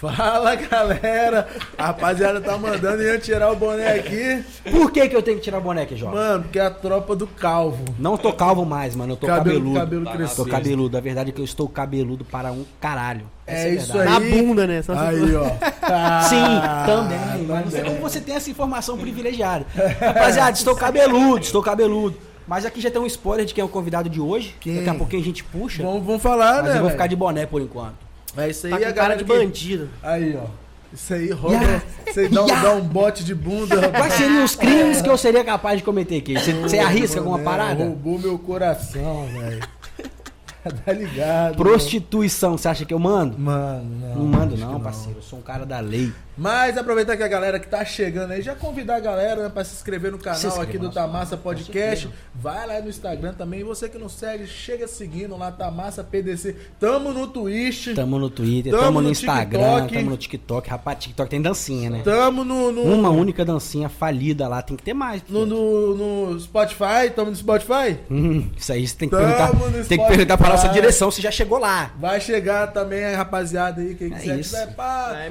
Fala galera! A rapaziada tá mandando eu tirar o boné aqui. Por que, que eu tenho que tirar o boné aqui, João? Mano, porque é a tropa do calvo. Não tô calvo mais, mano. Eu tô Cabelo- cabeludo. cabelo Tô crescido. cabeludo. A verdade é que eu estou cabeludo para um caralho. Essa É a isso aí. Na bunda, né? Só Aí, ó. Ah, Sim, também. Mas não sei como você tem essa informação privilegiada. Rapaziada, estou cabeludo, estou cabeludo. Mas aqui já tem um spoiler de quem é o convidado de hoje. Quem? Daqui a pouquinho a gente puxa. Vamos, vamos falar, mas né? eu vou velho? ficar de boné por enquanto. É isso aí, Tá a cara galera de que- bandido. Aí, ó. Isso aí rouba. Ya. Isso aí dá, um- Ya. dá um bote de bunda. Quais rapaz. seriam os crimes que eu seria capaz de cometer aqui? Você, você arrisca alguma Boné, parada? Roubou meu coração, velho. tá ligado? Prostituição, você acha que eu mando? Mano, não. Não mando que não, parceiro. Eu sou um cara da lei. Mas aproveitar que a galera que tá chegando aí, já convidar a galera né, pra se inscrever no canal inscreva aqui do Tamassa Podcast. Vai lá no Instagram também. E você que não segue, chega seguindo lá, Tamassa PDC. Tamo no Twitch. Tamo no Twitter, Tamo tamo, no no Instagram, TikTok. tamo no TikTok. Rapaz, TikTok tem dancinha, né? Tamo no, no, Uma única dancinha falida lá, tem que ter mais. no, no- no Spotify. Tamo no Spotify. Hum, isso aí você tem que Tamo perguntar. Tem que perguntar pra nossa direção se já chegou lá. Vai chegar também a rapaziada aí, quem É quiser isso. tiver pá, É,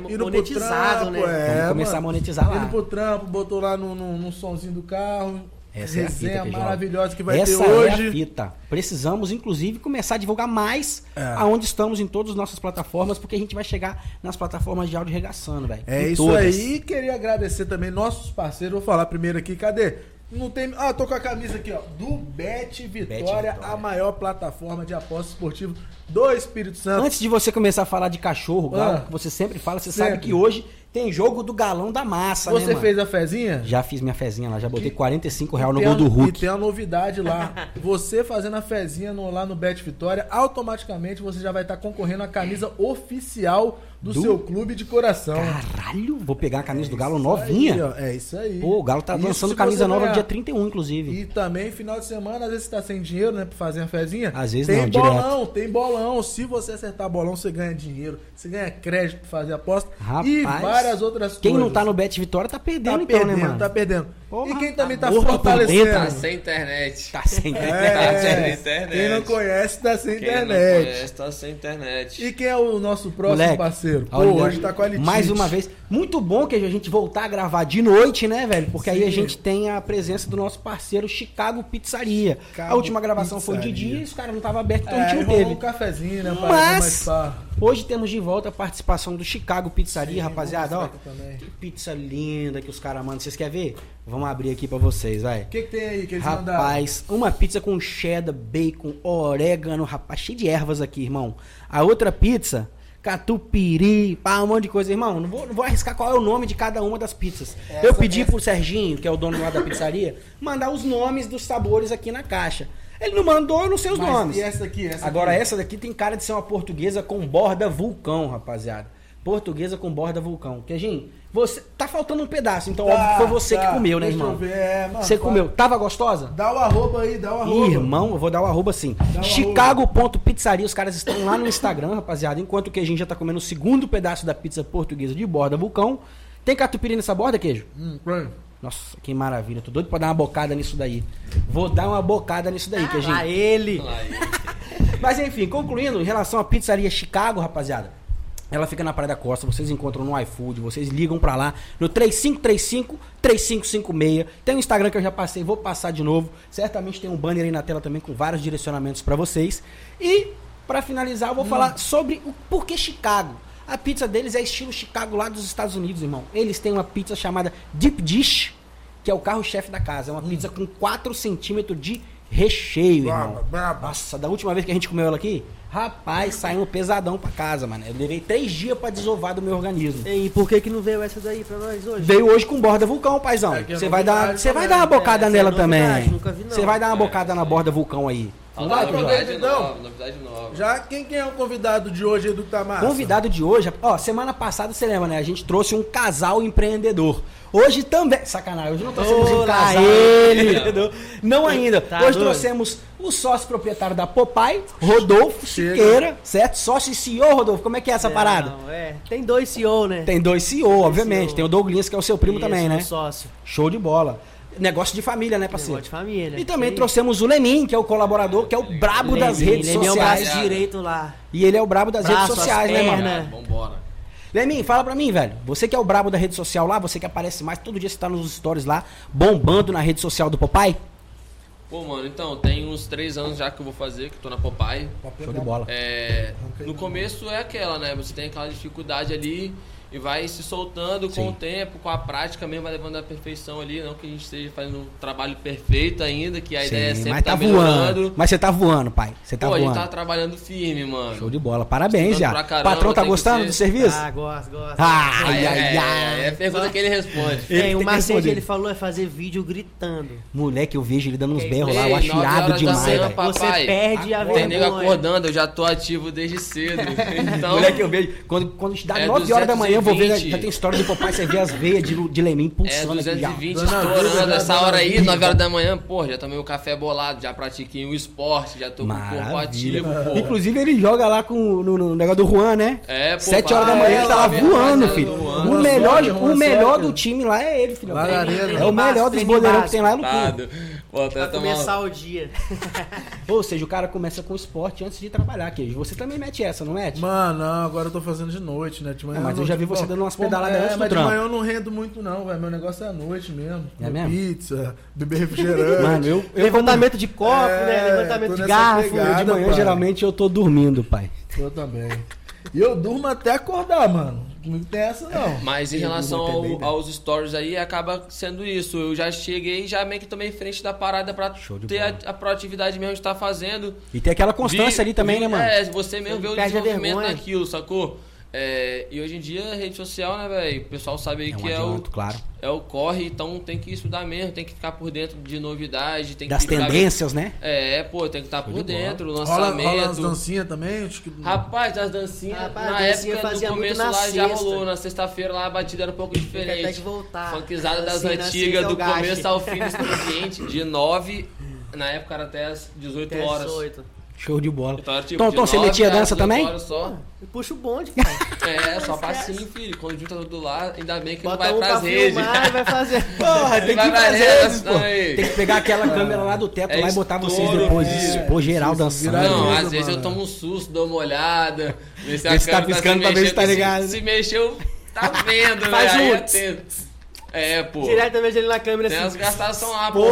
monetizado, né? é, Vamos começar mano. a monetizar lá. Indo pro trampo, botou lá no, no, no sonzinho do carro. Essa é a fita resenha maravilhosa que vai Essa ter é a hoje. fita. Precisamos, inclusive, começar a divulgar mais É. aonde estamos em todas as nossas plataformas, porque a gente vai chegar nas plataformas de áudio regaçando, velho. É Em isso todas. aí. E queria agradecer também nossos parceiros. Vou falar primeiro aqui, cadê? Não tem. Ah, tô com a camisa aqui, ó. Do Bet Vitória, Vitória. a maior plataforma de apostas esportivas do Espírito Santo. Antes de você começar a falar de cachorro, galo, Ah. que você sempre fala, você Sempre. sabe que hoje tem jogo do galão da massa, né, Você mano? fez a fezinha? Já fiz minha fezinha lá, já botei Que- 45 reais no gol a- do E Hulk. tem uma novidade lá. Você fazendo a fezinha no- lá no Bet Vitória, automaticamente você já vai estar concorrendo à camisa oficial do, Do- seu clube de coração. Caralho, vou pegar a camisa do galo novinha. aí, ó, é isso aí. Pô, o galo tá Isso lançando camisa nova ganhar. dia 31, inclusive. E também, final de semana, às vezes você tá sem dinheiro, né? Pra fazer a fezinha. Às vezes tem não, bolão, tem bolão. Se você acertar bolão, você ganha dinheiro. Você ganha crédito pra fazer aposta. Rapaz, e várias outras Quem coisas. não tá no Bet Vitória tá perdendo, Tá então, perdendo, né, mano? tá perdendo. Porra, e quem também tá, tá por fortalecendo. Tá sem internet. Tá sem É, Tá sem internet. Quem não conhece tá sem Quem não internet. conhece, tá sem internet. E quem é o nosso próximo Moleque, parceiro? Pô, olha, hoje tá com a. Mais uma vez. Muito bom que a gente voltar a gravar de noite, né, velho? Porque aí a Sim. gente tem a presença do nosso parceiro Chicago Pizzaria. A última gravação foi de Pizzaria. dia e os caras não estavam abertos, então É, a gente não teve. um cafezinho, né? Mas-. Hoje temos de volta a participação do Chicago Pizzaria, Sim, rapaziada. Ó, que pizza linda que os caras mandam. Vocês querem ver? Vamos abrir aqui pra vocês, vai. O que, que tem aí que eles mandaram? Rapaz, uma pizza com cheddar, bacon, orégano, rapaz, cheio de ervas aqui, irmão. A outra pizza, catupiry, pá, um monte de coisa. Irmão, não vou, não vou arriscar qual é o nome de cada uma das pizzas. Essa- Eu pedi essa- pro Serginho, que é o dono lá da pizzaria, mandar os nomes dos sabores aqui na caixa. Ele não mandou, eu não sei os Mas nomes. E essa aqui? Essa Agora, aqui? essa daqui tem cara de ser uma portuguesa com borda vulcão, rapaziada. Portuguesa com borda vulcão. Queijinho, você. Tá faltando um pedaço, então Tá, óbvio que foi você tá. que comeu, né, Deixa irmão? eu ver, é, mano, Você fala. comeu. Tava gostosa? Dá o arroba aí, dá o arroba. Irmão, eu vou dar o arroba sim. Chicago.pizzaria, os caras estão lá no Instagram, rapaziada. Enquanto o queijinho já tá comendo o segundo pedaço da pizza portuguesa de borda vulcão. Tem catupiry nessa borda, queijo? Hum, pronto. Nossa, que maravilha. Tô doido pra dar uma bocada nisso daí. Vou dar uma bocada nisso daí, queijinho. Lá ele. Lá. Mas enfim, concluindo, em relação à pizzaria Chicago, rapaziada. Ela fica na Praia da Costa, vocês encontram no iFood, vocês ligam pra lá no 3535-3556. Tem o Instagram que eu já passei, vou passar de novo. Certamente tem um banner aí na tela também com vários direcionamentos pra vocês. E pra finalizar, eu vou falar sobre o porquê Chicago. A pizza deles é estilo Chicago lá dos Estados Unidos, irmão. Eles têm uma pizza chamada Deep Dish, que é o carro-chefe da casa. É uma pizza com 4 centímetros de recheio, irmão. Braba, braba. Nossa, da última vez que a gente comeu ela aqui, rapaz, saiu um pesadão pra casa, mano. Eu levei três dias pra desovar do meu organismo. E por que que não veio essa daí pra nós hoje? Veio hoje com borda vulcão, paizão. É que é Você vai dar, você vai também. dar uma bocada É, nela é novidade, também. nunca vi, não. Você vai dar uma É, bocada na borda vulcão aí. Não vai, novidade Então. nova, novidade nova. Já quem, quem é o convidado de hoje aí do Tamassa? Convidado de hoje, ó, semana passada você lembra, né? A gente trouxe um casal empreendedor. Hoje também. Sacanagem, hoje não trouxemos um Ô, lá casal ele. empreendedor. Não ainda. Tá hoje doido. trouxemos o sócio proprietário da Popeye, Rodolfo Chega. Siqueira, certo? Sócio e CEO, Rodolfo. Como é que é essa É, parada? não, é. Tem dois CEO, né? Tem dois CEO, obviamente. CEO. Tem o Douglas, que é o seu primo Isso, também, né? um sócio. Show de bola. Negócio de família, né, parceiro? Negócio de família. E também Sim. trouxemos o Lenin, que é o colaborador, que é o brabo das Lenin, redes Lenin é o sociais. braço direito lá. E ele é o brabo das Braço, redes sociais, né, mano? Vambora. Lemin, fala pra mim, velho. Você que é o brabo da rede social lá, você que aparece mais, todo dia você tá nos stories lá, bombando na rede social do Popeye? Pô, mano, então, tem uns três anos já que eu vou fazer, que eu tô na Popeye. Show de bola. É, no começo é aquela, né? Você tem aquela dificuldade ali e vai se soltando com Sim. o tempo, com a prática mesmo, vai levando a perfeição ali. Não que a gente esteja fazendo um trabalho perfeito ainda, que a ideia é Sim, sempre mas tá tá voando. Mas você tá voando, pai. Você tá Pô, a gente voando. tá trabalhando firme, mano. Show de bola. Parabéns, Estudando já. caramba, Patrão tá que gostando ser- do serviço? Ah, gosto, gosto. Ah, ai, é, ai, ai. é a pergunta que ele responde. Ele Tem, o que macete responder. ele falou é fazer vídeo gritando. Moleque, eu vejo ele dando uns berros lá, eu acho irado demais, manhã, Você perde a Tem nego vergonha. acordando, eu já tô ativo desde cedo. Então, Moleque, eu vejo. Quando, quando dá É 9 horas da manhã, eu vou ver. 220. Já tem história do papai, você vê as veias de, de Lemin é pulsando já. 220 Dona Vida, estourando essa hora aí, Vida. 9 horas da manhã, pô, já tomei o café bolado, já pratiquei o esporte, já tô com o corpo Maravilha. ativo, pô. Inclusive, ele joga lá com, no, no negócio do Juan, né? É, pô, 7 horas da manhã, ele tá lá voando, filho. O melhor, o melhor do time lá é ele, filho. É o melhor dos goleiros que tem lá no clube. Pô, Pra começar o dia. Ou seja, o cara começa com esporte antes de trabalhar, que Você também mete essa, não mete? Mano, não, agora eu tô fazendo de noite, né? De manhã Ah, mas não- eu já vi você Bom, dando umas pô, pedaladas é, antes do mas trampo. de manhã eu não rendo muito, não, velho. Meu negócio é à noite mesmo. É mesmo? Pizza, beber refrigerante. Mano, eu, eu Levantamento de copo, É, né? Levantamento de garfo. pegada. eu de manhã, pai. geralmente, eu tô dormindo, pai. Eu também. E eu durmo até acordar, mano. Não tem essa, não. Mas em relação ao- né? aos stories aí, acaba sendo isso. Eu já cheguei e já meio que tomei frente da parada pra ter a, a proatividade mesmo de estar fazendo. E tem aquela constância Vi- ali também, vi- né, mano? É, você mesmo vê o desenvolvimento daquilo, sacou? É, e hoje em dia, rede social, né, velho? O pessoal sabe aí É um que é o, adianto, claro. é o corre, então tem que estudar mesmo, tem que ficar por dentro de novidade, tem Das que ficar- tendências, né? É, pô, tem que estar por de bola. dentro, Rola, rola as lançamento. dancinhas também? Acho que... Rapaz, as dancinhas, Rapaz, na dancinha época do começo na lá já sexta. rolou. Na sexta-feira lá a batida era um pouco diferente. que voltar. Funkizada das na antigas, do gache. começo ao fim do expediente, de 9, na época era até as 18 Até horas. 18. Show de bola. Então tipo, Tom, você 9 metia dança 18 também? Só. E puxa o bonde, pai. É, só passinho, filho. Quando junta tudo lá, ainda bem que Bota não um vai pra pras redes. filmar vai fazer. Porra, tem que Vai pra fazer rede, isso, pô. Tem que pegar aquela câmera lá do teto É lá e botar vocês depois. Expor geral dançando. Não, às vezes eu tomo um susto, dou uma olhada. Ver se a Vê se tá câmera piscando pra ver se tá ligado. Se, se mexeu, tá vendo, Faz né? Aí um é. É, pô. Diretamente ali na câmera Tem as assim. gastações lá, pô.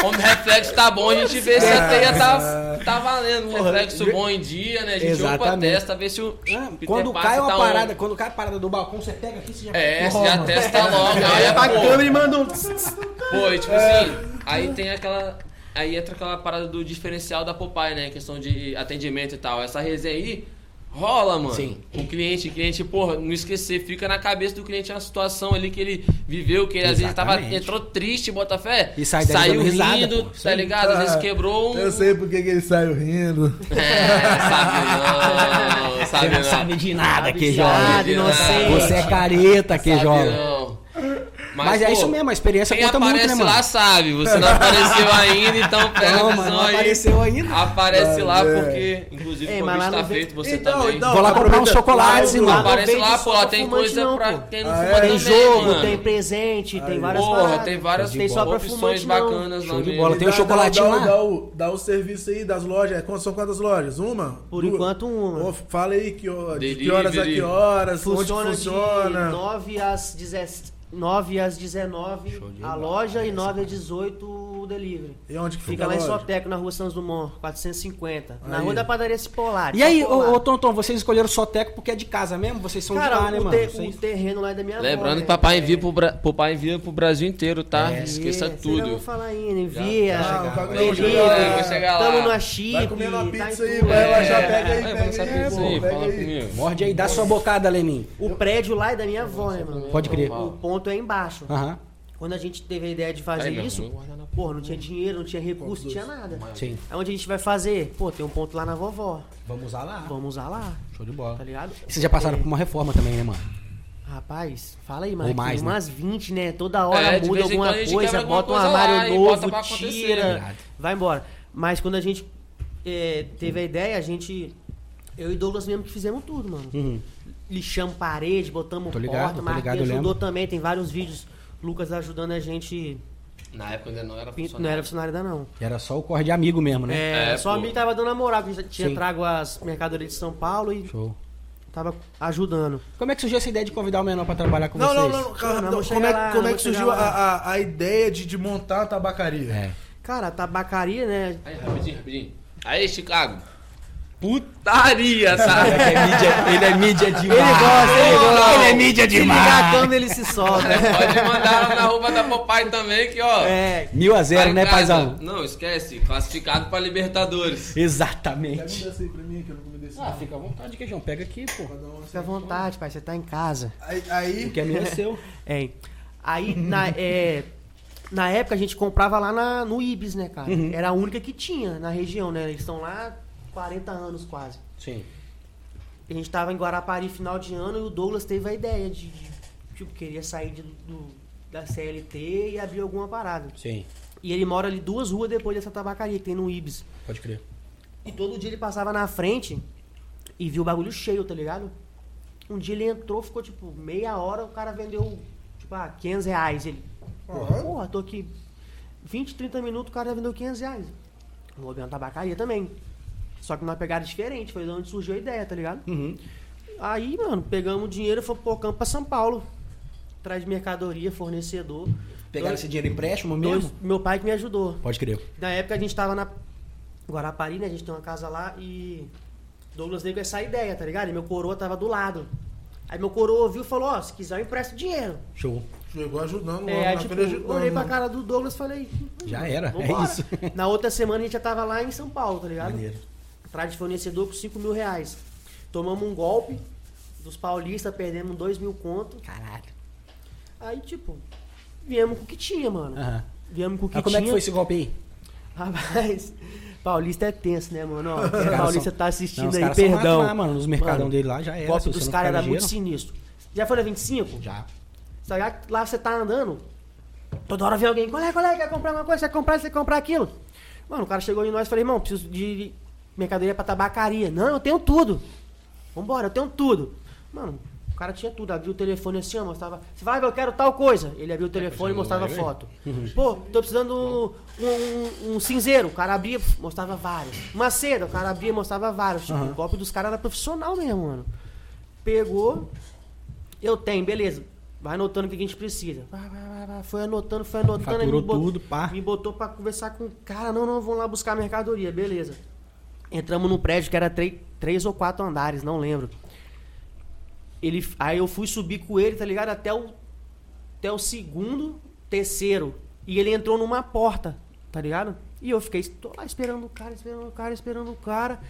Quando o reflexo tá bom, a gente vê se a teia tá, tá valendo. Um Porra, reflexo bom em dia, né? A gente Exatamente. testa, vê se o. Ah, quando cai uma tá parada, on. quando cai a parada do balcão, você pega aqui, você já É, você já testa logo. Aí, Olha pra câmera e manda um. Pô, e tipo assim, aí tem aquela. Aí entra aquela parada do diferencial da Popeye, né? Questão de atendimento e tal. Essa resenha aí rola, mano. Sim. O cliente, o cliente, porra, não esquecer, fica na cabeça do cliente uma situação ali que ele viveu, que ele às vezes tava, Exatamente. entrou triste, bota fé. E sai saiu risada, rindo, pô. Tá ligado? Às vezes quebrou um. Eu sei porque que ele saiu rindo. É, sabe não, sabe não não. sabe de nada, que inocente. Você é careta, que não. Mas, é pô, isso mesmo, a experiência Quem conta muito, aparece né, mano? lá sabe, você não apareceu ainda, então pega Não, mano, não aí. apareceu ainda. Aparece lá É. porque, inclusive, Ei, o mas convite tá feito, você Então, também. então, Vou lá comprar Lá, irmão. lá, Aparece lá, pô, lá tem coisa não, pra quem não Ah, fuma é? Tem jogo, mano. tem presente, tem várias Porra, paradas. tem várias Tem só pra opções bacanas lá de mesmo. Tem um Dá- chocolatinho dá, lá? Dá, o, serviço aí das lojas. É, quantas- São quantas lojas? Uma? Por enquanto, uma. Fala aí que, ho- de que horas a que horas, Funciona, onde de funciona. 9 às 17. 9 às 19 Show de a loja e 9 às 18 o delivery. E onde que fica, Fica lá em? Soteco, na rua Santos Dumont, 450. Na Aí. rua da padaria Cipolar. E aí, só ô, ô Tonton, vocês escolheram Soteco porque é de casa mesmo? Vocês são Cara, de lá, né, o, mano? te- o terreno lá é da minha avó. Lembrando né? que papai envia pro, Bra... papai envia pro Brasil inteiro, tá? É. Esqueça Vocês tudo. vão falar ainda, envia. Não, não, vai chegar lá. Tamo na chip. Vai comendo uma tá pizza aí, vai lá, já É, pega aí, pega aí. Morde aí, dá sua bocada, Lenin. O prédio lá é da minha avó, né, mano? Pode crer. O ponto é embaixo. Aham, Quando a gente teve a ideia de fazer Aí, isso, na porra, não tinha dinheiro, não tinha recurso, não tinha nada. sim. Aí onde a gente vai fazer? Pô, tem um ponto lá na vovó. Vamos usar lá. Vamos usar lá, Show de bola. tá ligado? E vocês já passaram por uma reforma também, né, mano? Rapaz, fala aí, Marquinhos. mais, né? umas 20, né? Toda hora É, muda alguma coisa, bota um armário novo, tira, Verdade. vai embora. Mas quando a gente é, teve a ideia, a gente. Eu e Douglas mesmo que fizemos tudo, mano. Uhum. Lixamos parede, botamos Tô ligado, porta, Marquinhos ajudou lembro. também, tem vários vídeos. Lucas ajudando a gente. Na época ainda não era Não funcionário. era funcionário ainda não. Era só o corre de amigo mesmo, né? É, É, só pô. mim tava dando a moral, que a gente tinha Sim. trago as mercadorias de São Paulo e Show. tava ajudando. Como é que surgiu essa ideia de convidar o menor pra trabalhar com Não, vocês? não, não, não, calma, Não, não, como é, lá, como é que surgiu a, a, a ideia de, de montar a tabacaria? É. Cara, a tabacaria, né? Aí, rapidinho, rapidinho. Aí, Chicago. Putaria, sabe? Ele é mídia, ele é mídia demais. Ele gosta, ele gosta. Ele é mídia Se ligar demais. quando ele se solta. Pode mandar lá na roupa da Popeye também, que ó. É, Mil a zero, né, paizão? Não, esquece. Classificado pra Libertadores. Pega um Exatamente. desse aí pra mim, que eu não comi desse. Ah, fica à vontade, queijão. Pega aqui, pô. fica à vontade, pai, você tá em casa. Aí, aí O que é meu é seu. É. Aí, na, é, na época, a gente comprava lá na, no Ibis, né, cara? Era a única que tinha na região, né? Eles estão lá 40 anos quase. Sim. A gente tava em Guarapari final de ano e o Douglas teve a ideia de, de, tipo, queria sair de- do, da CLT e abrir alguma parada. Sim. E ele mora ali duas ruas depois dessa tabacaria que tem no Ibis. Pode crer. E todo dia ele passava na frente e viu o bagulho cheio, tá ligado? Um dia ele entrou, ficou tipo meia hora, o cara vendeu, tipo, ah, 500 reais. Ele, Aham. porra, tô aqui 20, 30 minutos, o cara já vendeu 500 reais. Vou abrir uma tabacaria também. Só que numa pegada diferente, foi de onde surgiu a ideia, tá ligado? Uhum. Aí, mano, pegamos o dinheiro e fomos pro campo pra São Paulo. Atrás de mercadoria, fornecedor. Pegaram Dois- esse dinheiro empréstimo dois- mesmo? meu pai que me ajudou. Pode crer. Na época a gente tava na Guarapari, né? A gente tem uma casa lá e Douglas veio com essa ideia, tá ligado? E meu coroa tava do lado. Aí meu coroa ouviu e falou, ó, se quiser eu empresto dinheiro. Show. chegou ajudando, É, aí, tipo, ajudando, olhei pra né? cara do Douglas e falei, Já era. vambora. É isso. Na outra semana a gente já tava lá em São Paulo, tá ligado? Maneiro. Atrás de fornecedor com 5 mil reais. Tomamos um golpe dos paulistas, perdemos 2 mil conto. Caralho. Aí, tipo, viemos com o que tinha, mano. Aham. Viemos com o que Mas como é tinha. que foi esse golpe aí? Rapaz, paulista é tenso, né, mano? Ó, é paulista tá Não, assistindo os aí, perdão. lá, mano. Nos mercadão Mano, dele lá já O era. golpe se dos você não caras era muito sinistro. Já foi na 25? Já. Lá você tá andando, toda hora vem alguém, qual é, qual é, quer comprar uma coisa, quer comprar quer comprar aquilo. Mano, o cara chegou em nós e falei, irmão, preciso de mercadoria pra tabacaria. Não, eu tenho tudo. Vambora, eu tenho tudo. Mano, o cara tinha tudo, abriu o telefone assim, ó, mostrava. Você vai, eu quero tal coisa. Ele abriu o telefone e mostrava vai. foto. Pô, tô precisando um, um, um cinzeiro. O cara abria, mostrava vários. Uma seda, o cara abria, mostrava vários. Tipo, o golpe dos caras era profissional mesmo, mano. Pegou, eu tenho, beleza. Vai anotando o que a gente precisa. Foi anotando, foi anotando. Faturou me botou- tudo, pá. Me botou pra conversar com o cara. Não, não, vamos lá buscar mercadoria. Beleza. Entramos num prédio que era três, três ou quatro andares, não lembro. Ele, aí eu fui subir com ele, tá ligado? Até o, até o segundo, terceiro. E ele entrou numa porta, tá ligado? E eu fiquei tô lá esperando o cara, esperando o cara, esperando o cara.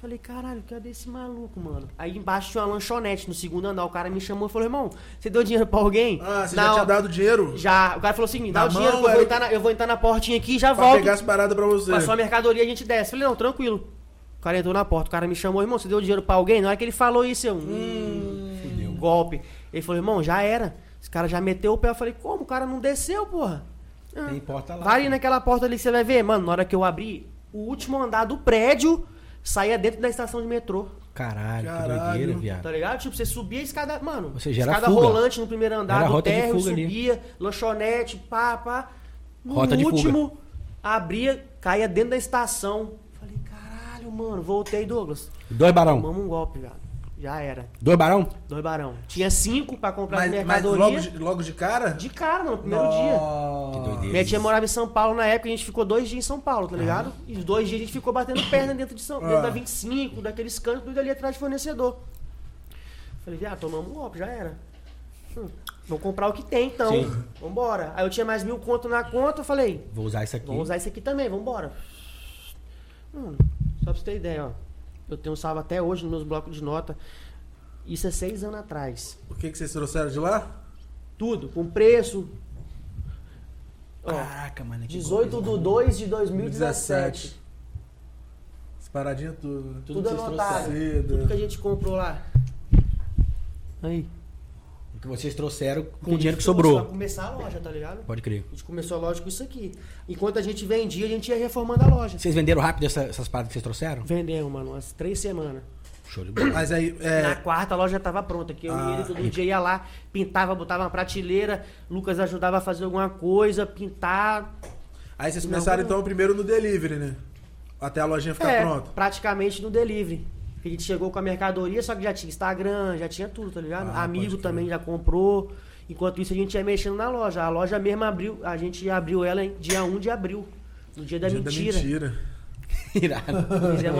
Falei, caralho, cadê esse maluco, mano? Aí embaixo tinha uma lanchonete no segundo andar. O cara me chamou e falou, irmão, você deu dinheiro pra alguém? Ah, você Na já tinha dado dinheiro? Já. O cara falou assim, dá Na o dinheiro mão, que eu vou, entrar na, eu vou entrar na portinha aqui e já Pra volto. pegar as paradas pra você. Passou a mercadoria e a gente desce. Falei, não, tranquilo. O cara entrou na porta, o cara me chamou, irmão, você deu dinheiro pra alguém? Na hora que ele falou isso, eu. Hum, golpe. Ele falou, irmão, já era. Esse cara já meteu o pé. Eu falei, como? O cara não desceu, porra. Ah, Tem porta lá. Vai ali naquela porta ali que você vai ver. Mano, na hora que eu abri, o último andar do prédio saía dentro da estação de metrô. Caralho, que Caralho. doideira, Tá viado. ligado? Tipo, você subia a escada. Mano, Ou seja, era escada fuga. rolante no primeiro andar Era do rota de térreo, fuga ali. subia, lanchonete, pá, pá. No Rota de fuga. último, abria, caía dentro da estação. Caralho, mano, voltei, Douglas. Dois barão. Tomamos um golpe, velho. Já era. Dois barão? Dois barão. Tinha cinco pra comprar Mas, de mas mercadoria. logo, de, logo de cara? De cara, mano, primeiro dia. Que doideira. Minha tia morava em São Paulo na época, a gente ficou dois dias em São Paulo, tá ligado? E os dois dias a gente ficou batendo perna dentro, de São, dentro Ah. da 25, daqueles cantos, tudo ali atrás de fornecedor. Falei, viado, tomamos um golpe, já era. Hum, vou comprar o que tem então. Sim. Vambora. Aí eu tinha mais mil conto na conta, eu falei, Vou usar isso aqui. vamos usar isso aqui também, vambora. Mano, só pra você ter ideia, ó. Eu tenho salvo até hoje nos meus blocos de nota. Isso é seis anos atrás. O que, que vocês trouxeram de lá? Tudo, com preço. Ó, Caraca, mano. que 18 coisa. de 2 de 2017. As paradinhas tudo. né? Tudo, que vocês anotado. Tudo que a gente comprou lá. Aí. O que vocês trouxeram com o dinheiro que sobrou. Pra começar a loja, tá ligado? Pode crer. A gente começou a loja com isso aqui. Enquanto a gente vendia, a gente ia reformando a loja. Vocês venderam rápido essa- essas paradas que vocês trouxeram? Vendemos, mano, umas três semanas. Show de bola. Mas aí, Na é. quarta a loja já tava pronta, que eu Ah, e ele todo dia ia lá, pintava, botava uma prateleira, Lucas ajudava a fazer alguma coisa, pintar. Aí vocês começaram não. então primeiro no delivery, né? Até a lojinha ficar é, pronta. praticamente no delivery. A gente chegou com a mercadoria, só que já tinha Instagram, já tinha tudo, tá ligado? Ah, Amigo também já comprou. Enquanto isso, a gente ia mexendo na loja. A loja mesmo abriu, a gente abriu ela em dia 1 de abril. No dia da Dia mentira. da mentira.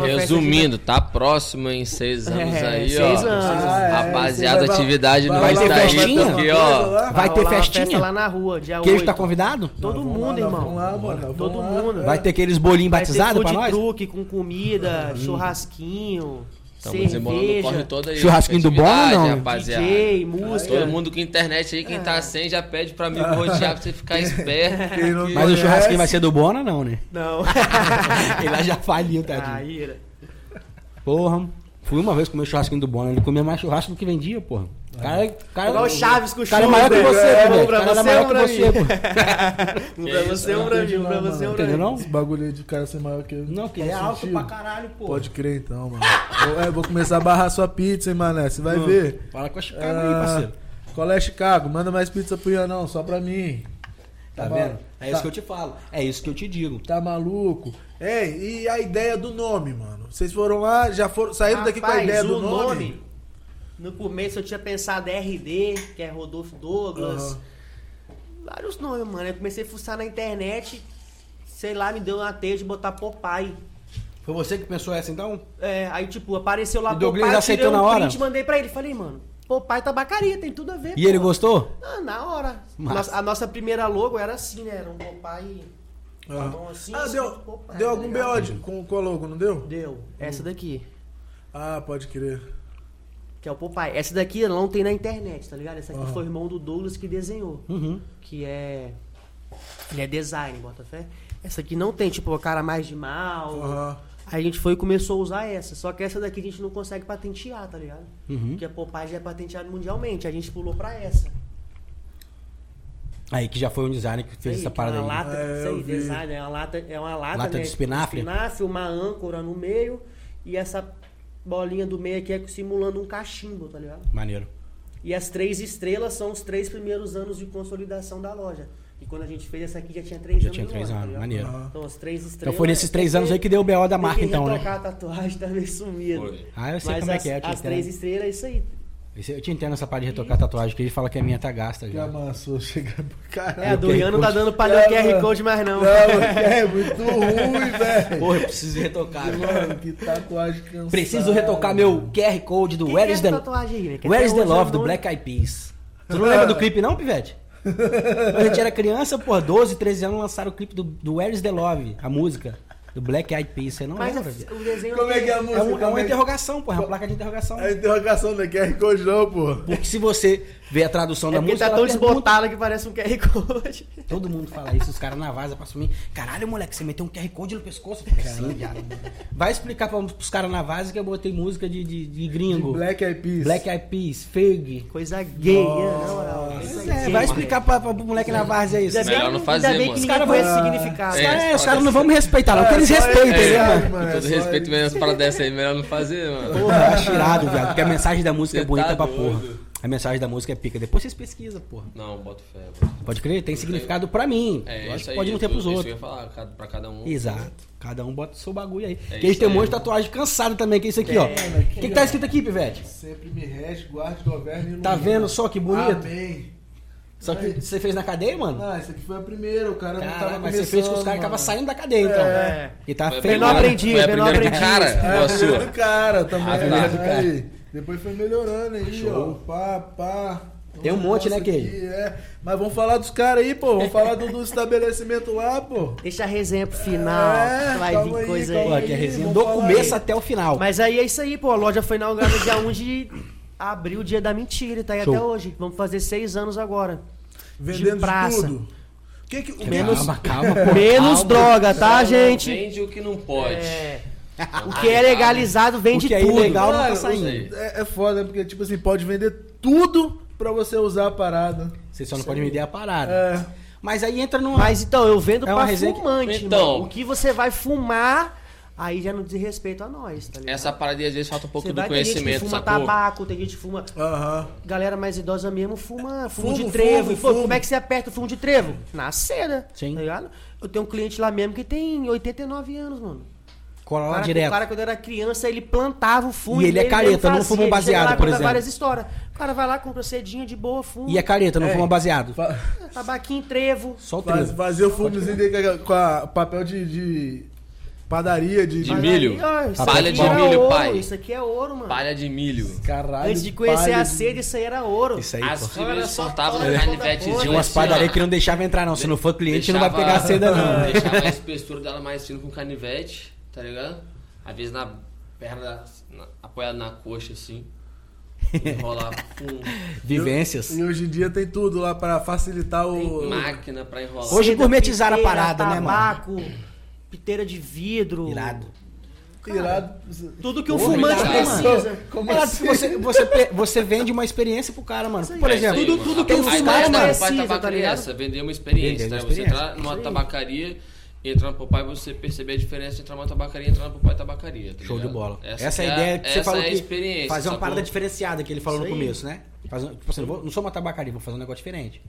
Resumindo, tá próximo em seis anos É, aí, seis ó. anos. Ah, é, Rapaziada, vai- atividade vai no vai aí, ter uma porque, coisa ó. lá? Vai ter festinha? festa lá na rua, dia Queijo 8. tá convidado? Todo vamos mundo, lá, irmão. Lá, mano. Todo mundo. Vai ter aqueles bolinhos Vai ter batizados pra nós? truck com comida, churrasquinho, Estamos desembolando o corre cerveja, todo aí. Churrasquinho do bom não? Rapaziada. DJ, música. Todo mundo com internet aí, quem tá sem já pede pra mim rotear pra você ficar esperto. Mas o conhece, churrasquinho vai ser do Bona, não, né? Não. Ele lá já faliu, tadinho. Ah, ira. Porra. Fui uma vez comer churrasquinho do Bona. Ele comia mais churrasco do que vendia, porra. O Cara, cara, Igual o Chaves com o o cara é maior que você, É, velho. um O pra cara é você, maior um que pra você, mim. Um pra você, um pra mim, um pra você, um pra Entendeu mim. não? Esse bagulho aí de cara ser maior que eu. Não, que é alto sentido. pra caralho, pô. Pode crer então, mano. Vou, é, vou começar a barrar sua pizza, hein, mané. Você vai ver. Fala com a Chicago aí, Ah, parceiro. Qual é Chicago? Manda mais pizza pro Ian, não, só pra mim. Tá Tá vendo? É Tá. isso que eu te falo. É isso que eu te digo. Tá maluco? Ei, e a ideia do nome, mano? Vocês foram lá, já foram, saíram daqui com a Rapaz, ideia do nome? No começo eu tinha pensado RD, que é Rodolfo Douglas. Aham. Vários nomes, mano. Eu comecei a fuçar na internet. Sei lá, me deu uma teia de botar Popeye. Foi você que pensou essa então? É, aí, tipo, apareceu lá E Douglas Popeye, aceitou tirei um na hora? print, mandei pra ele. Falei, mano, Popeye tabacaria, tem tudo a ver. E ele gostou? Ah, na hora. Nossa- a nossa primeira logo era assim, né? Era um Popeye... Aham. Marrom assim, ah, assim, deu, Popeye, deu tá algum ligado? BO com, com a logo, não deu? Deu. Essa daqui. Ah, pode crer. Que é o Popeye. Essa daqui não tem na internet, tá ligado? Essa aqui Aham. foi o irmão do Douglas que desenhou. Uhum. Que é. Ele é design, bota fé. Essa aqui não tem, tipo, a cara mais de mal. Aham. Aí a gente foi e começou a usar essa. Só que essa daqui a gente não consegue patentear, tá ligado? Uhum. Porque a Popeye já é patenteada mundialmente. A gente pulou pra essa. Aí que já foi um designer que fez Aí, essa que parada é aí. uma lata, É, aí, design, é uma lata, é uma lata, Lata né, de espinafre? espinafre, uma âncora no meio e essa bolinha do meio aqui é simulando um cachimbo, tá ligado? Maneiro. E as três estrelas são os três primeiros anos de consolidação da loja. E quando a gente fez essa aqui já tinha três Já anos. tinha de três loja, tá anos, ligado? maneiro. Então as três estrelas. Então foi nesses três tem anos aí que deu o BO da marca, que então, né? a tatuagem, tá meio sumido. Ah, eu sei Mas como é as, que é. eu te as três estrelas é isso aí. Esse- Eu te entendo essa parte de retocar tatuagem, que ele fala que a minha tá gasta Que já. amassou, chega pro caralho. É, a do Ian não tá dando pra ler o QR. Code mais não. Não, é muito ruim, velho. Porra, eu preciso retocar. Mano, que tatuagem cansada. Preciso retocar meu QR Code do Quem Where que é is essa the, tatuagem né? Que Where is the Love do Black Eyed Peas. Tu não lembra do clipe não, Pivete? Quando a gente era criança, porra, 12, 13 anos lançaram o clipe do, do Where is the Love, a música. Do Black Eyed Peas, você não Mas lembra, o desenho Como é que é a É, música? um- é uma é que- interrogação, porra, é uma placa de interrogação. É interrogação da QR Code não, pô. Porque se você vê a tradução É da música, tá tão pergunta- desbotada que parece um QR Code. Todo mundo fala isso, os caras na vaza passam mim. Caralho, moleque, você meteu um QR Code no pescoço? Eu falei, Sim, viado. Vai explicar pra, pros caras na vaza que eu botei música de, de, de gringo. Black Eyed Peas. Black Eyed Peas, Ferg. Coisa gay, né? é, vai explicar pra, pra, pro moleque na várzea isso. Ainda Os bem, Melhor não ainda fazer, bem mano. que Os ninguém caras conhece vão- o significado. É, caras pode os caras não vão me respeitar, não, É, porque eles é. mano? mano, Com é todo respeito as paradas dessas aí, melhor não fazer, mano. Porra, eu acho irado, viado, porque a mensagem da música é bonita tá pra porra. A mensagem da música é pica. Depois vocês pesquisam, porra. Não, bota fé. Pode crer? Tem significado pra mim. É, isso que pode não ter isso- pros isso outros. que eu ia falar, pra cada um. Exato. Cada um bota o seu bagulho aí. É que a gente isso tem um monte de tatuagem cansada também, que é isso aqui, ó. mano, O que, que tá ó. escrito aqui, Pivete? Sempre me rege, guarde, governe e Tá vendo só que bonito? Amém. Só que você fez na cadeia, mano? Ah, esse aqui foi a primeira, o cara não tava mas você fez com os caras que estavam saindo da cadeia, então. É. E tá feio. Menor primeira- aprendiz, menor primeira aprendiz. cara, É, a primeiro sua? do cara também. Ah, tá. do cara. Depois foi melhorando aí, Show. ó. Pá, pá. Tem um monte, né, aqui, É. Mas vamos falar dos caras aí, pô. Vamos falar do, do estabelecimento lá, pô. Deixa a resenha pro final. É, vai vir aí, coisa aí. Pô, que é resenha do começo aí. até o final. Mas aí é isso aí, pô. A loja foi inaugurada dia 1 de abril, dia da mentira, e tá aí Show. até hoje. Vamos fazer seis anos agora. Vendendo de praça. tudo. Que que... Menos- Calma, calma, pô. Menos calma. droga, tá, Só gente? Vende o que não pode. É. O que é legalizado vende O que é tudo. ilegal não tá saindo. É, é foda, porque, tipo assim, pode vender tudo pra você usar a parada. Você só não pode me dar a parada. É. Mas aí entra numa. Mas então, eu vendo É pra resenha que- fumante, Então. mano. O que você vai fumar, aí já não diz respeito a nós, tá ligado? Essa parada aí, às vezes falta um pouco do vai ter gente que conhecimento, fuma sacou? tabaco, tem gente que fuma... Aham. Galera mais idosa mesmo fuma fumo, Fumo, de trevo. fumo, pô, fumo. como é que você aperta o fumo de trevo? Na seda, Sim. tá ligado? Eu tenho um cliente lá mesmo que tem 89 anos, mano. Cola lá cara, direto. o cara, quando era criança, ele plantava o fumo. E ele é careta, não fuma um baseado, lá, por conta exemplo. várias histórias. O cara vai lá, compra cedinha de boa, fuma. E a careta, não É. fuma baseado. Fa- Tabaquinho, trevo. Só o Faz, trevo. fazer o fumezinho dele com a- papel de, de padaria, de... De milho. ó, Palha de milho, ouro, pai. Isso aqui é ouro, mano. Palha de milho. Caralho, Antes de conhecer a de- sede, isso aí era ouro. Isso aí, As filhas só, soltavam no canivetezinho. umas padarias que não deixavam entrar, não. Se não for cliente, não vai pegar seda, não. Deixava a espessura dela mais fina com canivete, tá ligado? Às vezes na perna, na, apoiada na coxa, assim. Enrolar com Vivências. E hoje em dia tem tudo lá pra facilitar o... máquina pra enrolar. Hoje Seda, gourmetizaram a parada, né, mano? tabaco, piteira de vidro. Irado. Irado. Tudo que um Porra, fumante precisa. Como Ela- assim? você, você, você vende uma experiência pro cara, mano. Por É exemplo, isso aí, tudo- mano. tudo que um fumante da precisa, tá é ligado? vender uma experiência. Vender né? uma Você experiência. entrar numa Isso aí. tabacaria, entrar no Popeye, você perceber a diferença entre entrar numa tabacaria e entrar no Popeye Tabacaria. tá show de bola. Essa, Essa, é a que ideia que você falou é a que fazer uma parada diferenciada que ele falou no começo, né? Fazer, tipo assim, não, vou- não sou uma tabacaria, vou fazer um negócio diferente.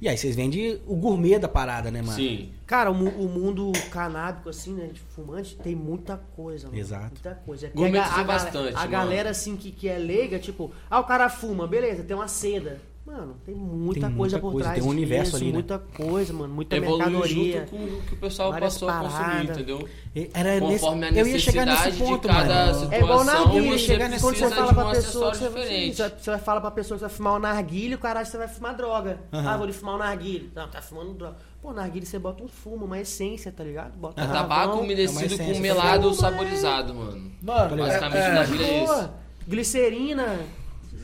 E aí vocês vendem o gourmet da parada, né, mano? Sim. Cara, o, o mundo canábico, assim, né, de fumante, tem muita coisa, mano. Exato. Muita coisa. É que Gourmetizou a, ga- bastante, a mano. galera, assim, que, que é leiga, tipo, ah, o cara fuma, beleza, tem uma seda. Mano, tem muita, Tem muita coisa por coisa, trás tem um universo disso, ali, né? muita coisa, mano, muita Evoluiu mercadoria. junto com o que o pessoal passou a consumir, paradas. entendeu? Era nesse, Conforme a eu ia chegar nesse necessidade ponto, de cada mano. situação, É igual narguilha, você chega precisa quando você fala um pra pessoa, você, diferente. você, você vai falar pra pessoa que você vai fumar um narguilha, o caralho, você vai fumar droga. Aham. Ah, vou lhe fumar um narguilha. Não, tá fumando droga. Pô, narguilha você bota um fumo, uma essência, tá ligado? Bota É um tabaco é umedecido essência, com melado ligado? saborizado, mano. Mano, Basicamente, é, na é, vida é Pô, isso. glicerina,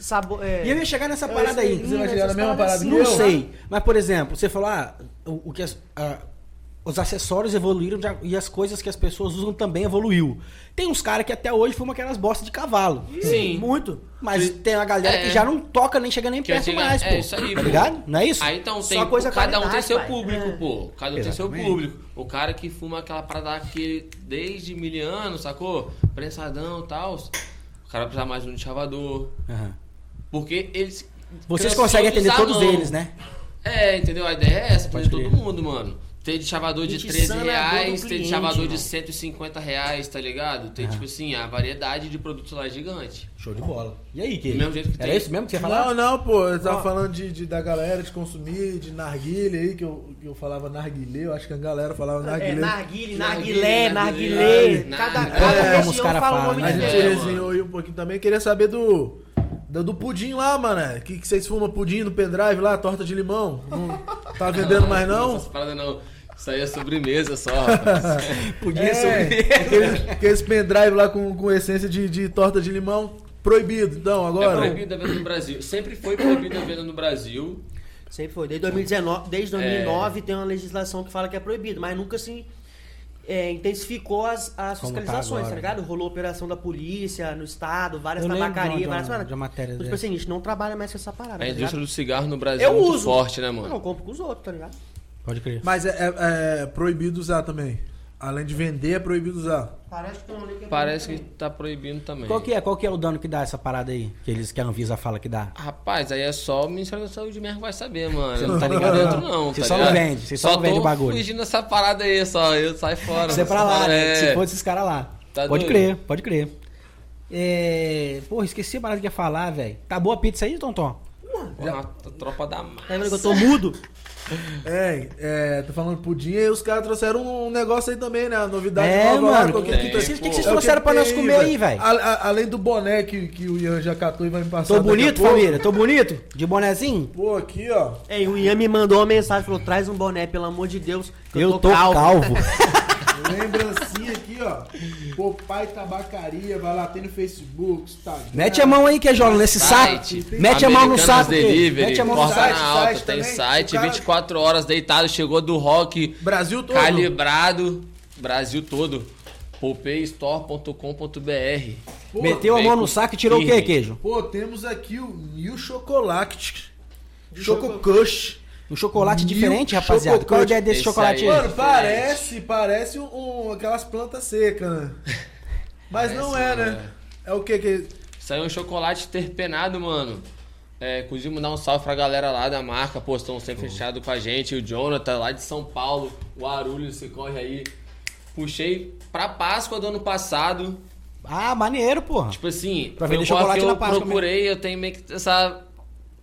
sabor. É, E eu ia chegar nessa parada aí. Você vai chegar na mesma parada Não que eu? sei. Mas, por exemplo, você falou, ah, o, o que as- ah, os acessórios evoluíram e as coisas que as pessoas usam também evoluiu. Tem uns caras que até hoje fumam aquelas bostas de cavalo. Sim. Muito. Mas tem uma galera que É. já não toca nem chega nem Que perto mais, é pô. isso aí, tá pô. ligado? Não é isso? Aí então Só tem. coisa cada um tem seu pai. público, É. pô. Cada um tem seu Exatamente. público. O cara que fuma aquela parada aqui desde mil anos, sacou? Prensadão e tal. O cara precisa mais de um chavador. Aham. Porque eles. Vocês conseguem de atender usar todos a eles, né? É, entendeu? A ideia é essa, atender crer. todo mundo, mano. Tem de chavador de Gente 13 sana a dor do reais, tem de chavador de irmão. 150 reais, tá ligado? Tem, tipo assim, a variedade de produtos lá é gigante. Show de bola. E aí, que? Do mesmo jeito que Era tem. isso mesmo que você ia falar? Não, não, pô, eu tava Ó. falando de, de- da galera de consumir, de narguilha aí, que eu, que eu falava narguilé, eu acho que a galera falava É, narguilé. narguile, Narguile, narguilé, narguilé, narguilé. Cada, É, cada os região fala o nome a né? gente de É, resenhou aí um pouquinho também, queria saber do, do, do pudim lá, mano. Que, que vocês fumam pudim no pendrive lá, torta de limão? Não tá vendendo mais não? Essas paradas não. Isso aí é sobremesa só, rapaz. Podia É, ser. aqueles, aqueles pendrive lá com, com essência de, de torta de limão, proibido, então, É agora. proibido a venda no Brasil. Sempre foi proibido a venda no Brasil. Sempre foi. Desde 2019, desde É. 2009 tem uma legislação que fala que é proibido, mas nunca se é, intensificou as, as tá fiscalizações, tá, agora. ligado? Rolou operação da polícia no estado, várias Eu lembro de tabacarias, uma- várias de uma- de uma matéria tipo dessa. assim, a gente não trabalha mais com essa parada. A tá indústria do cigarro no Brasil Eu é muito uso. forte, né, Não, mano? eu compro com os outros, tá ligado? Pode crer. Mas é, é- é proibido usar também. Além de vender, é proibido usar. Parece que um é Parece que tá proibindo também. Qual que é? Qual que é o dano que dá essa parada aí? Que, eles, que a Anvisa fala que dá? Rapaz, aí é só o Ministério da Saúde mesmo que vai saber, mano. Você não tá tô ligado, dentro, não? não. Você tá só não ligado? vende, você só não vende o bagulho. fugindo dessa parada aí, só. Eu saio fora. Você é pra lá, né? É. Se fosse esses caras lá. Tá pode doido? crer, pode crer. É... Porra, esqueci a parada que ia falar, velho. Tá boa a pizza aí, Tonton? Porra, a tropa da massa. Tá que eu tô mudo? É, é, tô falando pudim e os caras trouxeram um negócio aí também, né? A novidade É, nova lá, mano. qual O que, que, que, que, que vocês É trouxeram pra nós comer aí, velho? Além do boné que, que o Ian já catou e vai me passar. Tô daqui a bonito, pouco. família? Tô bonito? De bonezinho? Pô, aqui, ó. Ei, o Ian me mandou uma mensagem, falou, traz um boné, pelo amor de Deus. que Eu tô calvo. Lembrancinha aqui, ó. Popai Tabacaria, vai lá, tem no Facebook, Instagram. Mete a mão aí, Queijola, nesse saco. Site, Mete a mão no saco. Delivery, Mete a mão no corta saco. site, na alta, site tem também. site, O cara- 24 horas deitado, chegou do rock, Brasil todo. calibrado, Brasil todo. poupeistore.com.br Pô, Meteu a mão no saco e tirou o quê, Firme. queijo? Pô, temos aqui o New Chocolate. Choco Kush. Um chocolate Mil diferente, rapaziada. Qual a ideia desse Esse chocolate aí. aí? Mano, diferente. parece, parece um, um- aquelas plantas secas, né? Mas não é, né? É o que que... Isso aí é um chocolate terpenado, mano. É, inclusive, mandar um salve pra galera lá da marca, pô, estão sempre fechados com a gente. O Jonathan, lá de São Paulo, o Arulho, você corre aí. Puxei pra Páscoa do ano passado. Ah, maneiro, porra. Tipo assim, Pra vender corre chocolate que na eu Páscoa procurei, eu tenho meio que essa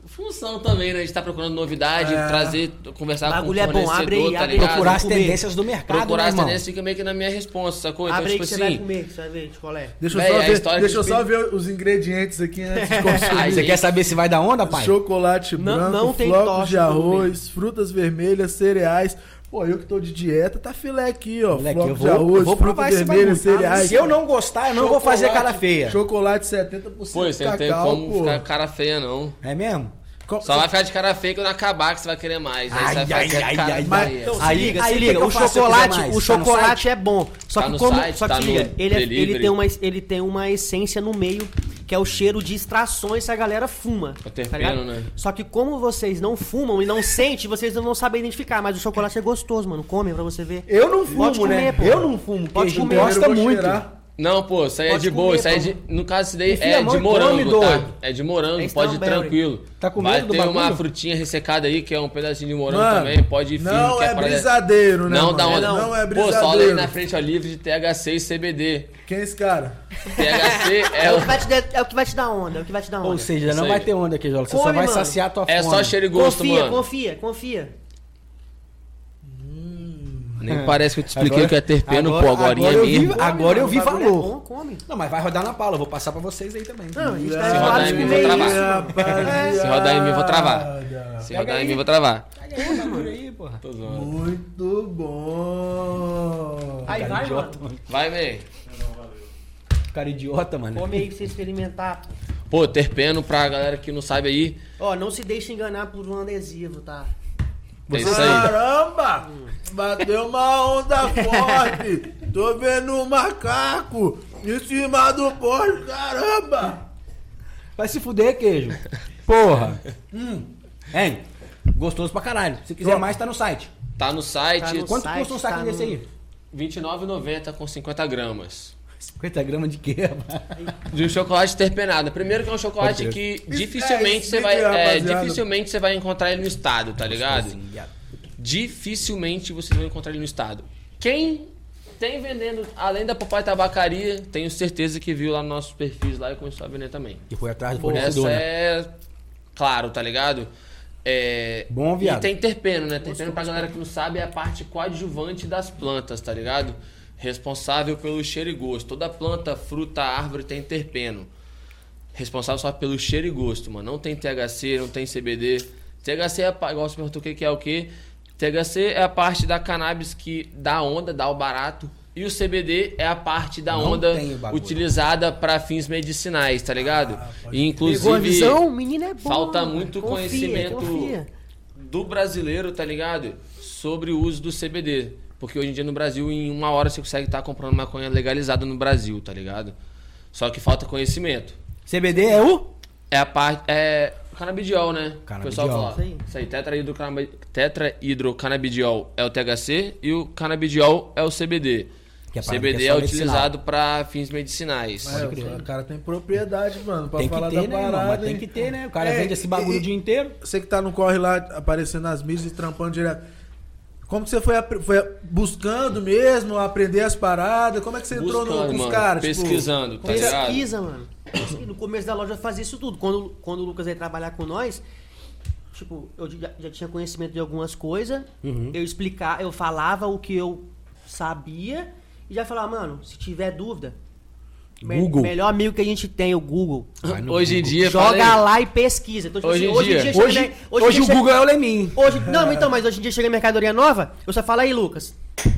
função também, né? De estar procurando novidade, É. trazer, conversar Bagulho com é o bom, fornecedor, abre aí, tá abre aí. ligado? Procurar as tendências do mercado, Procurar né, as tendências fica meio que na minha resposta, sacou? Então, Abre aí tipo que você vai assim, comer, você vai ver, chocolé. Deixa eu Véi, só, a ver, história deixa eu os só ver os ingredientes aqui antes de consumir. Aí- Você quer saber se vai dar onda, pai? Chocolate Não- branco, não tem flocos de arroz, frutas vermelhas, cereais. Pô, eu que tô de dieta, tá filé aqui, ó. Moleque, eu de vou, eu arroz, vou provar esse vermelhas, bagulho. cereais. Se eu não gostar, eu não vou fazer cara feia. Chocolate 70% pô, você não tem como pô. ficar cara feia, não. É mesmo? Co- Só vai ficar de cara feia quando acabar que você vai querer mais. Aí Ai, você vai ai, ai, cara ai, mas- feia. Então, se Aí- liga, aí se liga. eu O eu chocolate, mais? o Tá chocolate é bom. Só Tá que como, site, só que tá liga, ele, é- ele tem uma ele tem uma essência no meio que é o cheiro de extrações que a galera fuma. É tá terpeno, ligado? né? Só que como vocês não fumam e não sentem, vocês não vão saber identificar, mas o chocolate é gostoso, mano. Come pra você ver. Eu não fumo, Pode comer, né? pô. Eu não fumo. Pode comer. gosta Eu vou muito. cheirar. Não, pô, isso aí é Pode de boa. comer, Isso aí é de, no caso, isso daí Enfia a é de morango, tá? doido. É de morango, É pode ir tranquilo. Tá com Vai medo do ter uma frutinha ressecada aí, que é um pedacinho de morango Mano, também, pode ir firme. Não que é pra- brisadeiro, né? Não mano? dá onda. Não, é Pô, só ali brisadeiro. na frente, ó, livre de THC e CBD. Quem é esse cara? THC é, É o, o- que vai te dar, é o que vai te dar onda, é o que vai te dar onda. Ou seja, não aí. vai ter onda aqui, Jola. Você só vai mano. saciar a tua é fome. só cheiro e gosto, confia, mano. confia, confia. Nem parece que eu te expliquei Agora- o que é terpeno, agora- pô, agora agora eu vi- mesmo. Come, Agora eu vi, falou. É. Não, mas vai rodar na Paula. Eu vou passar pra vocês aí também. Não, Se rodar em mim, vou travar. Se rodar em mim, eu vou travar. Se rodar em mim, eu vou travar. Pega aí, bagulho aí, porra. Tô zoando. Muito bom. Aí vai, idiota, mano. Vai, man. Cara idiota, mano. Come aí pra você experimentar. Pô, terpeno, pra galera que não sabe aí, Ó, não se deixe enganar por um adesivo, tá? É isso aí. Caramba! Bateu uma onda forte! Tô vendo um macaco em cima do poste, caramba! Vai se fuder, queijo. Porra. hum. Hein? Gostoso pra caralho. Se quiser mais, tá no site. Tá no site, Tá no Quanto site, custa um tá saquinho no- desse aí? R$29,90 com 50 gramas. 50 gramas de quê, rapaz? De um chocolate terpenado. Primeiro que é um chocolate que é, dificilmente você explica, vai. é, dificilmente você vai encontrar ele no estado, tá ligado? Viado. Dificilmente vocês vão encontrar ele no estado. Quem tem vendendo, além da Papai Tabacaria, tenho certeza que viu lá nos nossos perfis lá e começou a vender também. E foi atrás do Essa fornecedor, né? é. Claro, tá ligado? É... Bom, viado. E tem terpeno, né? Terpeno, pra galera que não sabe, é a parte coadjuvante das plantas, tá ligado? Responsável pelo cheiro e gosto. Toda planta, fruta, árvore tem terpeno. Responsável só pelo cheiro e gosto, mano. Não tem THC, não tem CBD. THC é, igual você perguntou o que é o que. THC é a parte da cannabis que dá onda, dá o barato. E o CBD é a parte da Não onda utilizada para fins medicinais, tá ligado? e Pegou a inclusive visão? Menino é bom. falta muito Confia, conhecimento confia. do brasileiro, tá ligado? Sobre o uso do CBD. Porque hoje em dia no Brasil, em uma hora você consegue estar comprando maconha legalizada no Brasil, tá ligado? Só que falta conhecimento. CBD é o? É a parte. É. Canabidiol, né? O Canabidiol. pessoal fala. Isso aí. Isso aí, tetrahidrocanabi- tetrahidrocanabidiol é o THC e o canabidiol é o CBD. Que é CBD que é é, utilizado para fins medicinais. Mas, o cara tem propriedade, mano, pra Tem que falar ter, da né, parada. Tem que ter, né? O cara É, vende esse bagulho e- o dia inteiro. Você que tá no corre lá, aparecendo nas mídias e trampando direto. Como que você foi, foi buscando mesmo, aprender as paradas? Como é que você entrou no, Buscando, com os mano, caras? tipo, pesquisando, tá ligado? Pesquisa, mano. E No começo da loja eu fazia isso tudo. Quando, quando o Lucas veio trabalhar com nós, tipo, eu já, já tinha conhecimento de algumas coisas. Uhum. Eu explicava, eu falava o que eu sabia e já falava, mano, se tiver dúvida, Google. melhor amigo que a gente tem, o Google. Hoje em Google. dia, Joga fala aí. lá e pesquisa. Então, tipo Hoje assim, em dia. chega- Hoje, hoje, hoje, dia o chega- Google é o Lemin. Hoje, não, então, mas hoje em dia chega mercadoria nova, eu só falo aí, Lucas,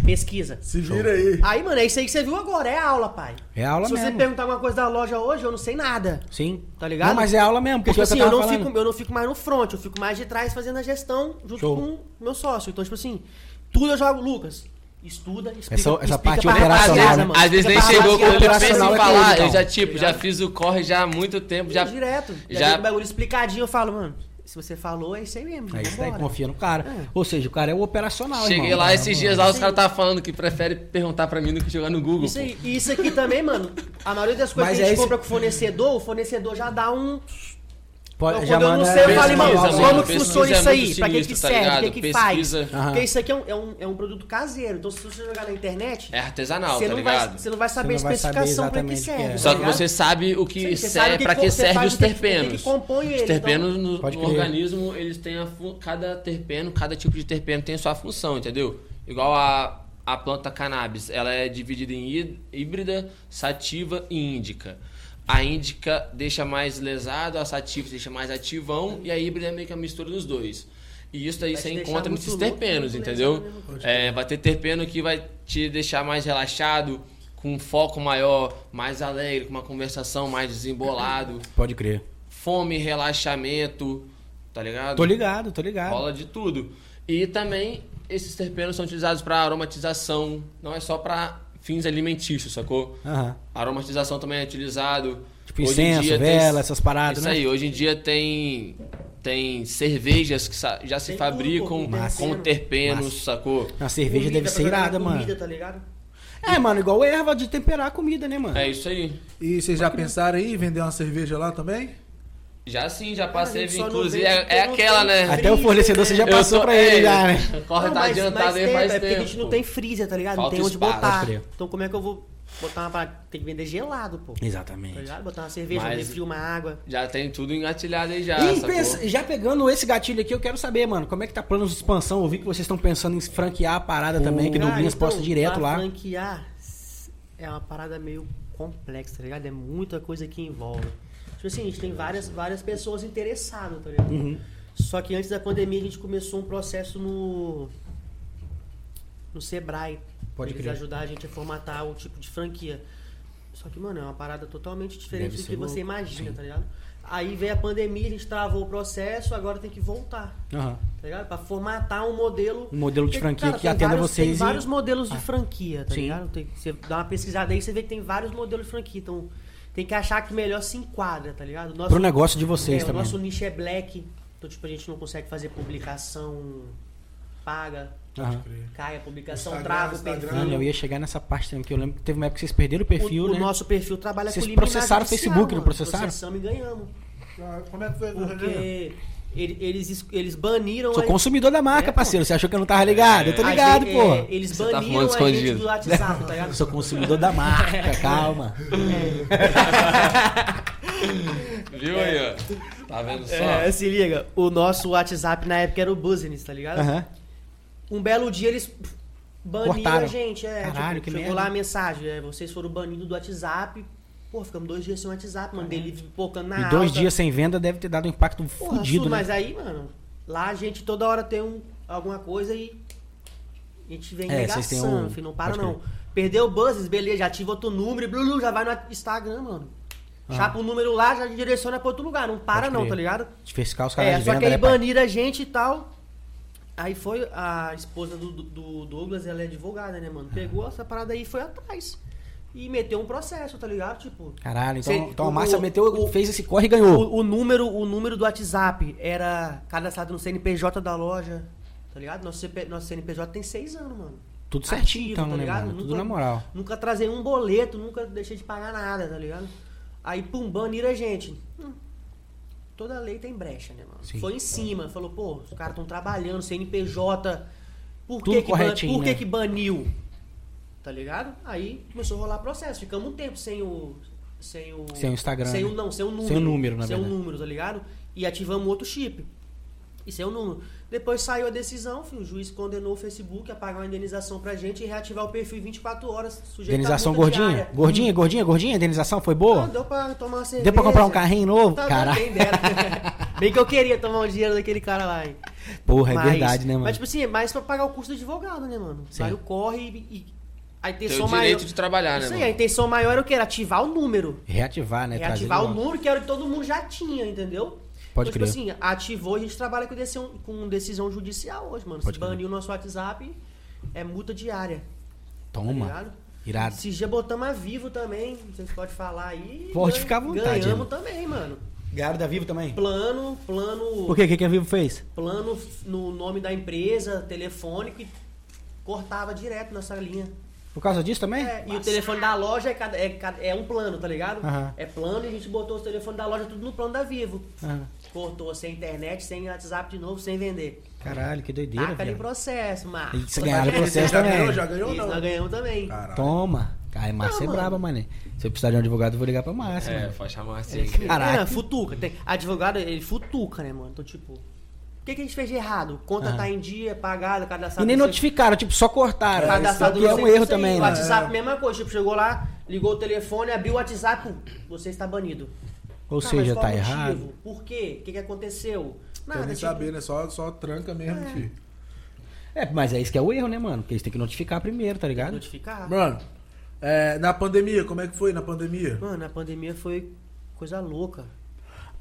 pesquisa. Se vira aí. Aí, mano, é isso aí que você viu agora, é aula, pai. É aula Se você mesmo. perguntar alguma coisa da loja hoje, eu não sei nada. Sim. Tá ligado? Não, mas é aula mesmo. Porque Porque foi o assim, que eu eu não, falando. fico, eu não fico mais no front, eu fico mais de trás fazendo a gestão junto Show. com o meu sócio. Então, tipo assim, tudo eu jogo, Lucas. Estuda, explica, Essa- essa explica parte operacional, né? mano. Às vezes nem chegou quando ele pensa em é falar. Eu já, tipo, já fiz o corre já há muito tempo. Já, Direto. Já, o bagulho explicadinho, eu falo, mano, se você falou, é isso aí mesmo. Aí você daí confia no cara. É. Ou seja, o cara é o operacional, Cheguei irmão. lá esses dias lá, os caras estavam falando que prefere perguntar pra mim do que jogar no Google. Isso, aí, e isso aqui também, mano, a maioria das coisas Mas que a é gente esse- compra com o fornecedor, o fornecedor já dá um... Pode- Então, já quando eu não sei, eu falo, irmão, como pesquisa funciona isso aí? muito Pra que que sinistro, tá serve? O ligado? que que faz? Aham. Porque isso aqui é um, é, um, é um produto caseiro. Então, se você jogar na internet, É artesanal, você, tá não vai, ligado? você não vai saber Você não a especificação saber pra que o que serve. é. Só tá que você sabe o que Sim, serve, sabe que pra que serve os o que- o que que terpenos. compõe ele, Os terpenos então- no, Pode no organismo, eles têm a cada terpeno, cada tipo de terpeno tem a sua função, entendeu? Igual a, a planta cannabis, ela é dividida em hí- híbrida, sativa e índica. A índica deixa mais lesado, a sativa deixa mais ativão e a híbrida é meio que a mistura dos dois. E isso daí Vai você encontra louco, terpenos, muito entendeu? É, vai ter terpeno que vai te deixar mais relaxado, com um foco maior, mais alegre, com uma conversação mais desembolado, Pode crer. fome, relaxamento, tá ligado? Tô ligado, tô ligado. Rola de tudo. E também esses terpenos são utilizados para aromatização, não é só para fins alimentícios, sacou? Aham. Aromatização também é utilizado. Tipo Hoje em incenso, dia tem- vela, essas paradas, Isso né? aí, hoje em dia tem tem cervejas que já se Tem fabricam tudo, com terpenos, Massa. sacou? A cerveja Comida, deve ser irada, mano. comida, tá ligado? É, mano, igual erva de temperar a comida, né, mano? É isso aí. E vocês já pensaram aí em vender uma cerveja lá também? Já sim, já a passei, não inclusive vê é, porque é aquela, né? freezer, Até o fornecedor você já né? Passou tô- pra ele, é, já, né? Corre Não, tá mas- adiantado aí faz é porque tempo. a gente não pô. tem freezer, tá ligado? Falta não tem onde espaço. botar. Então como é que eu vou botar uma parada? Tem que vender gelado, pô. Tá Exatamente. ligado? Botar uma cerveja, Mas- vender frio, uma água. Já tem tudo engatilhado aí já, E pensa- já pegando esse gatilho aqui, eu quero saber, mano, como é que tá planos de expansão? Eu vi que vocês estão pensando em franquear a parada também, que Cara, Douglas posta então, direto pra lá. franquear é uma parada meio complexa, tá ligado? É muita coisa que envolve. Tipo assim, a gente tem várias, várias pessoas interessadas, tá ligado? Uhum. Só que antes da pandemia a gente começou um processo no. no Sebrae. Pode eles crer. ajudar a gente a formatar o tipo de franquia. Só que, mano, é uma parada totalmente diferente Deve do que você imagina, sim. tá ligado? Aí veio a pandemia, a gente travou o processo, agora tem que voltar Aham. tá ligado? Pra formatar um modelo. Um modelo de franquia cara, que atenda vários- vocês Tem e- vários modelos de Ah. franquia, tá Sim. ligado? Tem, você dá uma pesquisada aí, você vê que tem vários modelos de franquia. Então, tem que achar que melhor se enquadra, tá ligado? Nosso, Pro negócio de vocês é, o também. nosso nicho é black. Então, tipo, a gente não consegue fazer publicação paga. Aham. Cai a publicação, Instagram, trava o perfil. Mano, eu ia chegar nessa parte também, que eu lembro que teve uma época que vocês perderam o perfil, o, o né? nosso perfil trabalha Vocês com liminar processaram o Facebook, não processaram? Processamos e ganhamos. Ah, Como é que foi? Porque eles, eles baniram... Sou a- consumidor da marca, É, parceiro. Você achou que eu não tava ligado? Eu tô a ligado, gente- pô. é, eles Você tá baniram fumando a gente do WhatsApp, tá ligado? Eu sou consumidor da marca, calma. Viu aí, ó? Tá vendo só? É, se liga, o nosso WhatsApp na época era o Business, tá ligado? Aham. Um belo dia eles baniram Cortaram. a gente, é. Caralho, tipo, que chegou merda. lá a mensagem, é, vocês foram banidos do WhatsApp. Pô, ficamos dois dias sem WhatsApp, mano. Delivery pipocando na E dois alta. dias sem venda deve ter dado um impacto Porra, fudido, Su, né? Mas aí, mano, lá a gente toda hora tem um, alguma coisa e a gente vem É, negação, um- filho, não para pode não. Perdeu o Buzzes, beleza, já ativa outro número e blu, blu, já vai no Instagram, mano. Chapa o número lá, já direciona pra outro lugar. Não para não, tá ligado? Diversificar os canais É, de só venda, que aí né, pai? baniram a gente e tal. Aí foi a esposa do, do Douglas, ela é advogada, né, mano? Pegou essa parada aí e foi atrás. E meteu um processo, tá ligado? Tipo. Caralho, então, Cê- então a Márcia meteu, o- fez esse corre e ganhou. O, o número, o número do WhatsApp era cadastrado no CNPJ da loja, tá ligado? Nosso, CP, nosso CNPJ tem seis anos, mano. Tudo certinho, Ativo, então, tá né, ligado? mano? Tudo Nunca- na moral. Nunca trazei um boleto, nunca deixei de pagar nada, tá ligado? Aí, pum, baniram a gente. Hum, toda lei tem brecha, né, mano? Sim. Foi em cima, falou, pô, os caras estão trabalhando, CNPJ. Por, Tudo que, que, ban- por que, né? que baniu? Tá ligado? Aí começou a rolar processo. Ficamos um tempo sem o. Sem o. Sem o Instagram, Sem o, né? não, sem o número. Sem o número, na Sem o verdade. número, tá ligado? E ativamos outro chip. E sem o número. Depois saiu a decisão, filho, o juiz condenou o Facebook a pagar uma indenização pra gente e reativar o perfil em 24 horas. Indenização gordinha? diária. Gordinha, gordinha, gordinha? A indenização foi Ah, boa? deu pra tomar uma cerveja. Deu pra comprar um carrinho novo? Tá, Caralho. Bem, bem que eu queria tomar o dinheiro daquele cara lá, hein? Porra, é Mas- verdade, né, mano? Mas, tipo assim, é mais pra pagar o custo do advogado, né, mano? Sim. O corre e, e a Tem intenção o maior... direito de trabalhar, né, Isso aí, mano? a intenção maior era o quê? Era ativar o número. Reativar, né? Reativar trazer o número que era o que todo mundo já tinha, entendeu? Pode então, crer. tipo assim, ativou, a gente trabalha com decisão, com decisão judicial hoje, mano. Pode Se banir o nosso WhatsApp, é multa diária. Tá Toma. ligado? Irado. Esses dias botamos a vivo também, vocês podem falar aí. Pode Ganha- ficar à vontade, Ganhamos mano. também, mano. Garo da Vivo também? Plano, plano. Por quê? O que, que a Vivo fez? Plano no nome da empresa, telefônico e cortava direto nessa linha. Por causa disso também? É, e o telefone da loja é, cada- é, cada- é um plano, tá ligado? Aham. É plano e a gente botou os telefones da loja tudo no plano da Vivo. Aham. Cortou sem internet, sem WhatsApp de novo, sem vender. Caralho, que doideira, Taca ali processo, Marcos. E você ganharam o processo já também. ganhou, já ganhou ou não? nós ganhamos também. Caralho. Toma. Ai, Márcia é braba, mané. Se eu precisar de um advogado, eu vou ligar pra Márcia, É, mano. pode chamar assim. Ele- Caraca. É, futuca. Tem, advogado, ele futuca, né, mano? Então, tipo, o que, que a gente fez de errado? Conta Aham. tá em dia, pagada, cadastrado. E nem notificaram, tipo, só cortaram. Cadastrado que é um erro também, O né? WhatsApp, mesma coisa. Tipo, chegou lá, ligou o telefone, abriu o WhatsApp, você está banido. Ou Tá, seja, tá motivo? errado. Por quê? O que, que aconteceu? Quer Nada, nem tipo, saber, né? Só, só tranca mesmo, filho. É, mas é isso que é o erro, né, mano? Porque eles têm que notificar primeiro, tá ligado? notificar. Mano, é, na pandemia, como é que foi na pandemia? Mano, a pandemia foi coisa louca.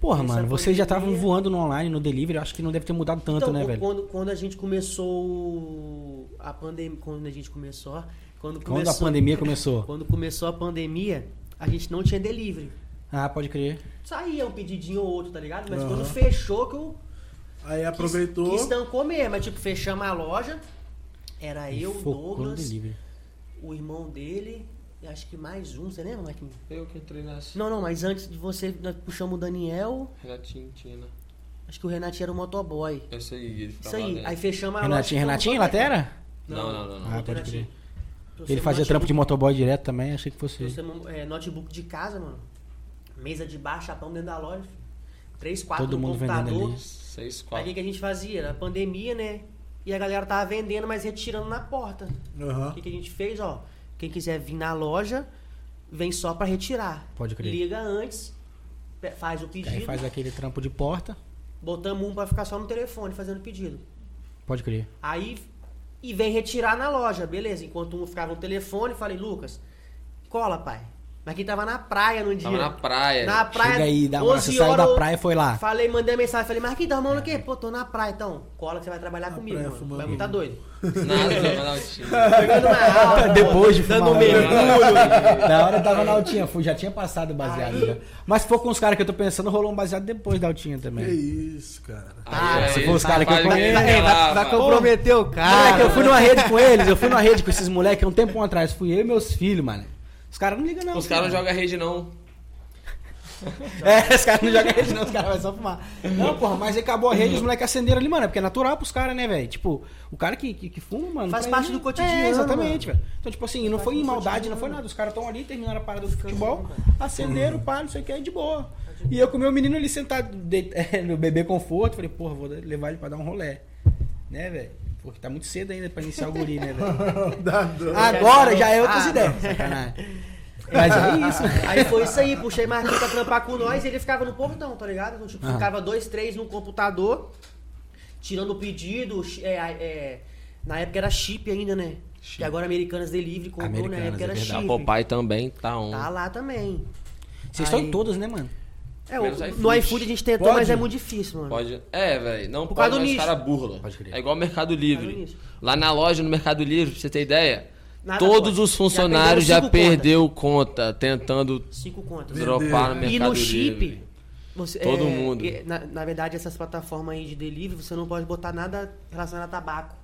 Porra, Essa mano, vocês já estavam voando no online, no delivery, eu acho que não deve ter mudado tanto, então, né, velho? Quando, quando a gente começou a pandemia, quando a gente começou, quando Quando começou, a pandemia começou. quando começou a pandemia, a gente não tinha delivery. Ah, pode crer. Saía um pedidinho ou outro, tá ligado? Mas Aham. quando fechou que eu Aí aproveitou. Quis, quis tancou mesmo, mas tipo, fechamos a loja. Era eu, o Focou Douglas, o irmão dele, acho que mais um, você lembra, Marquinhos? Eu que entrei nessa. Não, não, mas antes de você, nós puxamos o Daniel, Renatinho, Tina. acho que o Renatinho era o motoboy. Eu sei, ele Isso aí, aí fechamos a Renatinho, loja. Renatinho, Latera? Não, não, não, não. Ah, pode Renatinho. crer. Ele fazia trampo de motoboy direto também, achei que fosse. é, notebook de casa, mano. Mesa de bar, chapão dentro da loja. Três, quatro Todo mundo vendendo computador. ali. Seis, Aí o quatro. que, que a gente fazia? Era pandemia, né? E a galera tava vendendo, mas retirando na porta. O Aham. que, que a gente fez, ó? Quem quiser vir na loja, vem só pra retirar. Pode crer. Liga antes, faz o Aí pedido, faz aquele trampo de porta. botamos um pra ficar só no telefone fazendo pedido. Pode crer. Aí, e vem retirar na loja, beleza. Enquanto um ficava no telefone, falei, Lucas, cola, pai. Mas quem tava na praia no dia. Tava na praia. Na praia, Chega aí, dá uma- 11 você saiu da praia e foi lá. Falei, mandei mensagem, falei, Marquinhos, tá arrumando o quê? Pô, tô na praia, então. Cola que você vai trabalhar Na comigo, praia, mano. Vai muito tá doido. Nada. Pegando uma aula, Depois de dando fumar, mergulho. Na hora eu tava na altinha, fui, já tinha passado o baseado já. Mas se for com os caras que eu tô pensando, rolou um baseado depois da altinha Que também. isso, cara. Ah, se for os caras que eu conheço. vai- Vai, vai, comprometer o Moleque, cara. eu fui numa rede com eles, eu fui numa rede com esses moleques um tempão atrás. Fui eu e meus filhos, mano. Os caras não ligam, não. Os caras não jogam rede, não. É, os caras não jogam rede, não, os caras vão só fumar. Não, porra, mas aí acabou a rede e os moleques acenderam ali, mano. é Porque é natural pros caras, né, velho? Tipo, o cara que, que, que fuma, mano. Faz parte ele- do cotidiano, É, exatamente, velho. Então, tipo assim, não Faz foi em maldade, não foi nada. Os caras estão ali, terminaram a parada do futebol, acenderam, pá, não sei o que, aí de boa. E eu com o meu menino ali sentado de- é, no bebê conforto, falei, porra, vou levar ele pra dar um rolé. Né, velho? Porque tá muito cedo ainda pra iniciar o guri, né, velho? Dá dor. Agora já é outras Ah, ideias. Sacanagem. Mas é isso. Aí foi isso aí, puxei Marquinhos pra trampar com nós e ele ficava no portão, tá ligado? Então, tipo, Aham. ficava dois, três no computador, tirando o pedido. é, é, na época era chip ainda, né? Que agora Americanas Delivery comprou, na Americanas, época era é verdade. chip. O pai também tá on. Tá lá também. Vocês estão Aí- em todas, né, mano? É, o- no iFood. a gente tentou, Pode? mas é muito difícil, mano. Pode. É, velho. Não Por pode, causa do nicho. caras burla. Pode crer. É igual o Mercado Livre. Lá na loja, no Mercado Livre, pra você ter ideia, Nada todos pode. os Já funcionários já, perderam cinco perdeu conta tentando Cinco contas. Dropar no E Mercado no chip, Livre. você, Todo é, mundo. e, Na, na verdade, essas plataformas aí de delivery, você não pode botar nada relacionado a tabaco.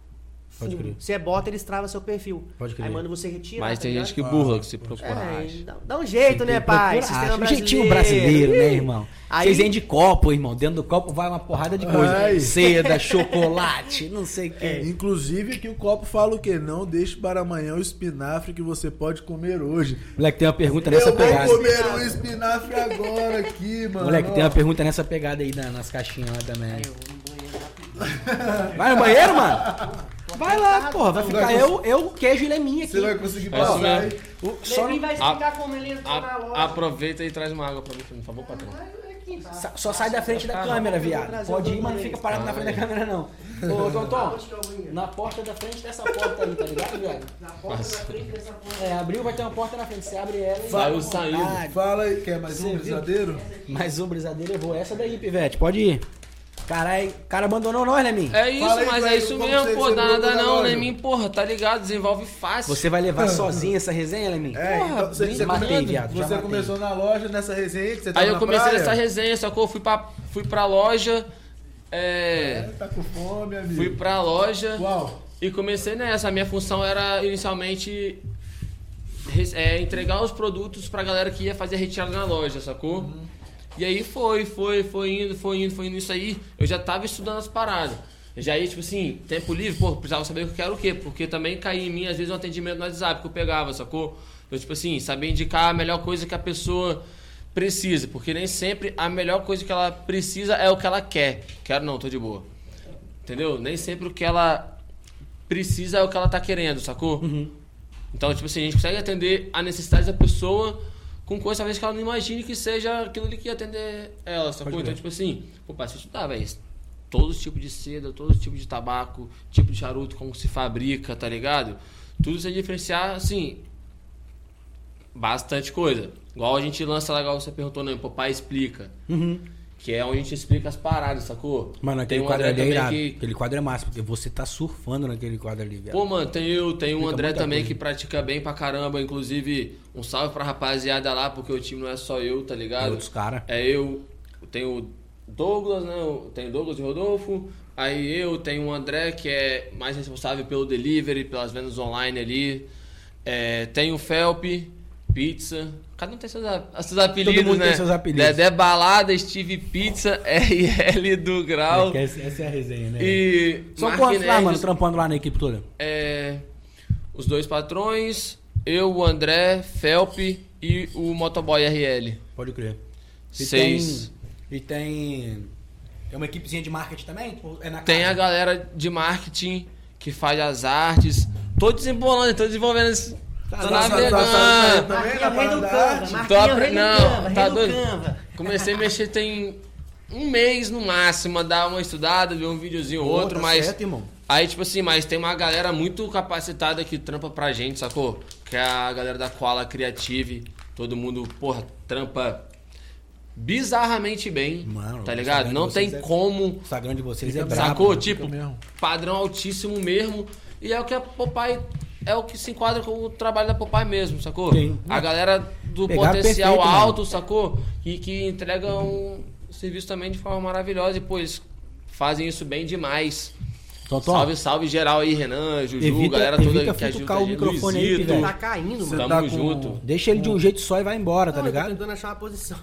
Pode crer. Você bota, eles travam seu perfil. Pode crer. Aí manda você retirar. Mas tá tem ligado? gente que burla, que se procura. É, acha. dá, dá um jeito, né, pai? Sistema. Um jeitinho brasileiro, né, irmão? Aí- Vocês vendem copo, irmão. Dentro do copo vai uma porrada de coisa. Ai. Seda, chocolate, não sei o que. É. Inclusive aqui o copo fala o quê? Não deixe para amanhã o espinafre que você pode comer hoje. Moleque, tem uma pergunta nessa Eu vou pegada. comer um espinafre agora aqui, mano. Moleque, tem uma pergunta nessa pegada aí na- nas caixinhas lá também. Aí eu vou no banheiro rapidinho. Vai no banheiro, mano? Vai lá, porra. Vai ficar eu, eu, o queijo e ele é minha aqui. Você vai conseguir É isso passar mesmo. O- Só, Levi não- vai explicar como ele entrou na A- loja. aproveita e traz uma água pra mim, por favor, patrão. Aqui, tá? sa- só sai da frente da câmera, viado. Pode ir, mas não fica parado na frente da câmera, não. Ô, Tonton, é na porta da frente dessa porta aí, tá ligado, viado? Na porta da frente dessa porta. É, abriu, vai ter uma porta na frente. Você abre ela e... Saiu saindo. Ah, Fala aí, quer mais Você um viu? brisadeiro? mais um brisadeiro, eu vou. Essa daí, Pivete, pode ir. Caralho, o cara abandonou nós, né, mim? É isso, Fala mas é isso mesmo, pô. Dá nada na não, né? Mim, porra, tá ligado? Desenvolve fácil. Você vai levar sozinho essa resenha, Lemin? É, Porra, então você, você, matei, come- viado. você começou na loja nessa resenha que você tava Aí eu na comecei praia? nessa resenha, só que eu fui pra, fui pra loja. É, É. tá com fome, amigo. Fui pra loja Uau. e comecei nessa. A minha função era inicialmente é, entregar os produtos pra galera que ia fazer a retirada na loja, sacou? Uhum. E aí foi, foi, foi indo, foi indo, foi indo isso aí. Eu já tava estudando as paradas. Já ia, tipo assim, tempo livre, pô, precisava saber o que eu quero o quê. Porque também caía em mim, às vezes, um atendimento no WhatsApp que eu pegava, sacou? Eu, tipo assim, saber indicar a melhor coisa que a pessoa precisa. Porque nem sempre a melhor coisa que ela precisa é o que ela quer. Quero não, tô de boa. Entendeu? Nem sempre o que ela precisa é o que ela tá querendo, sacou? Então, tipo assim, a gente consegue atender a necessidade da pessoa com coisa talvez que ela não imagine que seja aquilo que ia atender ela, sacou? Então, tipo assim, pô, pai, você estudar, velho. Todos os tipos de seda, todos os tipos de tabaco, tipo de charuto, como se fabrica, tá ligado? Tudo você diferenciar, assim, bastante coisa. Igual a gente lança lá, igual você perguntou, não, papai explica. Uhum. Que é onde a gente explica as paradas, sacou? Mano, aquele Tem um quadro André ali é irado. que- Aquele quadro é massa, porque você tá surfando naquele quadro ali, velho. Pô, mano, tem eu, tem o Fica André também coisa. que pratica bem pra caramba. Inclusive, um salve pra rapaziada lá, porque o time não é só eu, tá É ligado? outros caras. É eu, tem o Douglas, né? Tem o Douglas e o Rodolfo. Aí eu tenho o André, que é mais responsável pelo delivery, pelas vendas online ali. É, tem o Felp, pizza. Cada um tem seus, a- seus apelidos, mundo né? tem seus apelidos. Dedé Balada, Steve Pizza, RL do Grau. É essa, é a resenha, né? E. São quantos lá, mano, trampando lá na equipe toda? é, os dois patrões, eu, o André, Felp e o Motoboy RL. Pode crer. E Seis. Tem, e tem. Tem uma equipezinha de marketing também? É Tem a galera de marketing que faz as artes. Tô desembolando, tô desenvolvendo esse. Tô Tá, navegando. tá, tá, Marquinhos na rei do Canva, rei Não, tá doido? Comecei a mexer tem um mês no máximo, a dar uma estudada, ver um videozinho ou outro, tá mas. certo, irmão. Aí, tipo assim, mas tem uma galera muito capacitada que trampa pra gente, sacou? Que é a galera da Koala Creative. Todo mundo, porra, trampa bizarramente bem. Mano, tá ligado? Não tem é- como. O Instagram de vocês é brabo. Sacou? Tipo, mesmo. padrão altíssimo mesmo. E é o que a Popeye. É o que se enquadra com o trabalho da Popeye mesmo, sacou? Sim. A galera do Pegaram potencial perfeito, mano. alto, sacou? E que entrega um serviço também de forma maravilhosa. E, pô, eles fazem isso bem demais. Tom, Salve, salve geral aí, Renan, Juju, Evita- galera toda evita que ajuda o microfone aí, Luizito, velho. Tá caindo, Você mano. tá Tamo com- junto. deixa ele de um jeito só e vai embora, tá Não, eu tô ligado? tentando achar uma posição.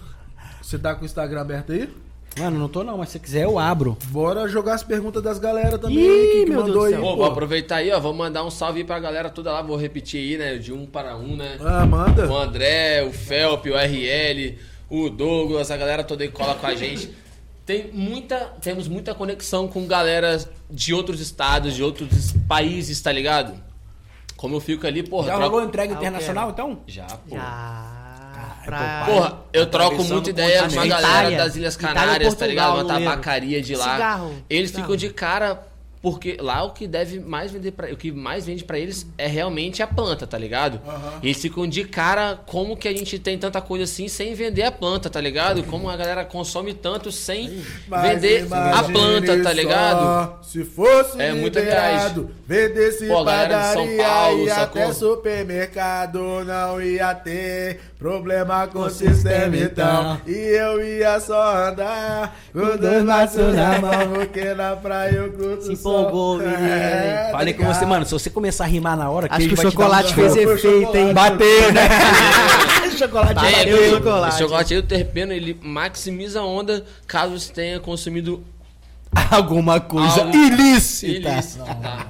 Você tá com o Instagram aberto aí? Mano, não tô não, mas se quiser eu abro. Bora jogar as perguntas das galera também Ih, aí, que, que meu mandou Deus aí. Pô, pô. vou aproveitar aí, ó. Vou mandar um salve aí pra galera toda lá. Vou repetir aí, né? De um para um, né? Ah, manda. O André, o Felp, o RL, o Douglas, a galera toda aí que cola com a gente. Tem muita, temos muita conexão com galera de outros estados, de outros países, tá ligado? Como eu fico ali, porra. Já troco- rolou entrega Ah, internacional, então? Já, pô. Já. Caralho, Porra, eu troco muita ideia com a galera Itália. das Ilhas Itália Canárias, ou tá ligado? Uma tabacaria de lá. Cigarro. Eles Cigarro. ficam de cara porque lá o que deve mais vender para o que mais vende pra eles é realmente a planta, tá ligado? E eles ficam de cara como que a gente tem tanta coisa assim sem vender a planta, tá ligado? Como a galera consome tanto sem Mas vender a planta, tá ligado? Se fosse É muito liberado, vendesse Pô, a galera de São padaria Paulo, e sacou? até supermercado não ia ter problema com o sistema então. E eu ia só andar com dois maços na mão, porque na praia eu curto Se o sol. empolgou, menino. É, Falei tá com você, mano, se você começar a rimar na hora, Acho que o um chocolate fez efeito, chocolate. hein? Bateu, né? chocolate É, bateu porque o chocolate. Chocolate o terpeno, ele maximiza a onda caso você tenha consumido Alguma coisa Algo ilícita. ilícito. tá?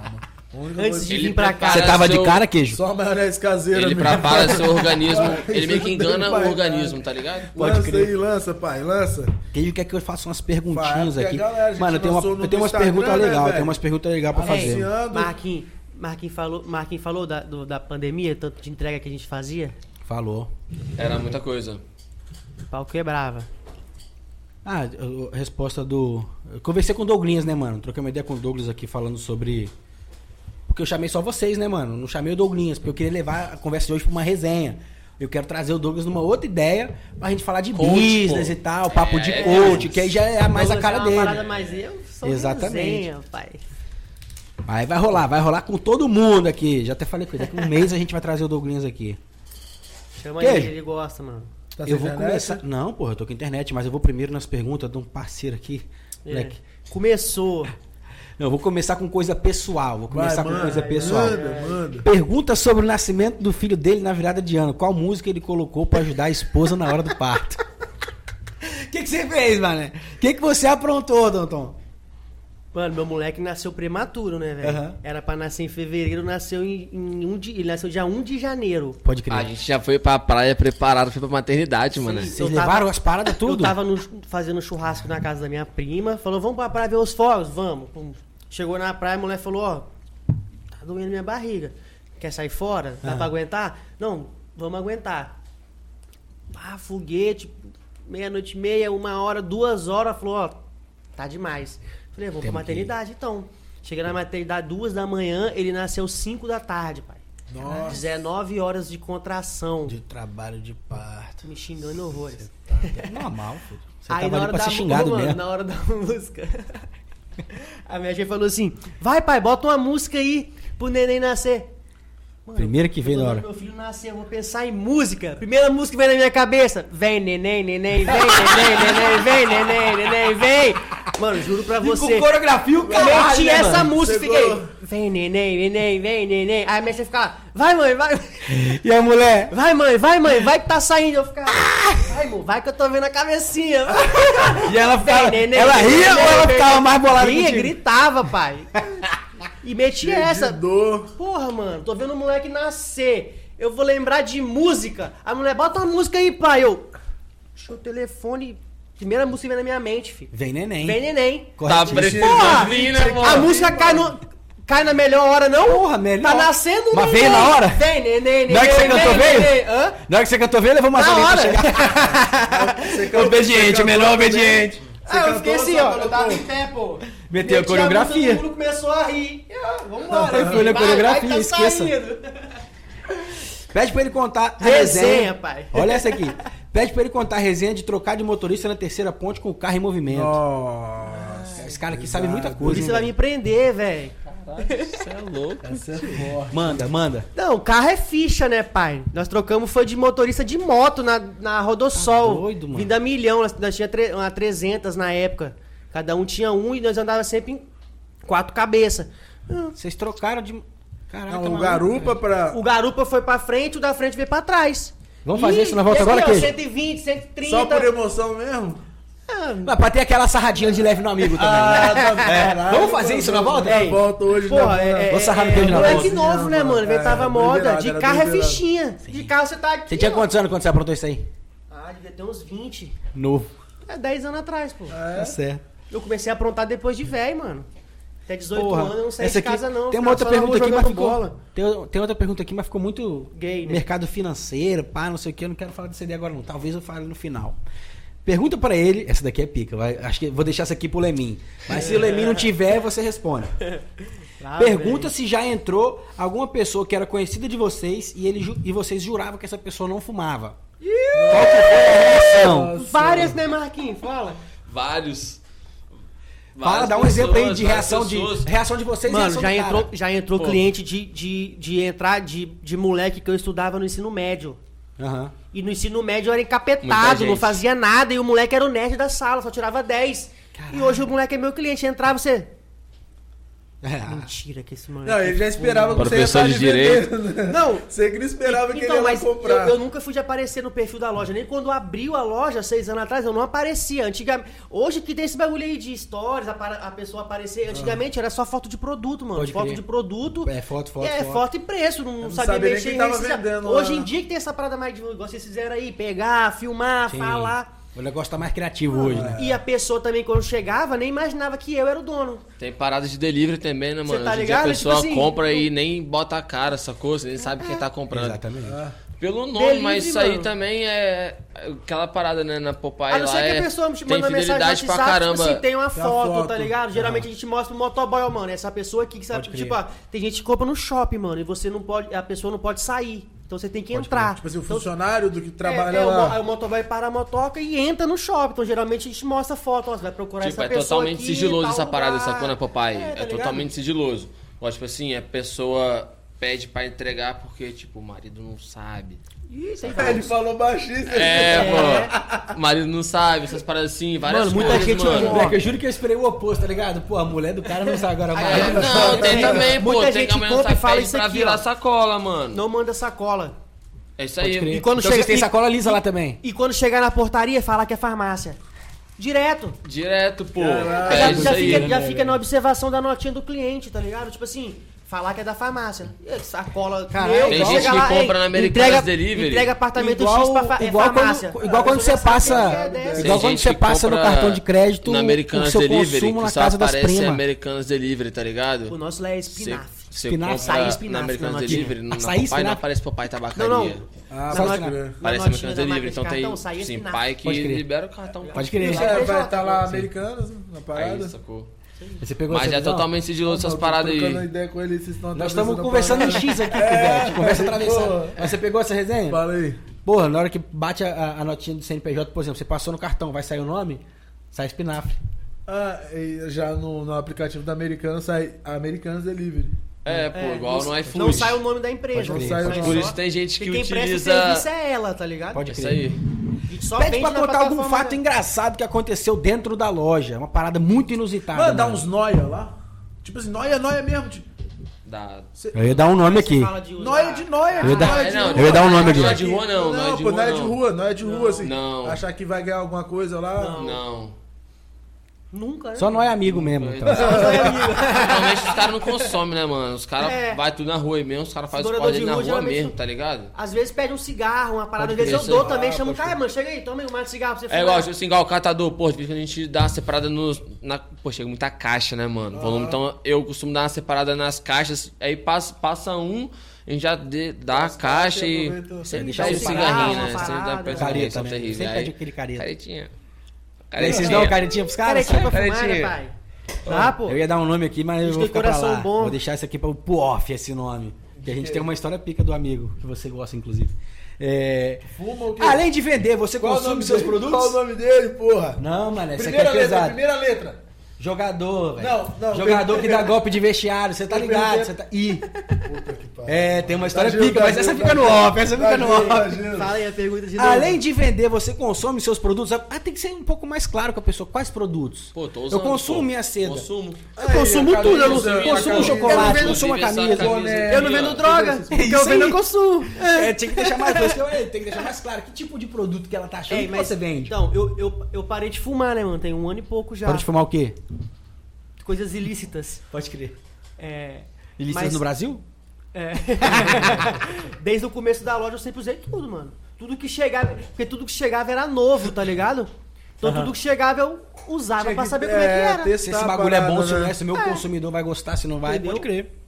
A única Antes de vir pra cá. Você tava de seu- cara, queijo? Só maionese caseira Ele prepara seu organismo, ele meio que engana o organismo, tá ligado? Pode lança crer. aí, lança, pai, lança. Queijo quer que eu faça umas perguntinhas aqui. galera, Mano, eu tenho, uma, eu tenho umas perguntas né, legais, velho? tem umas perguntas legais pra fazer. Marquinhos, Marquinhos falou, Marquinhos falou da, do- da pandemia, tanto de entrega que a gente fazia. Falou. Era muita coisa. O pau quebrava. Ah, a resposta do. Eu conversei com o Douglas, né, mano? Troquei uma ideia com o Douglas aqui falando sobre. Porque eu chamei só vocês, né, mano? Não chamei o Douglas, porque eu queria levar a conversa de hoje pra uma resenha. Eu quero trazer o Douglas numa outra ideia pra gente falar de Coach, business pô. e tal, papo de É, coach, que aí já é mais a Douglas cara é uma parada dele. mais eu sou Exatamente. resenha, pai. Aí vai rolar, vai rolar com todo mundo aqui. Já até falei com ele, daqui um mês a gente vai trazer o Douglas aqui. Chama Queijo. ele, ele gosta, mano. Tá eu vou internet? começar. Não, porra, eu tô com internet, mas eu vou primeiro nas perguntas de um parceiro aqui. É. Moleque. Começou. Não, eu vou começar com coisa pessoal. Vou começar Vai, com manda, coisa pessoal. Manda, manda. Pergunta sobre o nascimento do filho dele na virada de ano. Qual música ele colocou pra ajudar a esposa na hora do parto? O que, que você fez, mané? O que, que você aprontou, Tonton? Mano, meu moleque nasceu prematuro, né, velho? Aham. Era pra nascer em fevereiro, nasceu em, em um de, ele nasceu dia 1 de janeiro. Pode crer. A gente já foi pra praia preparado, foi pra maternidade, mano. Vocês eu tava- levaram as paradas tudo? Eu tava no- fazendo churrasco na casa da minha prima, falou, vamos pra praia ver os fogos? Vamos. Chegou na praia, a mulher falou, ó, tá doendo minha barriga. Quer sair fora? Dá Ah. pra aguentar? Não, vamos aguentar. Ah, foguete, meia-noite e meia, uma hora, duas horas, falou, ó, tá demais. Falei, vamos pra Temos que maternidade então. Cheguei na maternidade duas da manhã, ele nasceu cinco da tarde, pai. Nossa. 19 horas de contração. De trabalho de parto. Me xingando horrores. É normal, filho. Você Aí tava na hora pra da ser xingado mano, mesmo. na hora da música. A minha chefe falou assim: vai, pai, bota uma música aí pro neném nascer. Mano, Primeiro que veio na quando hora. Meu filho nascer, eu vou pensar em música. Primeira música que vem na minha cabeça. Vem, neném, neném, vem, neném, neném, vem, neném, neném, vem. Mano, juro pra você. coreografia, o Meti essa música e Chegou. fiquei. Vem, neném, neném, vem, neném. Aí a minha chefe ficava, vai, mãe, vai. E a mulher? Vai, mãe, vai, mãe, vai que tá saindo. Eu ficava, vai, amor, vai que eu tô vendo a cabecinha. E ela ficava. Vem, neném, ela vem, ria ou neném, ela vem. ficava mais bolada Ria, gritava, pai. E meti essa. Porra, mano, tô vendo o moleque nascer. Eu vou lembrar de música. A mulher, bota uma música aí, pai. Eu. Deixa o telefone. Primeira música que vem na minha mente, filho. Vem neném. Vem neném. Tá mano? A música cai, no, cai na melhor hora, não? Porra, melhor. Tá nascendo Mas neném. veio na hora? Vem, neném, neném. Na hora que você cantou, vem, veio? Hã? Na hora que você cantou, veio, levou mais hora. chegar. Você cantou- Obediente, o cantou obediente. Ah, eu fiquei assim, ó. Eu tava em pé, pô. Meteu a coreografia. Todo mundo começou a rir. Ah, Vambora. Foi filho. na Vai, coreografia, vai, tá esqueça. Pede pra ele contar a Resenha, resenha. pai. Olha essa aqui. Pede pra ele contar a resenha de trocar de motorista na terceira ponte com o carro em movimento. Nossa. Esse cara aqui sabe muita Por coisa. isso vai me velho? prender, velho. Você é louco. Essa é forte. Manda, manda. Não, o carro é ficha, né, pai? Nós trocamos foi de motorista de moto na, na Rodossol. Tá doido, mano. Vinda milhão, nós, nós tinha tre- uma 300 na época. Cada um tinha um e nós andava sempre em quatro cabeças. Ah, Vocês trocaram de. Caraca, Não, o garupa pra. O garupa foi pra frente, o da frente veio pra trás. Vamos fazer isso na volta e agora, aqui, ó, Queijo? 120, 130. Só por emoção mesmo? Ah, Mas pra ter aquela sarradinha de leve no amigo também. né? tá caralho. Vamos fazer isso na volta? Na volta hoje, Porra, na é, é, Vou sarrar no é, queijo na moleque volta. novo, né, mano? Inventava É, moda. doideirada, De carro é fichinha. De carro você tá aqui. Você tinha quantos anos quando você aprontou isso aí? Ah, devia ter uns 20. Novo. É 10 anos atrás, pô. Tá certo. Eu comecei a aprontar depois de velho, mano. Até 18 Porra, anos eu não saí essa de casa, não. Tem uma outra pergunta aqui, mas ficou. Tem, tem outra pergunta aqui, mas ficou muito. Gay, né? Mercado financeiro, pá, não sei o que. Eu não quero falar desse aí agora, não. Talvez eu fale no final. Pergunta pra ele. Essa daqui é pica. vai- acho que vou deixar essa aqui pro Lemin. Mas se o Lemin não tiver, você responde. Pergunta velho. se já entrou alguma pessoa que era conhecida de vocês e, ele, ju- e vocês juravam que essa pessoa não fumava. Qual que foi a reação? Várias, né, Marquinhos? Fala. Vários. Fala, dá um exemplo aí pessoas, de reação de, pessoas. reação de vocês Mano, reação já do entrou, cara. já entrou Pô. cliente de, de, de entrar de, de moleque que eu estudava no ensino médio. Aham. E no ensino médio eu era encapetado, não fazia nada. E o moleque era o nerd da sala, só tirava 10. E hoje o moleque é meu cliente. Entrava você. É. Mentira que esse moleque. Não, ele já esperava que você ia estar de direito. né? Não, Você que não esperava que Então, ele ia comprar. eu, eu nunca fui de aparecer no perfil da loja. Nem quando abriu a loja, seis anos atrás, eu não aparecia. Antigamente, hoje que tem esse bagulho aí de stories, a, para- a pessoa aparecer. Antigamente era só foto de produto, mano. Pode foto crer. de produto. É, foto, foto, é, foto. foto. e preço. Não, não sabia mexer quem em tava vendendo Hoje lá. em dia que tem essa parada mais de igual vocês fizeram aí, pegar, filmar, Sim. falar. O negócio tá mais criativo hoje, né? E a pessoa também, quando chegava, nem imaginava que eu era o dono. Tem parada de delivery também, né, mano? tá Hoje em ligado? dia a pessoa Tipo assim, compra eu- e nem bota a cara, sacou? Você nem sabe quem tá comprando. Exatamente. Pelo nome, Delivery, mas isso aí mano. também é aquela parada, né, na Popeye A não lá ser que é... a pessoa me tem manda mensagem no fidelidade pra WhatsApp, caramba. tipo assim, tem uma Tem foto, foto. tá ligado? Geralmente Ah. a gente mostra o motoboy, ó, mano, essa pessoa aqui que sabe, tipo, ó, tem gente que compra no shopping, mano, e você não pode, a pessoa não pode sair. Então você tem que Pode entrar. Tipo assim, o Então, funcionário do que trabalha é, é, o lá. Aí o motoboy para a motoca e entra no shopping. Então geralmente a gente mostra a foto, ó, você vai procurar Tipo, essa é pessoa totalmente aqui, sigiloso essa parada, sacou, na Popeye? É, É, tá ligado? totalmente sigiloso. Ó, tipo assim, a pessoa pede pra entregar porque, tipo, o marido não sabe. Isso, ele falou baixíssimo. É, é, pô. É. Marido não sabe, essas paradas assim, várias mano, coisas, muita gente mano. Eu juro que eu esperei o oposto, tá ligado? Pô, a mulher do cara não sabe agora. A não, sabe, tem tá também, pô. Muita tem gente que a compra e fala isso pra aqui, virar ó. sacola, mano. Não manda sacola. É isso aí. E quando então chega, tem sacola lisa e, lá também. E quando chegar na portaria, fala que é farmácia. Direto. Direto, pô. É, já, já, aí, fica, né, já fica na observação da notinha do cliente, tá ligado? Tipo assim, falar que é da farmácia. É, sacola A cola. Caralho, tem gente que lá, compra na Americanas entrega, Delivery. Entrega apartamento igual, X pra fa igual farmácia. Quando, igual quando você passa, é igual quando você passa é no cartão de crédito na Americanas seu Delivery, consumo na casa das primas. Americanas Delivery, tá ligado? O nosso lá é espinafre. Você espinafre, compra espinafre, na Americanas Delivery, no açaí, papai não aparece papai tabacaria. Não, não. Tá ah, na. Parece Americanas Delivery, então tem sim, pai que libera o cartão. Pode crer. Vai estar tá lá Americanas, na parada. Aí, sacou. Mas assim, é totalmente sigiloso essas paradas aí. Ideia com ele, vocês Nós estamos conversando em X aqui, é. Conversa atravessada. Mas você pegou essa resenha? Fala aí. Porra, na hora que bate a, a notinha do CNPJ, por exemplo, você passou no cartão, vai sair o nome? Sai espinafre. Ah, já no, no aplicativo da Americanas sai Americanas Delivery. É, é, pô, igual não, no iFood. Não sai o nome da empresa. Não né? sai Por isso tem gente que Quem utiliza... Quem presta é, é ela, tá ligado? Pode sair. Só Pede pra contar algum fato dela. engraçado que aconteceu dentro da loja. Uma parada muito inusitada. Mano, dá uns noia lá. Tipo assim, noia, noia mesmo. Tipo... Da... Cê... Eu ia dar um nome aqui. Noia de noia. Eu ia, dar... É, não, eu ia dar um nome aqui. Noia de rua não. Não, não pô, noia de rua. Noia de rua, assim. Não. Achar que vai ganhar alguma coisa lá. Não. não. Nunca. Né? Só não é amigo mesmo. Então. Normalmente os caras não consomem, né, mano? Os caras é. vai tudo na rua aí mesmo, os caras fazem corda na rua mesmo, tá ligado? Às vezes pede um cigarro, uma parada, às vezes eu dou também, ah, chamo o cara, mano, chega aí, toma um mais de cigarro pra você é, fumar. É igual, tipo assim, igual o catador, pô, a gente dá uma separada nos. Na... Pô, chega muita caixa, né, mano? Ah. Volume, então eu costumo dar uma separada nas caixas, aí passa, passa um a gente já dê, dá a caixa e. Né? Sempre dá um cigarrinho, né? Sempre dá Careta, né? Sempre pede aquele careta. Caretinha. Caretinha. Vocês dão caretinha pros caras? Caretinha pra fumar, né, pai? Tá, pô? Eu ia dar um nome aqui, mas eu vou ficar pra lá. Bom. Vou deixar isso aqui pro off, esse nome. Que a gente tem uma história pica do amigo, que você gosta, inclusive. É... Fuma o? Além de vender, você Qual consome seus dele? produtos? Qual o nome dele, porra? Não, mano, essa primeira aqui é letra, pesado. Primeira letra. Jogador, velho. Não, não, Jogador que dá golpe de vestiário, você tá ligado? Você tá. Ih. Puta que pariu. É, tem uma história pica, mas essa fica no off, essa fica no off. Fala aí a pergunta de novo. Além de vender, você consome seus produtos? Ah, tem que ser um pouco mais claro com a pessoa. Quais produtos? Pô, tô usando, eu consumo minha seda. Consumo. Eu consumo tudo, eu consumo chocolate, eu consumo camisa. Eu não vendo droga, porque assim. eu vendo eu consumo. É, é tinha que deixar mais tem que deixar mais claro que tipo de produto que ela tá achando que você vende. Então, eu parei de fumar, né, mano? Tem um ano e pouco já. Parou de fumar o quê? coisas ilícitas. Pode crer. É, ilícitas mas, no Brasil? É. Desde o começo da loja eu sempre usei tudo, mano. Tudo que chegava. Porque tudo que chegava era novo, tá ligado? Então uhum. tudo que chegava eu usava Cheguei, pra saber como é, que era. Esse bagulho parada, é bom, é, né? se, se o meu é. consumidor vai gostar, se não vai, Entendeu? pode crer.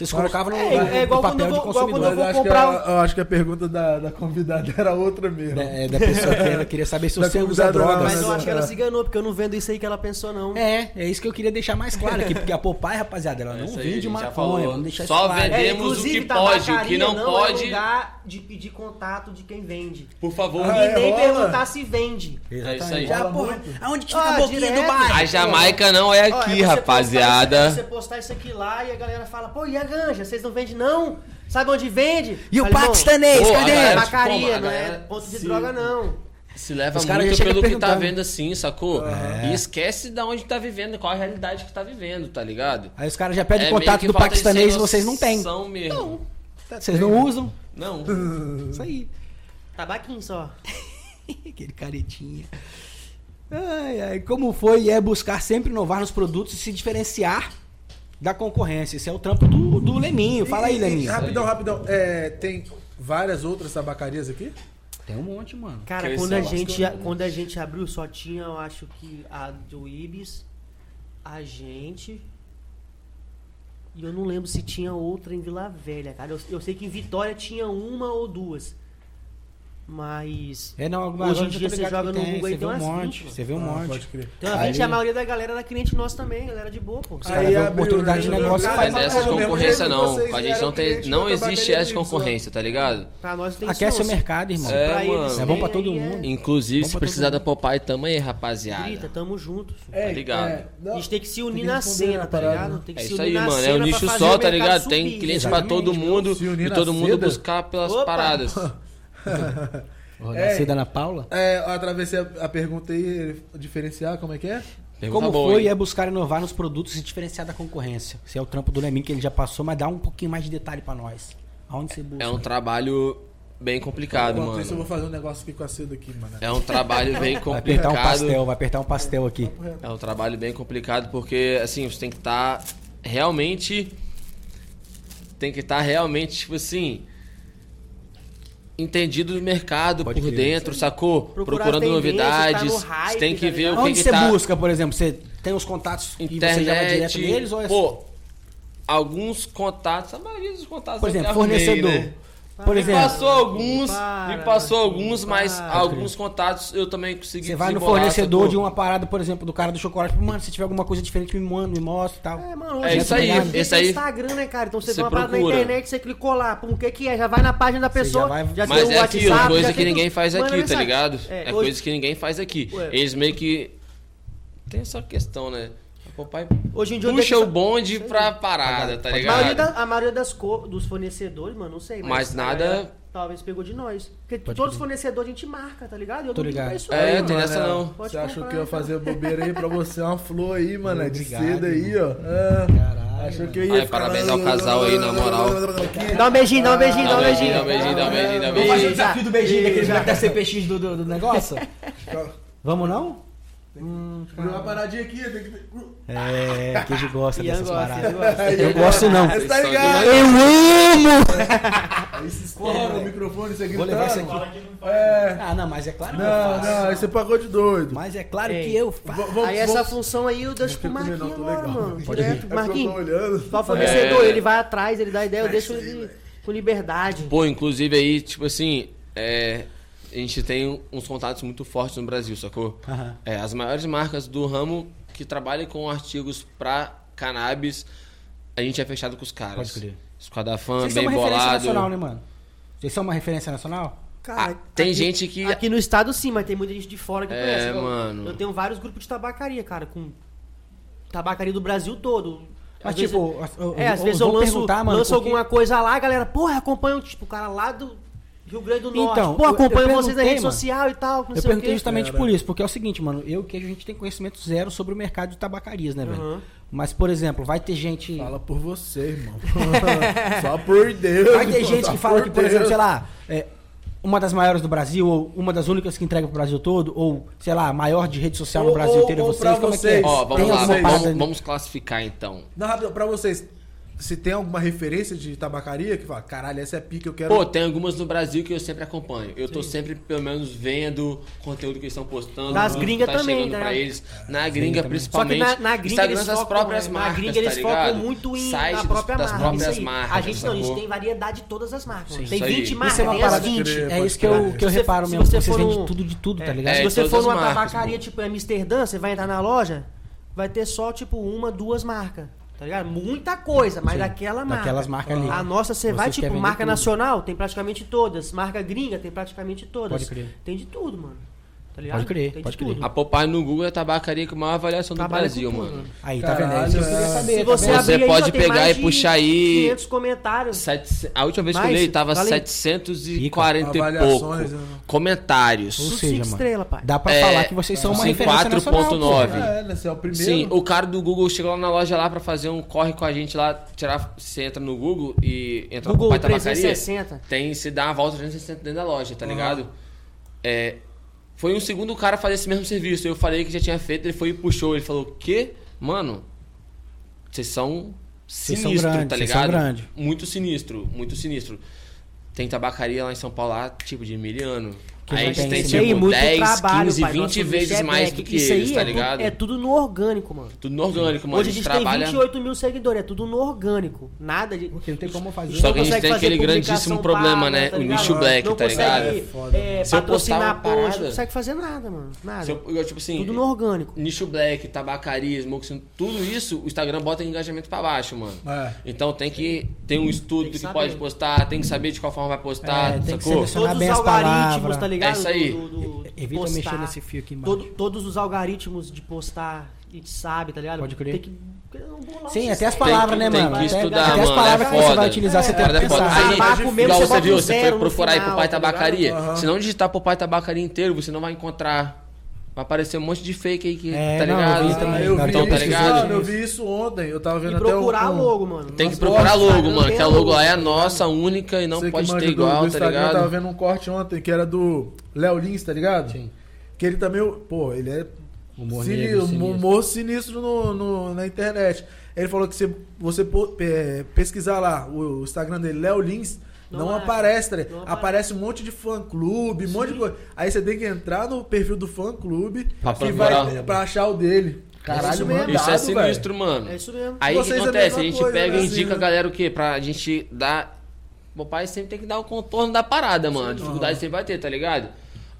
Vocês colocavam no, é, é igual papel quando eu vou, de consumidor. eu, acho comprar... que a, eu acho que a pergunta da, da convidada era outra mesmo. É, é da pessoa que ela queria saber se da você usa droga. Né? Mas, eu acho que ela é. se enganou, porque eu não vendo isso aí que ela pensou, não. É, é isso que eu queria deixar mais claro aqui, porque a Popeye, rapaziada, ela é não vende maconha. Só vendemos o que tá pode, o que não, não pode. É lugar de pedir contato de quem vende. Por favor. Ah, e nem perguntar se vende. É isso aí. Já, porra, aonde que fica ah, a boquinha do bairro? A Jamaica não é aqui, rapaziada. Você postar isso aqui lá e a galera fala, pô, e a ganja? Vocês não vendem, não? Sabe onde vende? E o paquistanês, oh, cadê? É macaria, não é ponto de droga, não. Se leva Os muito pelo que tá vendo assim, sacou? É. E esquece de onde tá vivendo, qual a realidade que tá vivendo, tá ligado? Aí os caras já pedem é, contato do paquistanês e vocês não têm. Não. Vocês não usam? Não. Isso aí. Tabaquinho só. Aquele caretinha. Ai, ai, como foi e é buscar sempre inovar nos produtos e se diferenciar da concorrência. Esse é o trampo do, do Leminho. Fala aí, Leminho. E, rapidão, rapidão. É, tem várias outras tabacarias aqui? Tem um monte, mano. Cara, quando a, gente, quando a gente abriu, só tinha, eu acho que a do Ibis, a gente. E eu não lembro se tinha outra em Vila Velha, cara. Eu, eu sei que em Vitória tinha uma ou duas. Mas. É, não, hoje em dia tá você joga no tem, Google aí tem um monte. você vê um ah, monte. Então, a, gente, a maioria da galera era cliente nossa também, galera de boa, pô. Os caras vê oportunidade né? de negócio cara, faz. Essa concorrência não. A gente não tem. Não existe essa concorrência, tá ligado? Pra nós tem Aquece o mercado, irmão. É, mano. É bom pra é, todo é. mundo. Inclusive, se precisar da Popeye, tamo aí, rapaziada. Grita, tamo junto. É, tá ligado? A gente tem que se unir na cena, tá ligado? É isso aí, mano. É um nicho só, tá ligado? Tem cliente pra todo mundo e todo mundo buscar pelas paradas. Nascida é, Ana Paula? É, atravessei a, a pergunta aí, diferenciar, como é que é? Pergunta como boa, foi é buscar inovar nos produtos e diferenciar da concorrência? Se é o trampo do Lemin que ele já passou, mas dá um pouquinho mais de detalhe para nós. Aonde você busca? É um trabalho bem complicado, mano. Isso eu vou fazer um negócio aqui com a Cida aqui, mano. É um trabalho bem complicado. Vai apertar um pastel, vai apertar um pastel aqui. É um trabalho bem complicado porque assim, você tem que estar tá realmente tem que estar tá realmente tipo assim, Entendido do mercado Pode por crer. dentro, sacou? Procurar Procurando tendência, novidades. tá no hype, você tem que tá ver ligado? o que, Onde que você tá. busca, por exemplo? Você tem os contatos e você já vai direto neles ou é Pô, alguns contatos, a maioria dos contatos Por eu exemplo, já arrumei, fornecedor. né? Por Me exemplo, passou alguns, Para, me passou alguns, mas para. alguns contatos eu também consegui você vai no fornecedor de uma parada, por exemplo, do cara do chocolate, mano, se tiver alguma coisa diferente, me manda, me mostra e tal. É, mano, É hoje isso aí, tem esse aí- Instagram, né, cara? Então você, Você vê uma parada na procura. internet, você clicou lá, pum, o que que é? Já vai na página da Você pessoa, já vai- já, Mas tem é o aquilo, WhatsApp, coisa já que tem ninguém tudo. faz Manda aqui, tá mensagem. ligado? É, É, hoje- coisa que ninguém faz aqui. Ué. Eles meio que. Tem essa questão, né? Hoje em dia puxa o que- bonde pra parada, tá A maioria, ligado? da- a maioria das co- dos fornecedores, mano, não sei. Mas a nada- galera Talvez pegou de nós. Porque todos os fornecedores a gente marca, tá ligado? Eu Tô ligado. isso É, aí, tem mano. essa não. Pode Você achou que eu ia fazer bobeira aí pra você? Uma flor aí, mano, é de seda aí, ó. Ah, Caralho, achou que eu ia parabéns ao casal aí, na moral. Dá um beijinho, dá um beijinho, Dá um beijinho, beijinho. dá um beijinho, dá um beijinho, dá um Vamos fazer o beijinho. desafio do beijinho, daquele Já. da CPX do, do, do negócio? Vamos não? Hum, Uma paradinha aqui, tem que... É, que a gente gosta Ian dessas gosta, paradas. Gosta. Eu gosto não. Você tá ligado? Eu amo! Aí se estoura o microfone, você Vou levar isso aqui. É. Ah, não, mas é claro que eu Não, faço. não, aí você pagou de doido. Mas é claro Ei. que eu faço. V- Aí essa função aí eu deixo pro Não Marquinhos não, agora, legal. mano. Pode Direto. É que eu Marquinhos, só fornecedor, É. ele vai atrás, ele dá ideia, eu deixo ele com liberdade. Pô, inclusive aí, tipo assim, é, a gente tem uns contatos muito fortes no Brasil, sacou? Aham. É, as maiores marcas do ramo que trabalham com artigos pra cannabis, a gente é fechado com os caras. Pode crer. Esquadafã, Vocês são bem uma referência bolado. nacional, né, mano? Vocês são uma referência nacional? Cara, Ah, tem aqui- gente que- Aqui no estado sim, mas tem muita gente de fora que É, conhece. Eu- mano. Eu tenho vários grupos de tabacaria, cara, com tabacaria do Brasil todo. Mas, Às vezes tipo, eu- eu- é, às eu vezes eu lanço, perguntar, mano, lanço porque- alguma coisa lá, a galera, porra, acompanha, tipo, o cara lá do Rio Grande do Norte. Então, Pô, eu- eu acompanho vocês na rede mano. social e tal, não eu sei o perguntei quê. justamente Cara. por isso, porque é o seguinte, mano, eu que a gente tem conhecimento zero sobre o mercado de tabacarias, né, velho? Uhum. Mas, por exemplo, vai ter gente. Fala por você, irmão. Só por Deus. Vai ter gente que fala que, por Deus. exemplo, sei lá, é, uma das maiores do Brasil, ou uma das únicas que entrega pro Brasil todo, ou, sei lá, a maior de rede social no Ou- Brasil ou- inteiro é ou vocês, como é que vocês. é? Ó, vamos Tem lá, vamos, vamos classificar então. Não, rápido, pra vocês, se tem alguma referência de tabacaria que fala, caralho, essa é pica, eu quero. Pô, tem algumas no Brasil que eu sempre acompanho. Eu tô sempre, pelo menos, vendo conteúdo que eles estão postando. Das gringas tá também, tá pra eles. Na gringa, principalmente. Só que na, na gringa Instagram eles das focam, próprias né? marcas, Na gringa eles tá focam ligado? muito em, Site na própria das marca. próprias marcas, a gente não, a gente tem variedade de todas as marcas. Sim, tem isso aí. 20 Isso marcas, Isso é uma tem parada as 20. crer. É isso que eu, que eu Se você- reparo mesmo. você Vocês for vendem tudo de tudo, tá É, ligado? É, Se você for numa tabacaria, tipo em Amsterdã, você vai entrar na loja, vai ter só, tipo, uma, duas marcas. Tá ligado? Muita coisa, mas Sim, daquela marca. daquelas marcas ali. A nossa, você vai, tipo, marca tudo. nacional, tem praticamente todas. Marca gringa, tem praticamente todas. Pode crer. Tem de tudo, mano. Tá ligado? Pode crer, tem pode de crer. tudo. A Popeye no Google é a tabacaria com maior avaliação do Trabalha Brasil, com tudo, mano. Aí, tá vendo? É Caralho, isso que eu queria saber. Se tá você, vendo? Você abrir aí, pode pegar mais e puxar aí- 500 comentários. Sete- a última vez que eu olhei tava aí. 740 e pouco Avaliações, né? comentários. Ou seja, mano, estrelas, pai. dá pra É, falar que vocês são uma sim, referência 4.9. nacional, pô. É, né? Você é o primeiro. Sim, o cara do Google chegou lá na loja lá pra fazer um corre com a gente lá, tirar, você entra no Google e entra Google no Papai Tabacaria, 360. tem, se dá uma volta 360 dentro da loja, tá ligado? É, foi um segundo cara fazer esse mesmo serviço, eu falei que já tinha feito, ele foi e puxou, ele falou, que? Mano, vocês são Vocês são sinistro, grandes, tá vocês são ligado? grandes. Muito sinistro, muito sinistro. Tem tabacaria lá em São Paulo, lá, tipo, de miliano. Que Aí a gente tem tem, aí, tipo, muito 10, trabalho, 15, pai. 20 Nossa, vezes é mais do que Isso aí eles, tá é tudo- ligado? É tudo no orgânico, mano. Tudo no orgânico, mano. Hoje a gente tem trabalha... 28 mil seguidores, é tudo no orgânico. Nada de. Porque não tem como fazer. Só que a gente tem aquele grandíssimo problema, paga, né? tá o nicho black, não tá consegue, ligado? É, Foda. Se eu postar patrocinar post, parada- não consegue fazer nada, mano. Nada. Se eu, eu, tipo assim, Tudo no orgânico. nicho black, tabacaria, smoke, tudo isso, o Instagram bota engajamento pra baixo, mano. É. Então tem que ter um estudo Tem que do que pode postar, tem que saber de qual forma vai postar, É, tem que sacou? Todos os algoritmos, tá ligado? É isso aí. Do- do- do Evita postar. mexer nesse fio aqui embaixo. Todo- todos os algoritmos de postar, a gente sabe, tá ligado? Pode crer. Tem que. Sim, até as palavras, né, tem mano? que Até- estudar, até as mano, palavras é que você vai utilizar, você É, tem que é pensar. Aí, mesmo, igual você você viu, você foi procurar aí pro pai tá ligado? tabacaria. Se não digitar pro pai tabacaria inteiro, você não vai encontrar. Vai aparecer um monte de fake aí que, É, tá não, ligado? eu vi também. eu vi então, tá isso, ligado? mano, eu vi isso ontem. Eu tava vendo E até procurar um, logo, mano. Tem que procurar logo, Instagram mano. Que a logo lá é tá nossa, ligado? única e não Você que pode ter do- igual, do tá Instagram, Eu tava ligado? vendo um corte ontem que era do Léo Lins, tá ligado? Sim. Que ele também, pô, ele é Humor um sinistro. humor sinistro no, no- na internet. Ele falou que se você é, pesquisar lá o Instagram dele, Léo Lins, não, Não aparece, tá ligado? Não aparece. um monte de fã clube, um monte de coisa. Aí você tem que entrar no perfil do fã clube Pra e vai pra achar o dele. Caralho, mandado, Isso é velho. sinistro, mano. É isso mesmo. Aí o que Vocês é a acontece? A gente coisa, pega né, e indica assim, a galera o quê? Pra gente dar. O pai sempre tem que dar o contorno da parada, mano. A dificuldade sempre vai ter, tá ligado?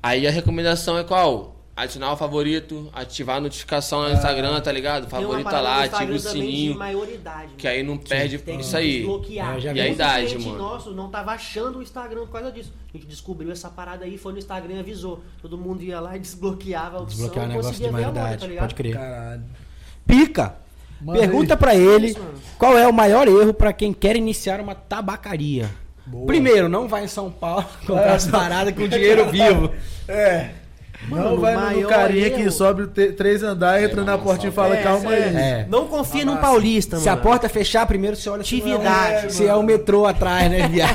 Aí a recomendação é qual? Adicionar o favorito, ativar a notificação no Instagram, tá ligado? Favorita parada lá, no ativa o sininho. maioridade. Que aí não perde Tem isso aí. desbloquear. É, E a idade, mano? nosso não tava achando o Instagram por causa disso. A gente descobriu essa parada aí, foi no Instagram e avisou. Todo mundo ia lá e desbloqueava a opção. Desbloquear o negócio de maioridade, tá ligado? pode crer. Caralho. Pica! Manda Pergunta pra ele Isso, mano. qual é o maior erro pra quem quer iniciar uma tabacaria. Boa. Primeiro, não vai em São Paulo comprar as paradas com dinheiro vivo. É. Mano, não vai no carinha que sobe te- três andares, entra na mano, portinha e fala, É, calma aí. é. Não confia num paulista, Se a mano. porta fechar, primeiro você olha é, Atividade. um- se é o metrô atrás, né, viado?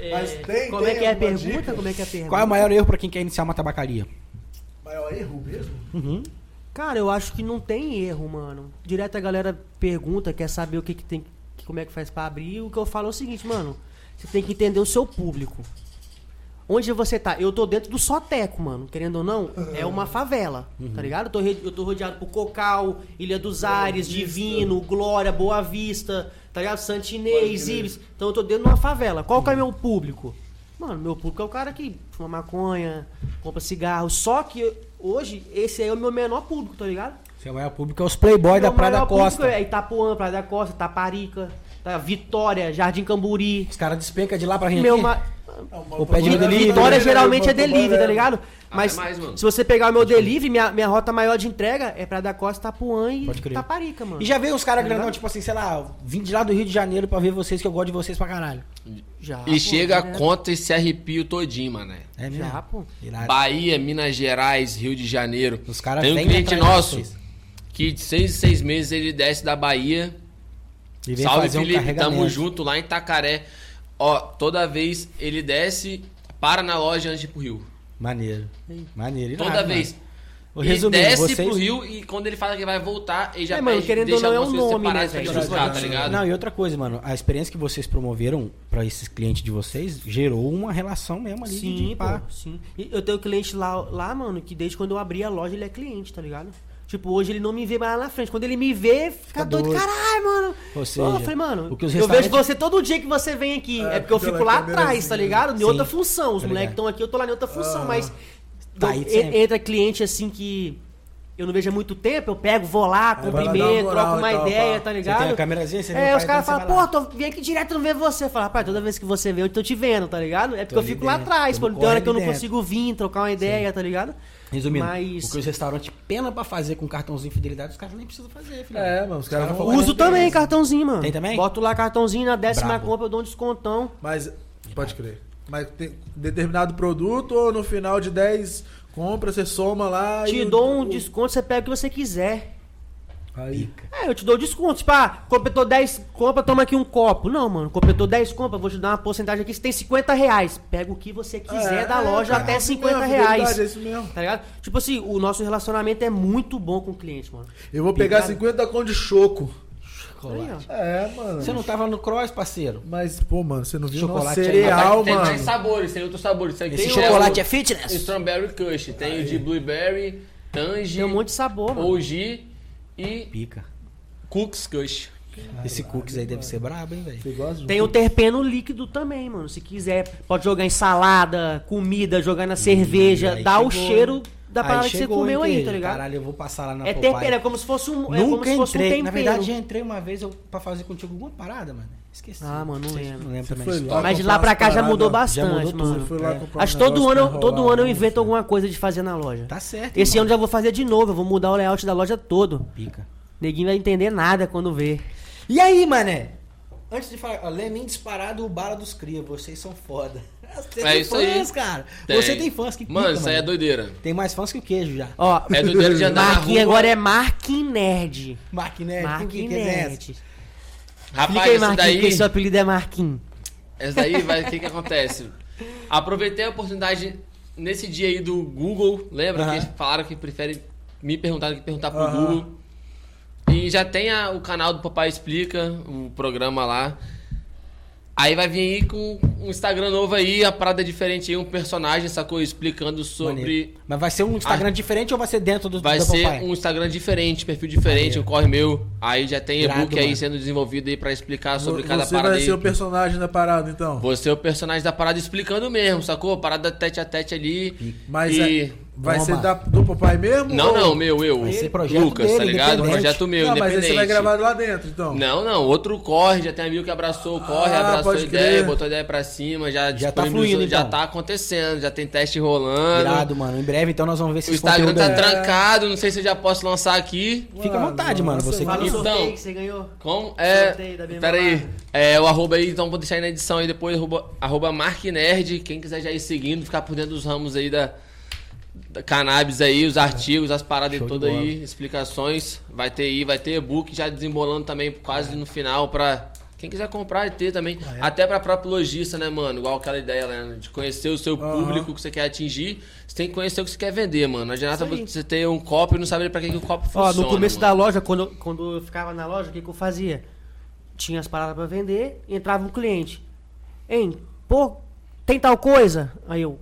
É, Mas tem- como tem é que é a pergunta? dica? Como é que é a pergunta? Qual é o maior erro pra quem quer iniciar uma tabacaria? Maior erro mesmo? Uhum. Cara, eu acho que não tem erro, mano. Direto a galera pergunta, quer saber o que, que tem, como é que faz pra abrir. O que eu falo é o seguinte, mano. Você tem que entender o seu público. Onde você tá? Eu tô dentro do Soteco, mano. Querendo ou não, é uma favela, tá ligado? Eu tô, eu tô rodeado por Cocal, Ilha dos Ares, Vista. Divino, Glória, Boa Vista, tá ligado? Santinês. Ibis. Então eu tô dentro de uma favela. Qual que é meu público? Mano, meu público é o cara que fuma maconha, compra cigarro. Só que hoje, esse aí é o meu menor público, tá ligado? Seu maior público é os playboy da Praia da maior público Costa. É Itapuã, Praia da Costa, Taparica, tá? Vitória, Jardim Camburi. Os caras despencam de lá pra gente. Meu aqui. ma... Ou pede no delivery. Vitória né? geralmente é delivery, tá ligado? Mas mais, mano. se você pegar o meu delivery, minha, minha rota maior de entrega é Praia da Costa, Itapuã e Pode crer. Taparica, mano. E já veio os caras Tá grandão, tipo assim, sei lá, vim de lá do Rio de Janeiro pra ver vocês, que eu gosto de vocês pra caralho. Já, E pô, chega, conta e se arrepia todinho, mané. É mesmo? Já, pô. Irado. Bahia, Minas Gerais, Rio de Janeiro. Os caras Tem um cliente de nosso que de seis em seis meses ele desce da Bahia. E vem Salve, fazer um Felipe, tamo junto lá em Itacaré. Ó, toda vez ele desce, para na loja antes de ir pro Rio. Maneiro. Maneiro. irado, Toda mano. vez. Ô, Ele resumindo, desce vocês- pro Rio e quando ele fala que vai voltar, ele já É, mano, pede, querendo deixa ou não, é um nome, né, velho? buscar, tá ligado? Não, e outra coisa, mano, a experiência que vocês promoveram pra esses clientes de vocês gerou uma relação mesmo ali Sim, de pô, pá. sim. E eu tenho cliente lá, lá, mano, que desde quando eu abri a loja ele é cliente, tá ligado? Tipo, hoje ele não me vê mais lá na frente. Quando ele me vê, fica, doido. doido. Caralho, mano. Ou seja, eu falei, mano, o que os eu vejo restaurantes- você todo dia que você vem aqui. É, É, porque eu fico lá atrás, assim, tá ligado? Em Sim. outra função. Os Tá moleques estão aqui, eu tô lá em outra função. Ah. Mas Tá eu- entra cliente assim que eu não vejo há muito tempo, eu pego, vou lá, uma cumprimento, moral troco uma tal, ideia, pá. tá Você ligado? tem a câmerazinha, você É, os caras você falam, pô, tô, vim aqui direto não ver você. Eu falo, rapaz, toda vez que você vem, eu tô te vendo, tá ligado? É porque Tô eu fico lá atrás, pô, tem hora que eu não dentro. consigo vir, trocar uma ideia, tá ligado? Resumindo, Mas- o que os restaurantes pena pra fazer com cartãozinho de fidelidade, os caras nem precisam fazer, filho. É, mano, os caras vão caras Uso também cartãozinho, mano. Tem também? Boto lá cartãozinho, na décima Brabo. compra eu dou um descontão. Mas, pode crer. Mas tem determinado produto ou no final de 10 compras, você soma lá Te e... o- dou um o- desconto, você pega o que você quiser. Aí. É, eu te dou desconto. Tipo, ah, completou 10 compras, toma aqui um copo. Não, mano, completou 10 compras, vou te dar uma porcentagem aqui, você tem 50 reais. Pega o que você quiser É, da é, loja cara, até é isso 50 mesmo, reais. verdade, É isso mesmo. Tá ligado? Tipo assim, o nosso relacionamento é muito bom com o cliente, mano. Eu vou pegar Picado. 50 com de choco. Aí, ó. É, mano. Você não tava no cross, parceiro? Mas, pô, mano, você não viu Chocolate nosso aí. cereal, tem mais mano. sabores, tem outros sabores. Aqui Esse tem chocolate o- é fitness? Strawberry Kush. Tem o de Blueberry, Tangy, Tem um monte de sabor, mano. OG e Pica. Cooks Kush. Esse cookies aí deve ser brabo, hein, velho? Tem o terpeno líquido também, mano. Se quiser, pode jogar em salada, comida, jogar na cerveja, dá o cheiro da Aí parada que você chegou, comeu aí, tá ligado? Caralho, eu vou passar lá na é Popeye. tempero, é como se fosse um, é como Nunca se fosse um entrei. tempero. Na verdade, já entrei uma vez eu, pra fazer contigo alguma parada, mano. Esqueci. Ah, mano, não lembro. Não lembro também. lá? Mas de lá pra cá já paradas, mudou já bastante, mudou tudo. mano. É. Acho um que todo ano, pra todo ano eu né? invento alguma coisa de fazer na loja. Tá certo, Esse mano. ano já vou fazer de novo, eu vou mudar o layout da loja todo. Pica. Neguinho vai entender nada quando vê. E aí, mané? Antes de falar, ó, Lemin disparado, o Bala dos Cria. Vocês são foda. Você É tem isso aí. fãs, cara. Tem. Você tem fãs que Mano, pica, isso aí é doideira. Tem mais fãs que o queijo já. Ó, É doideira de andar na Marquinhos rua. agora é Marquinhos Nerd. Mark Nerd, Marquinhos que é? Nerd. Rapaz, aí, esse Marquinhos, daí... que seu apelido é Marquinhos. Esse daí, vai, o que que acontece? Aproveitei a oportunidade nesse dia aí do Google, lembra? Que eles falaram que preferem me perguntar do que perguntar pro. Google. E já tem a- o canal do Papai Explica, o programa lá. Aí vai vir aí com um Instagram novo aí, a parada é diferente aí, um personagem, sacou? Explicando sobre. Maneiro. Mas vai ser um Instagram Ah. diferente ou vai ser dentro do Vai do ser papai? um Instagram diferente, perfil diferente, um corre meu. Aí já tem e-book aí mano. sendo desenvolvido aí pra explicar sobre Você cada parada vai aí. ser o personagem da parada, então. Você é o personagem da parada explicando mesmo, sacou? Parada tete a tete ali. Mas e... é- vai Toma. ser da, do papai mesmo? Não, ou- não, meu, eu. Vai ser projeto Lucas, tá dele, ligado? independente. Projeto meu, Não, mas aí independente. você vai gravar lá dentro, então. Não, não, outro corre, já tem amigo que abraçou o corre, Ah, abraçou a ideia, crer. botou a ideia pra cima, já Já tá disponibilizou, fluindo, já então. tá acontecendo, já tem teste rolando. Irado, mano. Em breve, então, nós vamos ver se O Instagram tá aí- trancado, não sei se eu já posso lançar aqui. Fica à vontade, mano. Você que... Então, sorteio que você ganhou. Com, é, Sorteio da minha pera aí, é o arroba aí, então vou deixar aí na edição aí depois, arroba, arroba Mark Nerd, quem quiser já ir seguindo, ficar por dentro dos ramos aí da, da cannabis aí, os artigos, as paradas Show todas aí, explicações, vai ter aí, vai ter e-book já desembolando também quase no final pra quem quiser comprar e ter também, Ah, é? até pra próprio lojista, né, mano, igual aquela ideia, né, de conhecer o seu público que você quer atingir, você tem que conhecer o que você quer vender, mano, não adianta você ter um copo e não saber pra que, que o copo Ó, funciona, no começo mano. da loja, quando, eu- quando eu ficava na loja, o que, que eu fazia? Tinha as paradas pra vender, entrava um cliente. Hein, pô, tem tal coisa? Aí eu,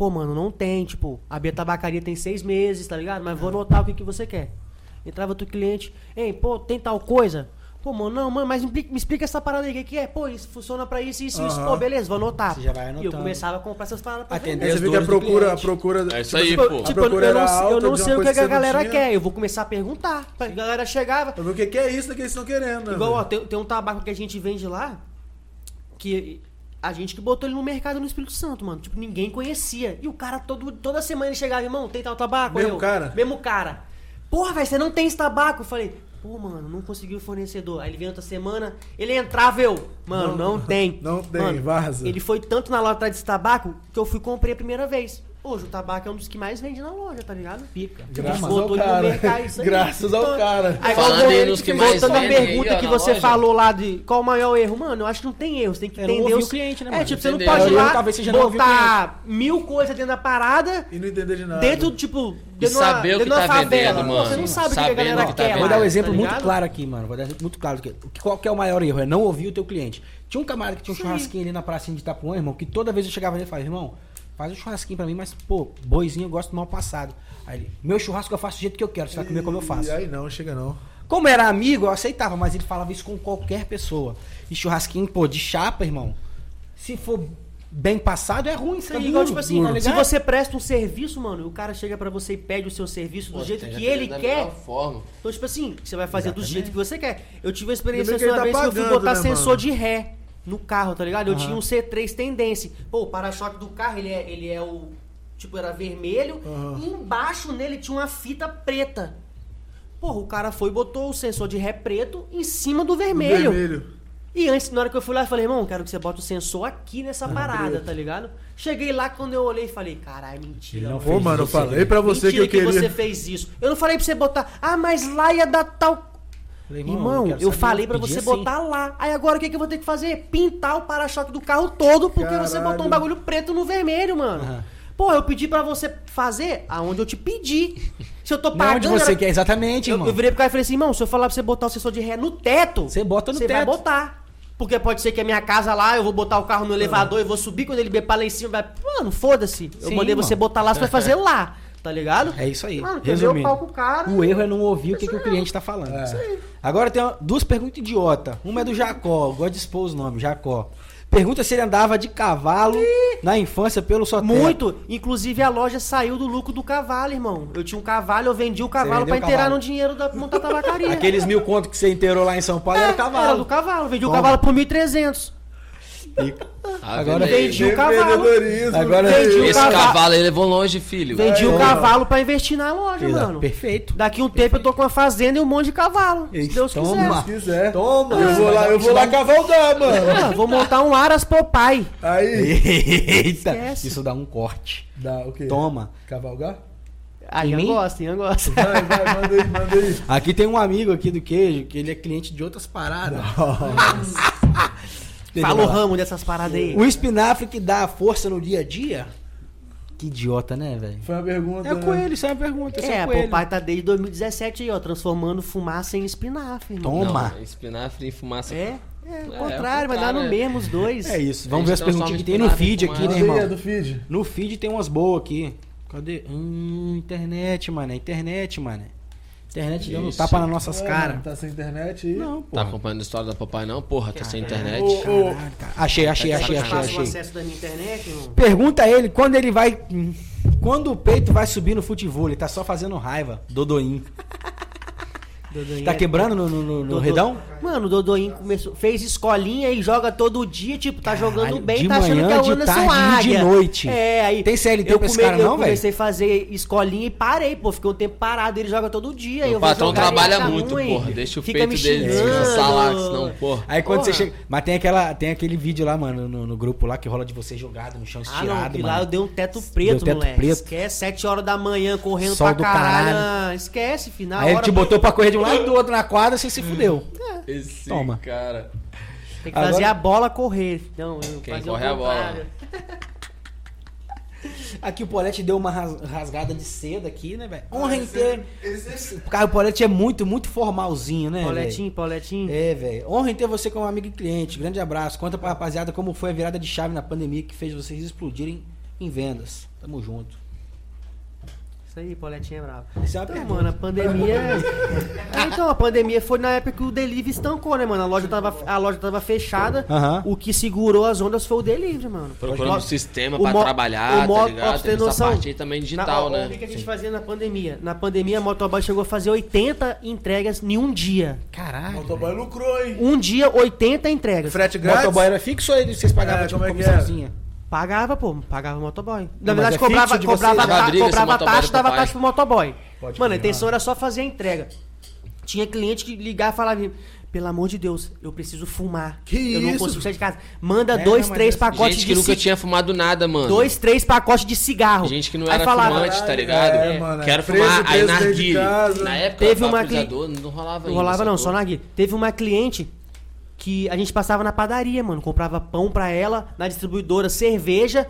pô, mano, não tem. Tipo, a minha tabacaria tem seis meses, tá ligado? Mas vou anotar o que, que você quer. Entrava outro cliente, hein, pô, tem tal coisa? Pô, mano, não, mano, mas me, explica- me explica essa parada aí, o que, que é? Pô, isso funciona pra isso, isso, isso. Aham. Pô, beleza, vou anotar. Você já vai E eu começava a comprar essas paradas pra Atender vender. Você vê que a procura, a procura. É isso tipo, aí, pô. tipo, A procura eu não, era sei- eu alta não sei o que, que a galera tinha. quer. Eu vou começar a perguntar. A galera chegava. Pra ver o que, que é isso que eles estão querendo, né? Igual, ó, tem, tem um tabaco que a gente vende lá, que a gente que botou ele no mercado no Espírito Santo, mano. Tipo, ninguém conhecia. E o cara todo, toda semana ele chegava, irmão, tem tal tabaco? Mesmo Eu, cara? Mesmo cara. Porra, velho, você não tem esse tabaco? Eu falei, pô, mano, não conseguiu o fornecedor. Aí ele veio outra semana, ele entrava, eu, mano, não, Não, tem. não tem, Mano, vaza. Ele foi tanto na loja desse tabaco que eu fui comprei a primeira vez. Hoje o tabaco é um dos que mais vende na loja, tá ligado? Pica. Graças Botou ao cara. mercado, isso aí. Graças ao cara. Aí, Falando voltando- aí nos que mais voltando à pergunta que você loja. falou lá de qual o maior erro, mano, eu acho que não tem erro, você tem que É, entender os... o cliente, né, É, mano? tipo, você não pode ir lá, talvez você botar mil coisas dentro da parada, E não entender de nada. dentro, tipo, E dentro de uma- saber o dentro que tá favela. vendendo, mano. Você não sabe o que a galera que tá quer vendendo. Vou dar um exemplo tá muito claro aqui, mano. Vou dar um exemplo muito claro aqui. Qual que é o maior erro? É não ouvir o teu cliente. Tinha um camarada que tinha um churrasquinho ali na pracinha de Itapuã, irmão, que toda vez eu chegava nele e falava, irmão, faz um churrasquinho pra mim, mas, pô, boizinho eu gosto do mal passado. Aí ele, meu churrasco eu faço do jeito que eu quero, você vai comer como eu faço. E aí não, chega não. Como era amigo, eu aceitava, mas ele falava isso com qualquer pessoa. E churrasquinho, pô, de chapa, irmão, se for bem passado, é ruim, igual, duro, tipo assim, tá se você presta um serviço, mano, e o cara chega pra você e pede o seu serviço do Pô, jeito que ele quer, forma. Então, tipo assim, você vai fazer do Exatamente. jeito que você quer. Eu tive uma experiência uma ele vez tá que eu fui pagando, botar né, sensor mano? de ré no carro, tá ligado? Eu Aham. tinha um C3 tendência. Pô, o para-choque do carro, ele é, ele é o. Tipo, era vermelho. Aham. E embaixo nele tinha uma fita preta. Porra, o cara foi e botou o sensor de ré preto em cima do vermelho. Vermelho. E antes, na hora que eu fui lá, eu falei, irmão, quero que você bote o sensor aqui nessa parada, tá ligado? Cheguei lá, quando eu olhei, falei, caralho, mentira. Ele não mano. Fez mano, eu falei pra você Mentira que eu queria. você fez isso. Eu não falei pra você botar, ah, mas lá ia dar tal. Falei, Irmão, quero eu falei pra pedi você assim. botar lá. Aí agora o que, que eu vou ter que fazer? Pintar o para-choque do carro todo porque você Caralho. botou um bagulho preto no vermelho, mano. Aham. Pô, eu pedi pra você fazer aonde eu te pedi. Se eu tô Não pagando. onde você era- quer, exatamente, eu, irmão. eu virei pro cara e falei assim, irmão, se eu falar pra você botar o sensor de ré no teto, Você bota no você vai teto. botar. Porque pode ser que a minha casa lá, eu vou botar o carro no elevador e vou subir, quando ele bepar lá em cima, vai. Mano, foda-se. Eu Sim, mandei você irmão. botar lá, você vai fazer lá. Tá ligado? É isso aí. Mano? Resumindo, o cara. o erro é não ouvir o que, que o cliente tá falando. Agora tem duas perguntas idiota. Uma é do Jacó, gosto de expor os nomes, Jacó. Pergunta se ele andava de cavalo na infância pelo só Muito. Inclusive a loja saiu do lucro do cavalo, irmão. Eu tinha um cavalo, eu vendi o cavalo o inteirar no dinheiro da montar tabacaria. Aqueles mil contos que você inteirou lá em São Paulo É, era o cavalo. Era do cavalo. Vendi o Toma. cavalo por 1.300. Agora vendi o cavalo. Agora veio. vendi o Esse cavalo. cavalo aí levou longe, filho. Vendi o Aí, cavalo pra investir na loja, Exato. mano. Perfeito. Daqui um tempo eu tô com uma fazenda e um monte de cavalo. Se Deus Toma. quiser. Se quiser. Toma. Eu vou lá, eu vou lá cavaldar, mano. Ah, vou montar um Aras Popeye. Aí. Eita, Esquece. isso dá um corte. Dá o quê? Toma. Cavalgar? Ah, Em mim? gosto, eu gosto. Vai, vai, manda aí, manda aí. Aqui tem um amigo aqui do queijo que ele é cliente de outras paradas. Fala o ramo dessas paradas aí. O espinafre que dá força no dia a dia? Que idiota, né, velho? Foi uma pergunta. É né? com ele, isso é uma pergunta. É, é com ele. Popeye tá desde 2017 aí, ó, transformando fumaça em espinafre. irmão. Toma. Não, espinafre em fumaça. É, é, o É, contrário, é o vai dar no é. mesmo os dois. É isso. Vamos ver as perguntinhas que tem no feed aqui, né, irmão? é do feed. No feed tem umas boas aqui. Cadê? Hum, internet, mano. Internet, mano. Internet dando Isso. tapa nas nossas caras. Tá sem internet aí? Não, Tá pô. acompanhando a história da papai não? Porra, tá sem internet. Ô, ô, Achei, achei, achei, Eu achei, o achei. acesso da minha internet, irmão. Pergunta a ele quando ele vai. Quando o peito vai subir no futebol, ele tá só fazendo raiva. Dodoim. Dodoinho Tá é- quebrando no, no, no- no Dodô- redão? Mano, o Dodoinho começou, fez escolinha e joga todo dia, tipo, tá jogando Caralho, bem, de tá achando manhã, que é o de Anderson tarde e de Águia. noite. É, aí. Tem CLT eu pra esse come- cara não, Eu velho? comecei a fazer escolinha e parei, pô. Fiquei um tempo parado, ele joga todo dia. O eu patrão trabalha muito, ruim. porra. Deixa o peito me dele descansar lá, senão, porra. Aí quando Porra. você chega. Mas tem aquela. Tem aquele vídeo lá, mano, no, no grupo lá que rola de você jogado no chão Ah, estirado, não, que mano. lá eu dei um teto preto, teto moleque. preto. Esquece, 7 horas da manhã correndo Sol pra do caralho. caralho. Ah, Esquece, final. Aí ele te botou pra correr de um lado e do outro na quadra, você se fudeu. Esse Toma. cara. Tem que fazer Agora- a bola correr. Não, eu Quem fazer corre é a bola. Aqui o Polete deu uma ras- rasgada de seda aqui, né, velho? Honra inteira. Cara, o Polete é muito, muito formalzinho, né? Poletinho, poletinho. É, velho. Honra em ter você como amigo e cliente. Grande abraço. Conta pra rapaziada como foi a virada de chave na pandemia que fez vocês explodirem em vendas. Tamo junto. Aí, poletinho é bravo. Isso é Então, pergunta. mano, a pandemia. É, então, a pandemia foi na época que o delivery estancou, né, mano? A loja tava, a loja tava fechada. O que segurou as ondas foi o delivery, mano. Procurando um sistema o pra mo- trabalhar, o mo- tá ligado? pra você ter Tem essa noção, parte aí também digital, na, né? O que que a gente fazia na pandemia? Na pandemia, a motoboy chegou a fazer 80 entregas em um dia. Caralho. Motoboy lucrou, hein? Um dia, 80 entregas. Frete O grátis? motoboy era fixo ou vocês pagavam É, tipo é comissãozinha? Pagava, pô, pagava o motoboy. Na Não, verdade, é cobrava, cobrava, ta- cobrava taxa dava taxa pro motoboy. Pode Mano, a intenção era só fazer a entrega. Tinha cliente que ligava e falava, pelo amor de Deus, eu preciso fumar. Que eu não isso? consigo sair de casa. Manda É, dois, não, três é- pacotes Gente de que nunca tinha fumado nada, mano. Dois, três pacotes de cigarro. Gente que não Aí era falava, fumante, tá ligado? É, mano, Quero é preso, fumar, aí preso de narguilha. Na época, Teve uma vaporizador não rolava Não ainda, rolava não, sacou? só na guia. Teve uma cliente que a gente passava na padaria, mano. Comprava pão pra ela, na distribuidora, cerveja,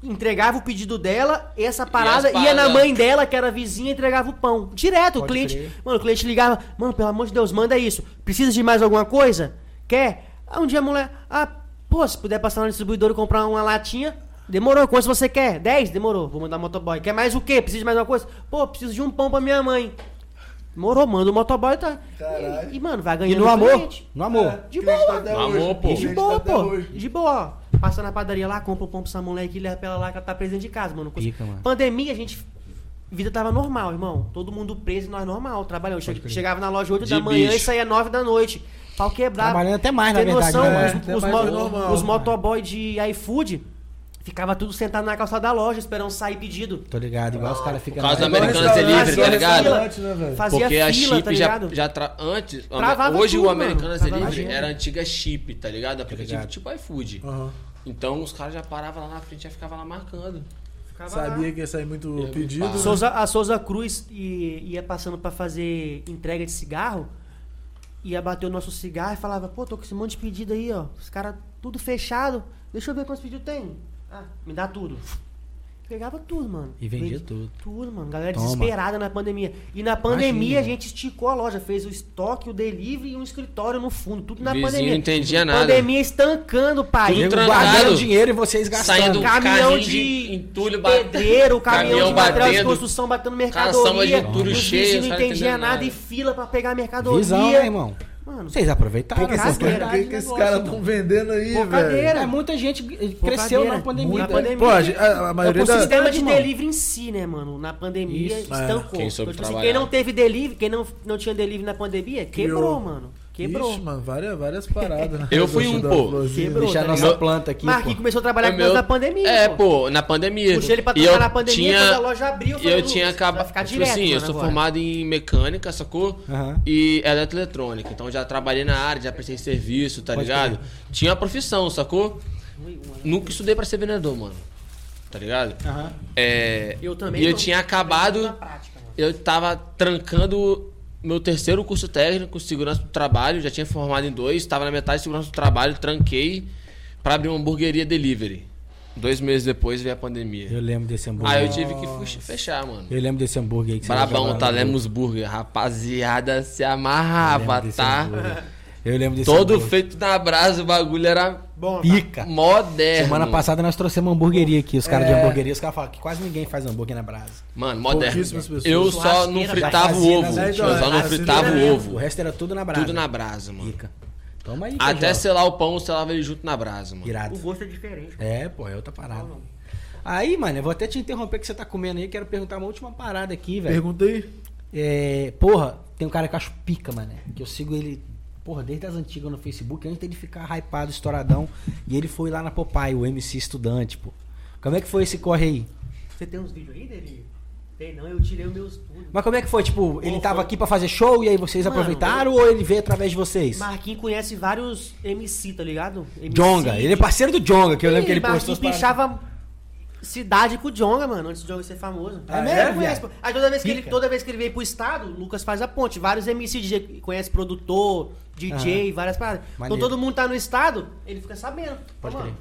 entregava o pedido dela, essa parada ia na mãe dela, que era vizinha, e entregava o pão. Direto, o Pode cliente. crer. Mano, o cliente ligava, mano, pelo amor de Deus, manda isso. Precisa de mais alguma coisa? Quer? Ah, um dia a mulher, ah, pô, se puder passar na distribuidora e comprar uma latinha. Demorou, quanto você quer? 10? Demorou, vou mandar motoboy. Quer mais o quê? Precisa de mais alguma coisa? Pô, preciso de um pão pra minha mãe. Demorou, manda o motoboy tá. E, e, mano, vai E ganhando no amor? cliente. No amor. É, De boa. tá No hoje. amor, pô. De boa, tá pô. De boa. Passa na padaria lá, compra o pão pra essa moleque e leva pra ela lá que ela tá presa dentro de casa, mano. Pica, mano. Pandemia, a gente. Vida tava normal, irmão. Todo mundo preso e nós normal, trabalhando. Che- Chegava na loja 8 De da manhã bicho. e saía 9 da noite. Pau quebrado. Trabalhando até mais, na Tem verdade, noção, né? os, É, os, mo- normal. os motoboy de iFood ficava tudo sentado na calçada da loja esperando sair pedido. Tô ligado, igual os caras ficam. Por causa lá- do Americanas Delivery, tá ligado? né? Fazia Porque a fila, chip tá já, ligado? já tra... antes, Travava hoje tudo, o. Americanas Delivery era a antiga chip, tá ligado? Aplicativo ligado. tipo iFood. Aham. Então os caras já paravam lá na frente e já ficavam lá marcando. Ficava lá. Sabia que ia sair muito Eu- pedido. Ah. né? Souza, a Souza Cruz ia passando pra fazer entrega de cigarro, ia bater o nosso cigarro e falava, pô, tô com esse monte de pedido aí, ó. Os caras tudo fechado. Deixa eu ver quantos pedidos tem. Ah, me dá tudo. Pegava tudo, mano. E vendia Vendi- tudo. Tudo, mano. Galera Toma. desesperada na pandemia. E na pandemia Imagina. a gente esticou a loja, fez o estoque, o delivery e um escritório no fundo. Tudo na Vizinho pandemia. não entendia nada. Pandemia estancando, Nego trancado. guardando dinheiro e vocês gastando. Saindo Caminhão de, de entulho de batendo- pedreiro, caminhão, caminhão de material de batendo, construção batendo caçamba mercadoria. de entulho cheio, não entendiam entendendo nada e nada. fila pra pegar mercadoria. Visão, né, irmão? Mano, Vocês aproveitaram O que, que essa esses, Porcadeira. que, que esses caras estão vendendo aí, velho? É, muita gente cresceu na pandemia. Na tá? pandemia. Pô, a, a- a é maioria o da... sistema de delivery em si, né, mano? Na pandemia Isso. estancou. Quem soube Então, tipo assim, quem não teve delivery, quem não, não tinha delivery na pandemia, quebrou, Criou. mano. Quebrou. Ixi, mano, várias, várias paradas. né? Eu fui um, pô. Quebrou. Deixar a tá nossa ligado? planta aqui, Marquinhos pô. começou a trabalhar O com meu- na pandemia. É, pô, na pandemia. Puxei ele pra trabalhar eu na pandemia, tinha- quando a loja abriu, eu eu tinha acabado. ficar Tipo direto, assim, eu sou agora. formado em mecânica, sacou? E eletroeletrônica. Então já trabalhei na área, já prestei serviço, tá Pode ligado? Tinha a profissão, sacou? Nunca estudei pra ser vendedor, mano. Tá ligado? Aham. É, Eu também E eu tinha acabado. prática. Eu tava trancando meu terceiro curso técnico, segurança do trabalho, já tinha formado em dois, tava na metade de segurança do trabalho, tranquei pra abrir uma hamburgueria delivery. Dois meses depois veio a pandemia. Eu lembro desse hambúrguer. Aí eu tive que fechar, mano. Eu lembro desse hambúrguer aí que você Brabão, tá? Lemos Burger. Rapaziada, se amarrava, tá? hambúrguer. Eu lembro desse Todo hambúrguer. feito na brasa, o bagulho era Bom, tá. Pica. moderno. Semana passada nós trouxemos uma hamburgueria aqui. Os caras de É. hamburgueria, os caras falam que quase ninguém faz hambúrguer na brasa. Mano, moderno. Pessoas. Eu só não fritava o ovo. Eu só não é, fritava o. O ovo. resto era tudo na brasa. Tudo na brasa, mano. Pica. Toma aí, Até Cajó. selar o pão, selava ele junto na brasa, mano. Irado. O gosto é diferente. É, pô, é outra parada. Aí, mano, eu vou até te interromper que você tá comendo aí. Quero perguntar uma última parada aqui, velho. Pergunta aí. É, porra, tem um cara que eu acho pica, mano. Que eu sigo ele, porra, desde as antigas no Facebook, antes dele ficar hypado, estouradão. E ele foi lá na Popeye, o MC estudante, pô. Como é que foi esse corre aí? Você tem uns vídeos aí dele? Tem não, eu tirei os meus tudo. Mas como é que foi? Tipo, ele tava aqui pra fazer show e aí vocês Mano, aproveitaram ou ele veio através de vocês? Marquinhos conhece vários MC, tá ligado? MC, Jonga, ele é parceiro do Jonga, que eu lembro que ele postou Marquinhos pichava cidade com o Jonga, mano, antes do Jonga ser famoso. É Ele mesmo, conhece, pô. Aí toda vez, que ele, toda vez que ele veio pro estado, o Lucas faz a ponte. Vários MC DJ, conhece produtor, DJ, várias paradas. Maneiro. Então todo mundo tá no estado, ele fica sabendo. Pode crer.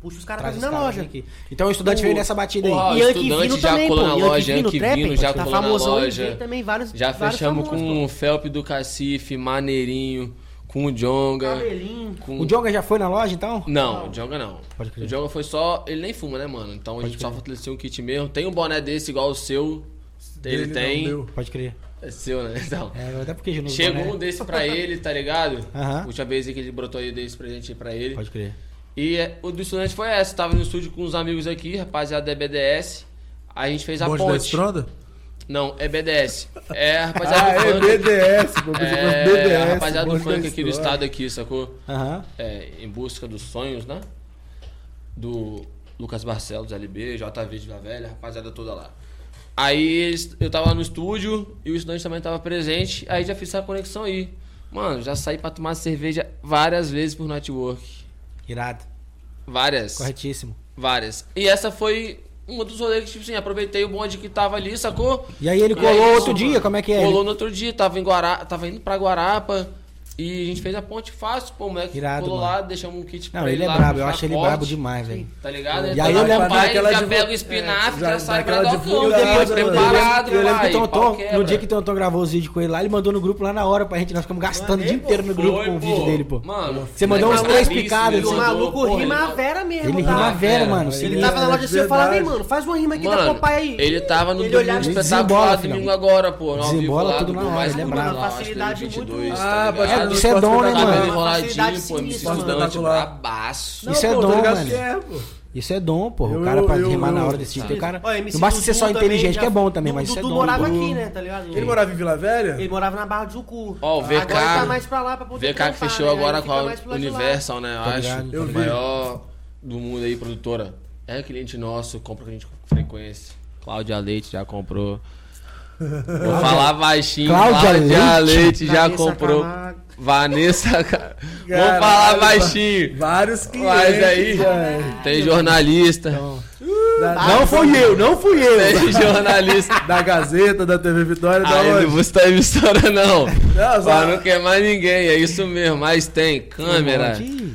Puxa os caras pra vir na loja. aqui. Então o estudante O- veio nessa batida aí. Porra, E estudante já também, colou pô. na loja, Yankee Vino já tá colou na loja. também, vários- Já vários fechamos famosos, com pô. o Felpe do Cacife, Maneirinho, com o Jonga. Cabelinho. Com... O Jonga já foi na loja, então? Não, o Jonga não. Pode crer. O Jonga foi só. Ele nem fuma, né, mano? Então a gente só fortaleceu um kit mesmo. Tem um boné desse igual o seu. Ele tem. não. Pode crer. É seu, né? Então. É, até porque. Chegou né? um desse pra ele, tá ligado? Aham. Última vez que ele brotou aí, dei esse presente aí pra ele. Pode crer. E é, o do estudante foi essa. Tava no estúdio com uns amigos aqui, rapaziada da BDS. A gente fez a Bonde da ponte. Estronda? Não, é BDS. É a rapaziada Ah, do é funk. BDS, pô. É, BDS. a rapaziada do funk aqui do estado aqui, sacou? Aham. É, em busca dos sonhos, né? Do Lucas Barcelos, LB, JV de Vila Velha, a rapaziada toda lá. Aí eu tava lá no estúdio e o estudante também tava presente, aí já fiz essa conexão aí. Mano, já saí pra tomar cerveja várias vezes por network. Irado. Várias. Corretíssimo. Várias. E essa foi um dos rolês que, tipo assim, aproveitei o bonde que tava ali, sacou? E aí ele colou aí, outro mano, dia? Como é que é? Colou no outro dia, tava em Guará, tava indo pra Guarapa. E a gente fez a ponte fácil, pô, o moleque Irado, colou mano. lá, deixamos um kit Não, pra ele é lá, brabo, eu acho ele brabo demais, velho. Tá ligado? E aí eu lembro- pai, já de- pega o espinafre, é, já, já sai pra dar o né? preparado, eu lembro que o Tonton, no dia que o Tonton gravou os vídeos com ele lá, ele mandou no grupo lá na hora pra gente, nós ficamos gastando o dia inteiro no grupo com o vídeo dele, pô. Mano, Você mandou uns três picadas, ele o assim. mandou, maluco porra, rima a ele- vera mesmo, Ele tá? rima a vera, É, mano. Ele Ele tava na loja assim, eu falava, mano, faz uma rima aqui da Popeye aí. ele tava no Ele domingo olhava- Desembola, espetacular, domingo agora, pô. Desembola tudo do na hora, mais ele é brabo. Facilidade 2022, muito- tá Ah, pode ligado? crer, Isso é dom, né, mano? Cabelo espetacular. enroladinho, Facilidade pô, MC estudante, brabaço. Isso é dom, mano. é. Isso é dom, pô. O cara pra eu- rimar na hora desse jeito, o cara. Não basta ser só também inteligente, já- que é bom também, mas isso é dom. morava aqui, né, tá ligado? Ele morava em Vila Velha? Ele morava na Barra do Jucu. Ó, o VK. Agora tá mais pra lá pra poder VK que fechou né? agora com a. Universal, né? Eu Tô acho. ligado, Eu o vi. maior do mundo aí, produtora. É cliente nosso, compra com a gente com frequência. Cláudia Leite já comprou. Vou falar baixinho. Cláudia Leite? Leite já comprou. Vanessa. Ca- Vou Caralho, falar baixinho. Vários clientes. Mas aí velho. tem jornalista. Da, Não fui eu, não fui eu. Tem jornalista. da Gazeta, da TV Vitória, da Aí onde? não citar emissora, não. Não, só- não queimar ninguém, é isso mesmo. Mas tem câmera. Ih,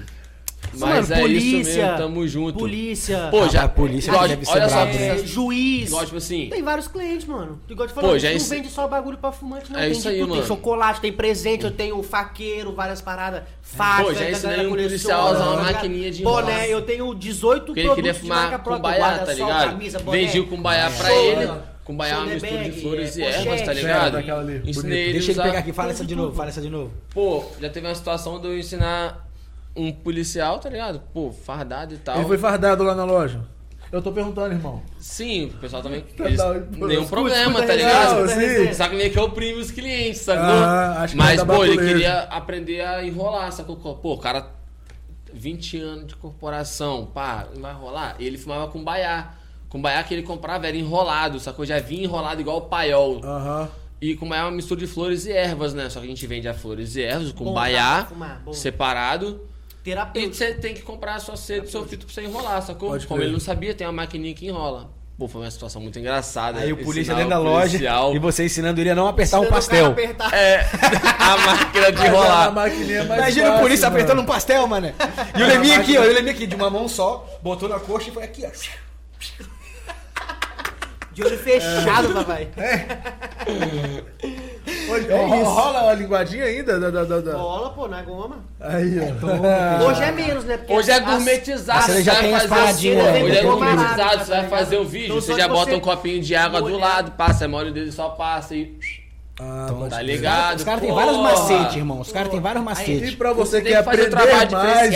Mas Mano, é isso polícia, mesmo, tamo junto. Polícia. Pô, já. a polícia igual- deve ser olha só, né? juiz. igual, tipo assim. Tem vários clientes, mano. Igual te Pô, falou, já não isso- vende só bagulho pra fumante, não. É tem isso aí, tudo. Tem mano. chocolate, tem presente, eu tenho faqueiro, várias paradas. Faca, Pô, já ensinei galera um policial a usar uma tá maquininha de Boné, enrolar. eu tenho 18 Porque ele queria produtos de marca fumar com própria. baiá, tá ligado? camisa. Vendi o cumbaiá pra ele. Cumbaiá é uma mistura de flores e é, ervas, tá ligado? Ensinei ele Deixa ele pegar aqui, fala essa de novo, fala essa de novo. Pô, já teve uma situação de eu ensinar um policial, tá ligado? Pô, fardado e tal. Ele foi fardado lá na loja. Eu tô perguntando, irmão. Sim, o pessoal também. Tá Eles, da- nenhum escuta, problema, tá ligado? sim. Só que meio que eu oprimo os clientes, sacou? Ah, acho que Mas, pô, ele queria aprender a enrolar, sacou? Pô, o cara, 20 anos de corporação, pá, não vai rolar? Ele fumava com baiá. Com baiá que ele comprava era enrolado, sacou? Já vinha enrolado igual o paiol. Aham. E com baiá é uma mistura de flores e ervas, né? Só que a gente vende a flores e ervas com Bom, baiá, tá, fumar, bom. E você tem que comprar a sua sede, seu filtro pra você enrolar, sacou? Pode Como crer. ele não sabia, tem uma maquininha que enrola. Pô, foi uma situação muito engraçada. Aí o polícia dentro da o loja policial- e você ensinando ele a não apertar um o pastel. apertar. É, a máquina de enrolar. é mais Imagina o fácil, polícia mano. apertando um pastel, mano. E o Leminha aqui, ó. E o Leminha aqui, de uma mão só, botou na coxa e foi aqui, ó. De olho fechado, papai. É isso. rola a linguadinha ainda? Da, da, da, da- Bola, pô, na goma. Aí, ó. Hoje é menos, né? Porque Hoje é gourmetizado, você já vai tem as fazer paradinhas, assim, né? Hoje é gourmetizado, você vai fazer o vídeo, Então, você já bota você um copinho de água do lado, passa, molha o dedo e só passa e... Ah, Então, Tá ligado? Os caras têm vários macetes, irmão. Os caras têm vários E macetes. pra você Você que aprender trabalho mais.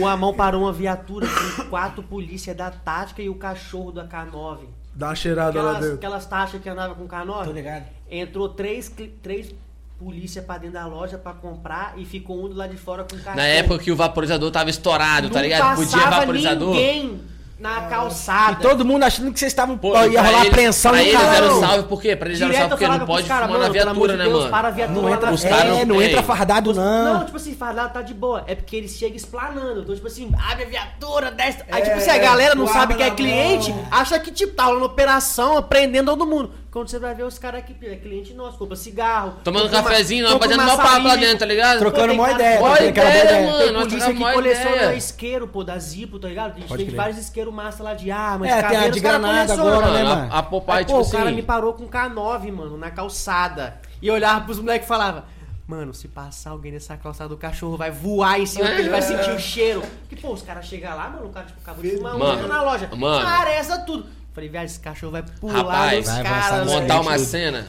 O Amão parou uma viatura com quatro polícias da Tática e o cachorro da K9. Dá uma cheirada lá Aquelas, dentro. aquelas taxas que andavam com K9. Tô ligado. Entrou três, três polícia pra dentro da loja pra comprar e ficou um do lado de fora com o cachorro. Na época que o vaporizador tava estourado, tá Não ligado? Podia passava vaporizador. ninguém na calçada. E todo mundo achando que vocês estavam. Pô, ia pra rolar eles- apreensão pra no eles carro. era Não. um salve, por quê? Pra eles era um Direto salve eu porque não falava pros pode caras, fumar na mano, pelo amor viatura, de né, Deus, mano? Para a viatura Não entra, lá Os na caras é, não- entra fardado, não. Não, tipo assim, fardado tá de boa. É porque eles chegam explanando. Então, tipo assim, abre a viatura, desce. Aí, É, tipo assim, a galera não sabe que é na cliente, mão. acha que, tipo, tá rolando operação, prendendo todo mundo. Quando você vai ver os caras aqui, é cliente nosso, compra cigarro. Tomando compra uma- cafezinho, batendo uma mó papo lá dentro, tá ligado? Trocando uma ideia. Boa ideia, ideia. mano. Tem nós polícia que uma coleciona ideia. isqueiro, pô, da Zipo, tá ligado? A gente Pode tem crer. vários isqueiros massa lá de armas, É, de tem a de granada agora, né, Mano, a, a Popeye, Aí, tipo pô, o cara assim... me parou com K9, mano, na calçada. E olhava pros moleques e falava, mano, se passar alguém nessa calçada, o cachorro vai voar em cima, ele vai sentir o cheiro. Porque, pô, os caras chegam lá, mano, o cara, tipo, acabou de fumar um na loja. mano. Parece tudo. Falei, velho, esse cachorro vai pular Rapaz, vai caras. montar uma tudo. cena.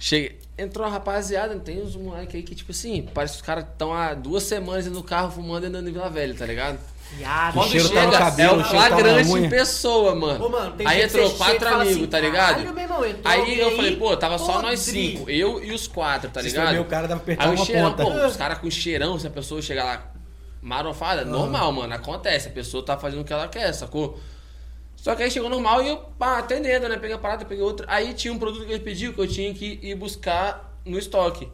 Chega, entrou uma rapaziada, tem uns moleques aí que, tipo assim, parece que os caras estão há duas semanas no carro fumando e andando em Vila Velha, tá ligado? Viado, Quando cheiro tá chega, no cabelo, é tá na flagrante unha. em pessoa, mano. Ô, mano, tem aí entrou quatro amigos, assim, tá ligado? "Caralho, meu irmão, entrou aí eu aí falei, pô, tava só nós podre." cinco, eu e os quatro, tá ligado? o cara, dá pra apertar Aí o uma cheirão, ponta. pô, os caras com cheirão, se a pessoa chegar lá marofada, normal, mano, acontece. A pessoa tá fazendo o que ela quer, sacou? Só que aí chegou normal e eu, pá, atendendo, né? Peguei a parada, peguei outra. Aí tinha um produto que ele pediu que eu tinha que ir buscar no estoque.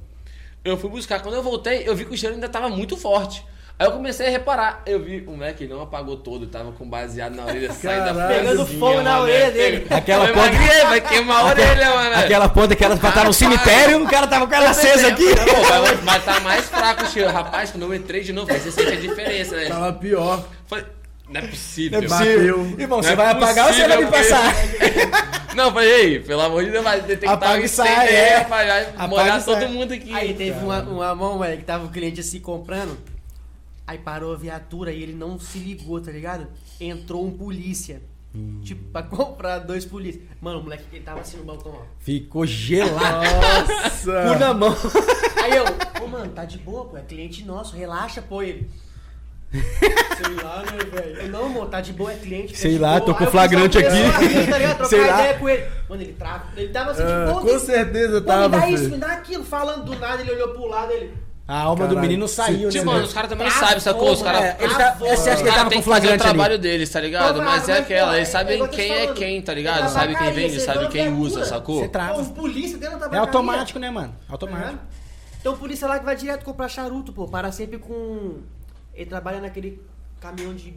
Eu fui buscar. Quando eu voltei, eu vi que o cheiro ainda tava muito forte. Aí eu comecei a reparar. Eu vi o Mac não apagou todo, tava com baseado na orelha saindo da. Pegando fogo na orelha dele. Aquela ponta- vai queimar a orelha, mano. Aquela ponta que era pra estar no cemitério, o cara tava com ela acesa aqui. Pô, vai, vai tá mais fraco o cheiro. Rapaz, quando eu entrei de novo, aí você sente a diferença, né? Tava pior. Falei, não é possível. Não é Bateu. possível. Irmão, Não você é vai apagar ou você vai me passar? Não, falei, ei, pelo amor de Deus, vai detectar Apaga e sai, é. vai Apaga molhar e sai. todo mundo aqui. Aí teve uma, uma mão, velho, que tava o cliente assim comprando. Aí parou a viatura e ele não se ligou, tá ligado? Entrou um polícia. Hum. Tipo, pra comprar dois polícias. Mano, o moleque ele tava assim no balcão, ó. Ficou gelado. Nossa. na mão. Aí eu, ô mano, tá de boa, pô, é cliente nosso, relaxa, pô, ele. Sei lá, né, velho? Eu, Não, mano, tá de boa, é cliente. tá Sei lá, boa. tô com Aí flagrante aqui. tá ligado? Trocar Sei lá. ideia com ele. Mano, ele trava. Ele tava assim, Ah, de boa. com certeza Pô, me tava, dá filho. isso, me dá aquilo. Falando do nada, ele olhou pro lado, ele. A alma do Caralho. menino saiu, Tipo, né? mano, os caras também Travou, sabem, sacou? Os caras. É, ele tá, Travou. você acha que ele tava têm com que fazer o flagrante trabalho ali? deles, tá ligado? Não, Mas é aquela, eles é sabem quem é quem, tá É ligado? Sabe quem vende, sabe quem usa, sacou? Você trava. Os polícia dentro da É automático, né, mano? Tá Automático. ligado? Então é lá que vai direto comprar charuto, pô. Para sempre com. Ele trabalha naquele caminhão de,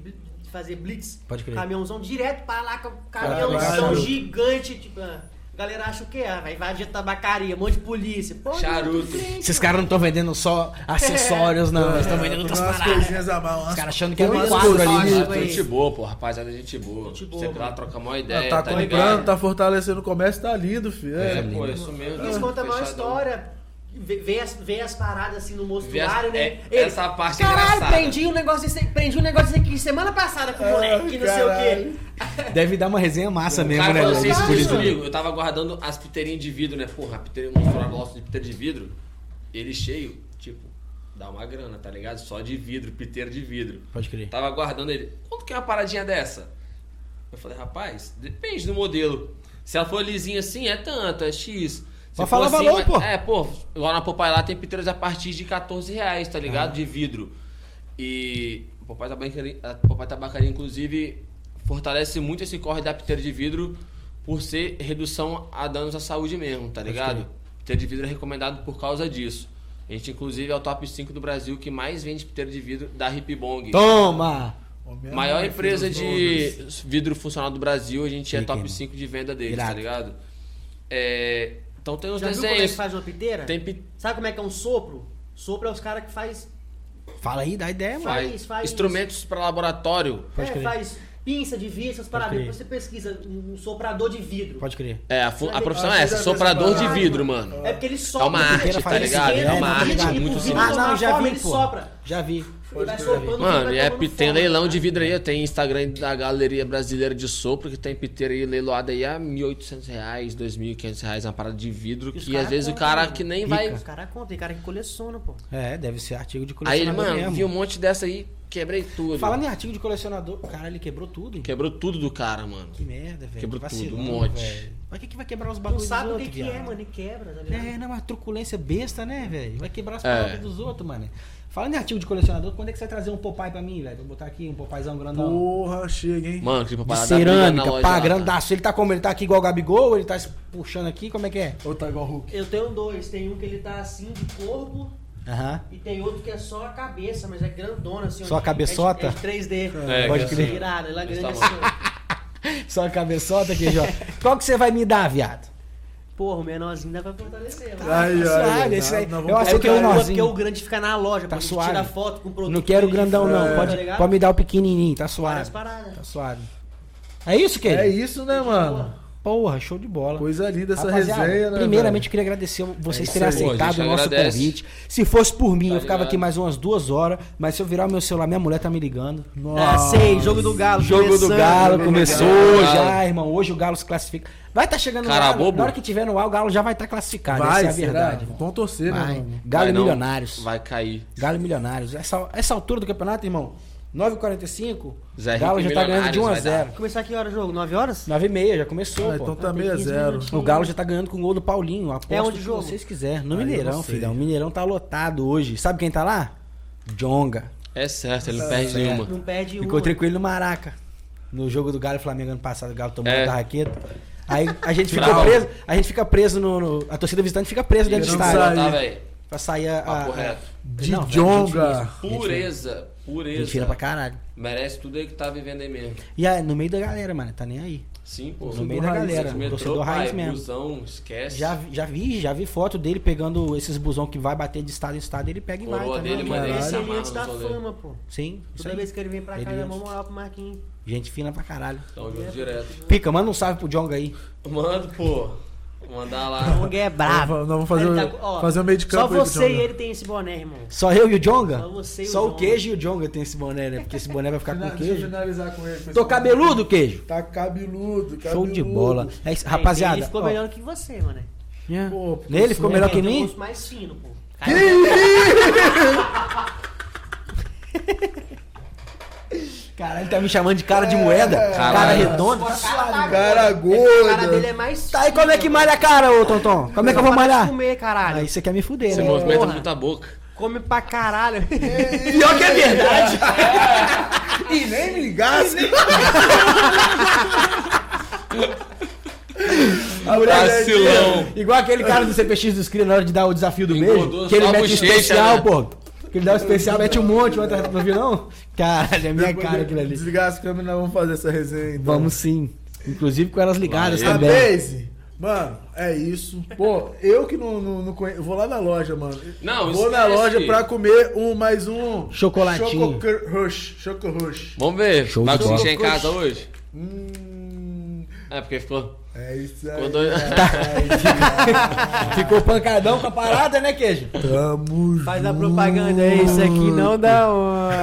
fazer blitz. Pode crer. Caminhãozão direto para lá caminhãozão Caralho. gigante. Tipo, ah, a galera acha o quê? Ah, vai invadir a tabacaria, um monte de polícia. Pô, Charuto. Esses caras não estão vendendo só acessórios, não. Eles estão vendendo Tem outras umas paradas. coisinhas a mais. Os caras achando que era um Umas quadro coisas ali. aí. Gente boa, pô, rapaziada, gente boa. Gente boa, Sempre lá mano. troca uma ideia, tá tá, comprando, ligado? tá fortalecendo o comércio, tá lindo, filho. É, É, Pô, isso mesmo. Eles contam a maior fechadão. história. Vê, as, vê as paradas assim no Vê as- mostruário, né? é, Ele, essa parte é Caralho, engraçada." prendi um negócio desse, prendi um negócio desse aqui semana passada com o moleque, não sei o quê. Deve dar uma resenha massa mesmo, cara né? falou assim, isso polícia. comigo. Eu tava guardando as piteirinhas de vidro, né? Porra, a piteirinha, um gosto de piteira de vidro. Ele cheio, tipo, dá uma grana, tá ligado? Só de vidro, piteira de vidro. Pode crer. Tava guardando ele. Quanto que é uma paradinha dessa? Eu falei, rapaz, depende do modelo. Se ela for lisinha assim, é tanto, é X. Se Mas for fala assim, valor, mas- pô. É, pô, lá na Popeye lá tem piteiras a partir de 14 reais, tá ligado? De vidro. E a Popeye Tabacaria, a Popeye Tabacaria, inclusive, fortalece muito esse corre da piteira de vidro por ser redução a danos à saúde mesmo, tá ligado? Piteira de vidro é recomendado por causa disso. A gente, inclusive, é o top 5 do Brasil que mais vende piteira de vidro da Hip Bong. Toma! Maior mãe empresa de vidro funcional do Brasil, a gente é top mano. 5 de venda deles, Irado. tá ligado? É, então tem os Já viu como é que desenhos. faz uma piteira? Tem pi- Sabe como é que é um sopro? Sopro é os caras que faz, Fala aí, dá ideia, mano. Faz, faz faz. instrumentos para laboratório. É, faz pinça de vidro, essas paradas. Depois você pesquisa um soprador de vidro. Pode crer. É, a, a profissão Ah, é essa, soprador de vidro, mano. É porque ele sopra. uma arte, ele tá ligado? É, o não, tá ligado. e Muito pro vidro simples. Ah, não, já vi, ele pô. sopra. Já vi. Mano, e é, tem leilão de vidro aí, tem Instagram da Galeria Brasileira de Sopro, que tem piteira aí leiloada aí a 1.800 reais, 2.500 reais, uma parada de vidro, que às vezes o cara mano. que nem Rica. vai... Os caras contam, tem cara que coleciona, pô. É, deve ser artigo de Aí ele, colecionador mano, mesmo. viu um monte dessa aí, quebrei tudo. Falando em artigo de colecionador, cara, ele quebrou tudo. hein? Quebrou tudo do cara, mano. Que merda, velho. Quebrou Vacilão, tudo, um monte. velho. Pra que, que vai quebrar os Não bagulhos sabe dos o que, outros, que é, mano, e quebra, tá ligado? É, não, uma truculência besta, né, velho? Vai quebrar as É. palavras dos outros, mano. Falando em artigo de colecionador, quando é que você vai trazer um Popeye pra mim, velho? Vou botar aqui um Popeyezão grandão. Porra, chega, hein? Mano, que na cerâmica, loja pá, lá, tá? grandaço. Ele tá como? Ele tá aqui igual o Gabigol ou ele tá se puxando aqui? Como é que é? Ou tá igual o Hulk? Eu tenho dois, tem um que ele tá assim de corpo Aham. e tem outro que é só a cabeça, mas é grandona assim. Só a cabeçota? É de, é de 3D. É, Pode que- crer. Irado, ela é Desse grande assim. Só a cabeçota aqui, ó. Qual que você vai me dar, viado? Porra, o menorzinho dá pra fortalecer. mano. Aí, tá aí, suave, esse aí- eu É aceito porque, o o, menorzinho. porque o grande fica na loja, Tá suave. tirar foto com o produto. Não quero que ele grandão, não. faz, Pode, tá pode me dar o pequenininho, tá suave. Várias paradas. Tá suave. É isso, que É isso, né, mano? Porra, show de bola. Coisa linda essa Rapaziada, resenha, né? Primeiramente, velho? eu queria agradecer vocês É terem aceitado o nosso agradece. convite. Se fosse por mim, Tá eu ficava ligado? aqui mais umas duas horas, mas se eu virar o meu celular, minha mulher tá me ligando. Ah, Nossa. sei, jogo do Galo. Jogo do. Galo do começou Galo. já, irmão. Hoje o Galo se classifica. Vai estar chegando Cara no Galo. bobo. Na hora que tiver no ar, o Galo já vai estar classificado. Vai, Essa é a verdade. Vamos torcer, né, mano? Galo Vai Milionários. Vai cair. Galo Milionários. Essa, essa altura do campeonato, irmão, 9h45, Zé Galo já tá ganhando de 1 a Milionários vai 0 Começar que hora o jogo? 9 horas? 9h30, já começou, Ah, pô. então tá tem meio a 15 zero. minutinhos. O Galo já tá ganhando com o gol do Paulinho. Aposto É onde que o jogo? vocês quiserem. No Ah, Mineirão, filhão. O Mineirão tá lotado hoje. Sabe quem tá lá? Jonga. É certo, ele não perde certo. nenhuma. Não perde um. Encontrei com ele no Maraca. No jogo do Galo e Flamengo ano passado, o Galo tomou É. muita raqueta. Aí a gente ficou Bravo. preso, a gente fica preso no, no- A torcida visitante fica presa dentro do estádio. Tá. Pra sair a. a, a-. De Não, jonga. Pureza, pureza. Gente fina pra caralho. Merece tudo aí que tá vivendo aí mesmo. E aí, no meio da galera, mano, tá nem aí. Sim, pô. No meio da raiz, galera, Metrô, torcedor raiz pai, mesmo. busão, esquece. Já, vi- já vi, já vi foto dele pegando esses busão que vai bater de estado em estado, ele pega e vai, Coroa tá dele, mano, Caralho. Esse Esse ele amarra antes da fama, pô. Sim, Toda aí. vez que ele vem pra cá, Ele ele antes. uma moral pro Marquinhos. Gente fina pra caralho. Tamo junto direto. Pica, manda um salve pro Jonga aí. Mando, pô. Vou mandar lá. O Gui é brabo. Nós vamos fazer, Ele o- tá- ó, fazer o meio de campo Só você Jonga. e ele tem esse boné, irmão. Só eu e o Jonga? Só você e o Só o Jonga. queijo e o Jonga tem esse boné, né? Porque esse boné vai ficar com eu queijo. finalizar com ele. com Tô boné. cabeludo, queijo? Tá cabeludo, cabeludo. Show de bola. É rapaziada. Ele ficou ó, melhor que você, mano. é. Pô, Nele ficou melhor que Ele um mim? gosto mais fino, pô. Caralho, tá me chamando de cara de moeda? Cara Caralho. redondo? Cara A cara dele é mais Tá, e como é que malha a cara, ô Tonton? Como é que eu vou malhar? comer, caralho. Aí você quer me fuder, Você né? movimenta Porra. muito a boca. Come pra caralho. Pior que é verdade. E nem me gasta. Vacilão. Igual aquele cara do CPX dos Cria na hora de dar o desafio do beijo. Engordou Que ele a mete bochecha, especial, né? pô. Que ele dá o especial, mete um monte, outro não viu não? Caralho, é minha Depois cara aquilo ali. Desligar as câmeras, nós vamos fazer essa resenha. Então. Vamos sim. Inclusive com elas ligadas Vai. A também. Base, mano, é isso. Pô, eu que não, não, não conheço. Vou lá na loja, mano. Não, Vou na loja pra comer um mais um. Chocolatinho. Choco Rush. Choco Rush. Vamos ver. Show Vai de bola. conseguir em casa hoje? Hum. É, porque ficou. É isso aí. Ficou doido. Ficou pancadão com a parada, né, queijo? Tamo Faz a propaganda aí, isso aqui não dá hora.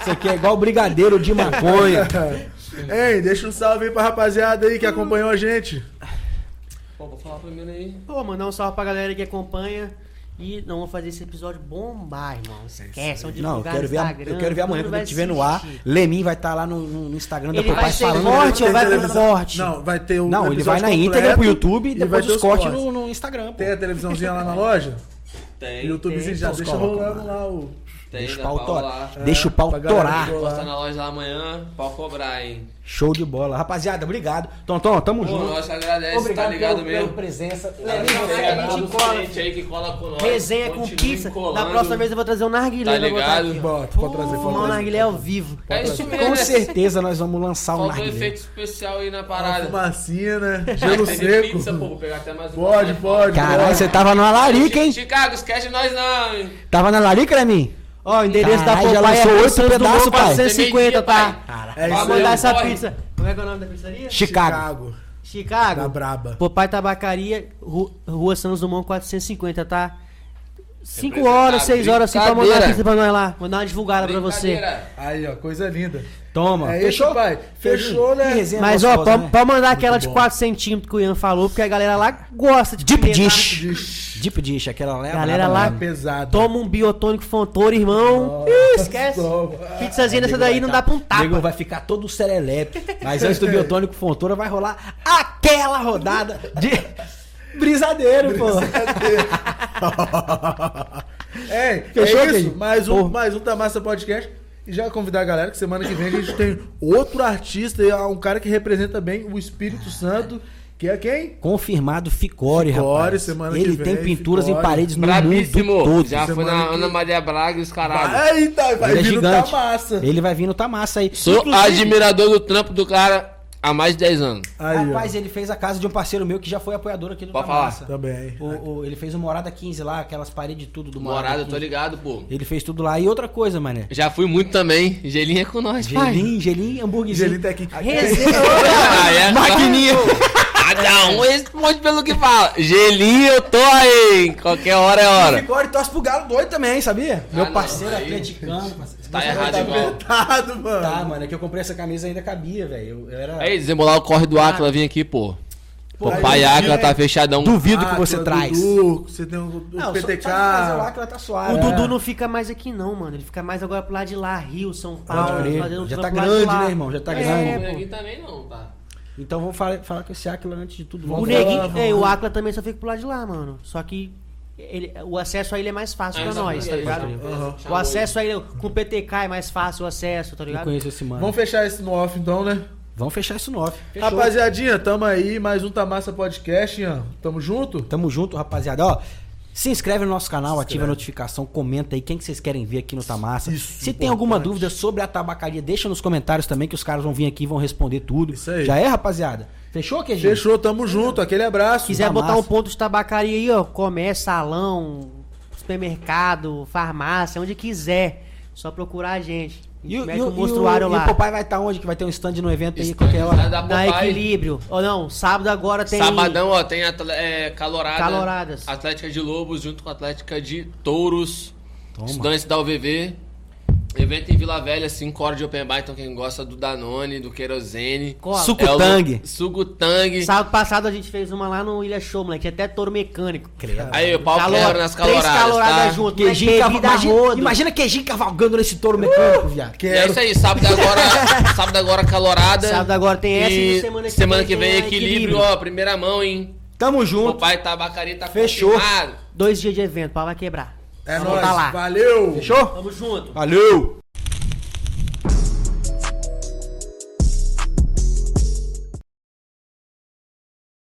Isso aqui é igual brigadeiro de maconha. Ei, deixa um salve aí pra rapaziada aí que acompanhou a gente. Pô, vou falar primeiro aí. Pô, mandar um salve pra galera que acompanha. E não vamos fazer esse episódio bombar, irmão. Esquece, vamos Não, eu quero, ver, a- eu quero ver amanhã quando estiver vai no ar. Lemin vai estar lá no, no- Instagram da Ele vai Papai falando. forte ou vai corte? Não, vai ter o Não, ele vai na íntegra pro YouTube e vai depois ter os cortes no, no Instagram. Pô. Tem a televisãozinha lá na loja? Tem, O YouTubezinho já deixa rolando lá o... tem, Deixa o pau torar. Deixa o pau pra galera torar. Postar na loja lá amanhã, pau cobrar, hein? Show de bola. Rapaziada, obrigado. Tonton, tamo Pô, junto. nós agradece, Obrigado tá ligado pelo- mesmo? pela presença. Levinho, Levinho, você a gente é cola. aí que cola com nós. Resenha com pizza. colando. Na próxima vez eu vou trazer um narguilé. Tá ligado? Bota, pode trazer, Fumar um narguilé ao vivo. É isso mesmo, Com né? certeza nós vamos lançar um Faltou narguilé. efeito especial aí na parada. fumacinha, né? Gelo seco. pizza, pô, vou pegar até mais um Pode, pode. Caralho, você tava numa larica, hein? Chicago, esquece nós não, hein? Tava na larica, Lemin? Ó, o endereço Caralho, da já Popeye lançou é oito Santos pedaços, Dumont pai. 450, tá? É Vai isso mandar essa corre. pizza. Como é que é o nome da pizzaria? Chicago. Chicago. Chicago. Da Braba. Popeye Tabacaria, Ru- Rua Santos Dumont 450, tá? 5 Representar, horas, 6 horas assim pra mandar a brincadeira. pizza pra nós lá. Vou dar uma divulgada pra você. Aí, ó, coisa linda. Toma. É Fechou? isso, pai. Fechou, né? Mas ó, pode né? pode mandar aquela de bom. 4 centímetros que o Ian falou, porque a galera lá gosta de Deep dish. Deep dish, aquela lá. é Galera lá pesado. Toma um biotônico fontoura, irmão. Nossa, Ih, esquece. toma. Pizzazinha dessa Nego daí não tá- dá pra um Nego tapa. vai ficar todo serelepe. Mas antes do biotônico Fontoura vai rolar aquela rodada de brisadeiro, pô. É, Fechou, é isso. Kenji? Mais um, mais um Tamassa Podcast. E já convidar a galera que semana que vem a gente tem outro artista, um cara que representa bem o Espírito Santo, que é quem? Confirmado Ficore, Ficore, rapaz. semana Ele que tem vem, pinturas em Ficore. paredes no Brabíssimo. mundo todo. Já foi na que- Ana Maria Braga e os caralho. Vai, tá, vai Ele é vir no gigante. Tamassa. Ele vai vir no Tamassa aí. Sou Inclusive, admirador do trampo do cara há mais de 10 anos. Aí, Rapaz, ele fez a casa de um parceiro meu que já foi apoiador aqui do Pode ó. Também. O- o- ele fez o Morada 15 lá, aquelas paredes tudo do Morada. Morada, eu tô 15. ligado, pô. Ele fez tudo lá. E outra coisa, mané. Já fui muito também. Gelinho é com nós, pai. Gelinho, gelinho, hambúrguerzinho. Gelinho tá aqui. Resenha. Aí é Maquininha. Cada um responde pelo que fala. Gelinho, eu tô aí. Qualquer hora é O hora. Ficore torce pro Galo doido também, sabia? Meu não, parceiro atleticano. parceiro. Tá Você errado tá igual. Apertado, mano. Tá, mano, é que eu comprei essa camisa e ainda cabia, velho. Eu, eu era. Aí, desembolar o corre do Áquila, vem aqui, pô. Pô, Áquila aí, tá fechadão. Duvido que Ah, você tem o traz. Dudu, você tem o, o Não, PTK. Só, mas que ela tá suave. O É. Dudu não fica mais aqui não, mano. Ele fica mais agora pro lado de lá, Rio, São Pode Paulo. fazendo Já tá grande, né, irmão? Já tá É, grande. aqui também não, tá? Então vamos falar, falar com esse Aquila antes de tudo. O Neguinho, é, o Aquila também só fica pro lado de lá, mano. Só que ele, o acesso a ele é mais fácil pra nós, tá ligado? O acesso a ele, com o PTK é mais fácil o acesso, tá Eu ligado? conheço esse mano. Vamos fechar esse no off então, né? Vamos fechar isso no off. Fechou. Rapaziadinha, tamo aí, mais um Tamassa Podcast, Ian. Tamo junto? Tamo junto, rapaziada. Ó, se inscreve no nosso canal, ativa a notificação, comenta aí quem que vocês querem ver aqui no Tamassa. Isso, se tem alguma importante. dúvida sobre a tabacaria, deixa nos comentários também que os caras vão vir aqui e vão responder tudo. Isso aí. Já é, rapaziada? Fechou, Queijinho? Fechou, tamo junto. Aquele abraço. quiser Tá botar massa. um ponto de tabacaria aí, ó, comércio, salão, supermercado, farmácia, onde quiser, só procurar a gente. E, o- mete e o- e o- monstruário e lá. o papai vai estar onde? Que vai ter um stand no evento aí Stand qualquer hora. da Na Papai. equilíbrio. Ou não, sábado agora tem. Sabadão, ó, tem atle- é, calorada. Caloradas. Atlética de Lobos junto com a Atlética de Touros. Toma. Estudantes da UVV. Evento em Vila Velha, 5 horas de open bar. Então quem gosta do Danone, do Querosene. Suco É o- Tang. Suco Tang. Sábado passado a gente fez uma lá no Ilha Show, moleque. Até touro mecânico. Aí o pau Calor- quebra nas três caloradas, caloradas tá? junto. Queijinho cava- imagina, imagina queijinho cavalgando nesse touro mecânico, viado. E é isso aí, sábado agora, sábado agora calorada. Sábado agora tem essa e e semana que semana vem que vem equilíbrio, equilíbrio. ó, primeira mão, hein? Tamo O junto. pai tabacaria tá Fechou. confirmado. Dois dias de evento, pau vai quebrar. É nóis. tá lá. Valeu. Fechou? Tamo junto. Valeu!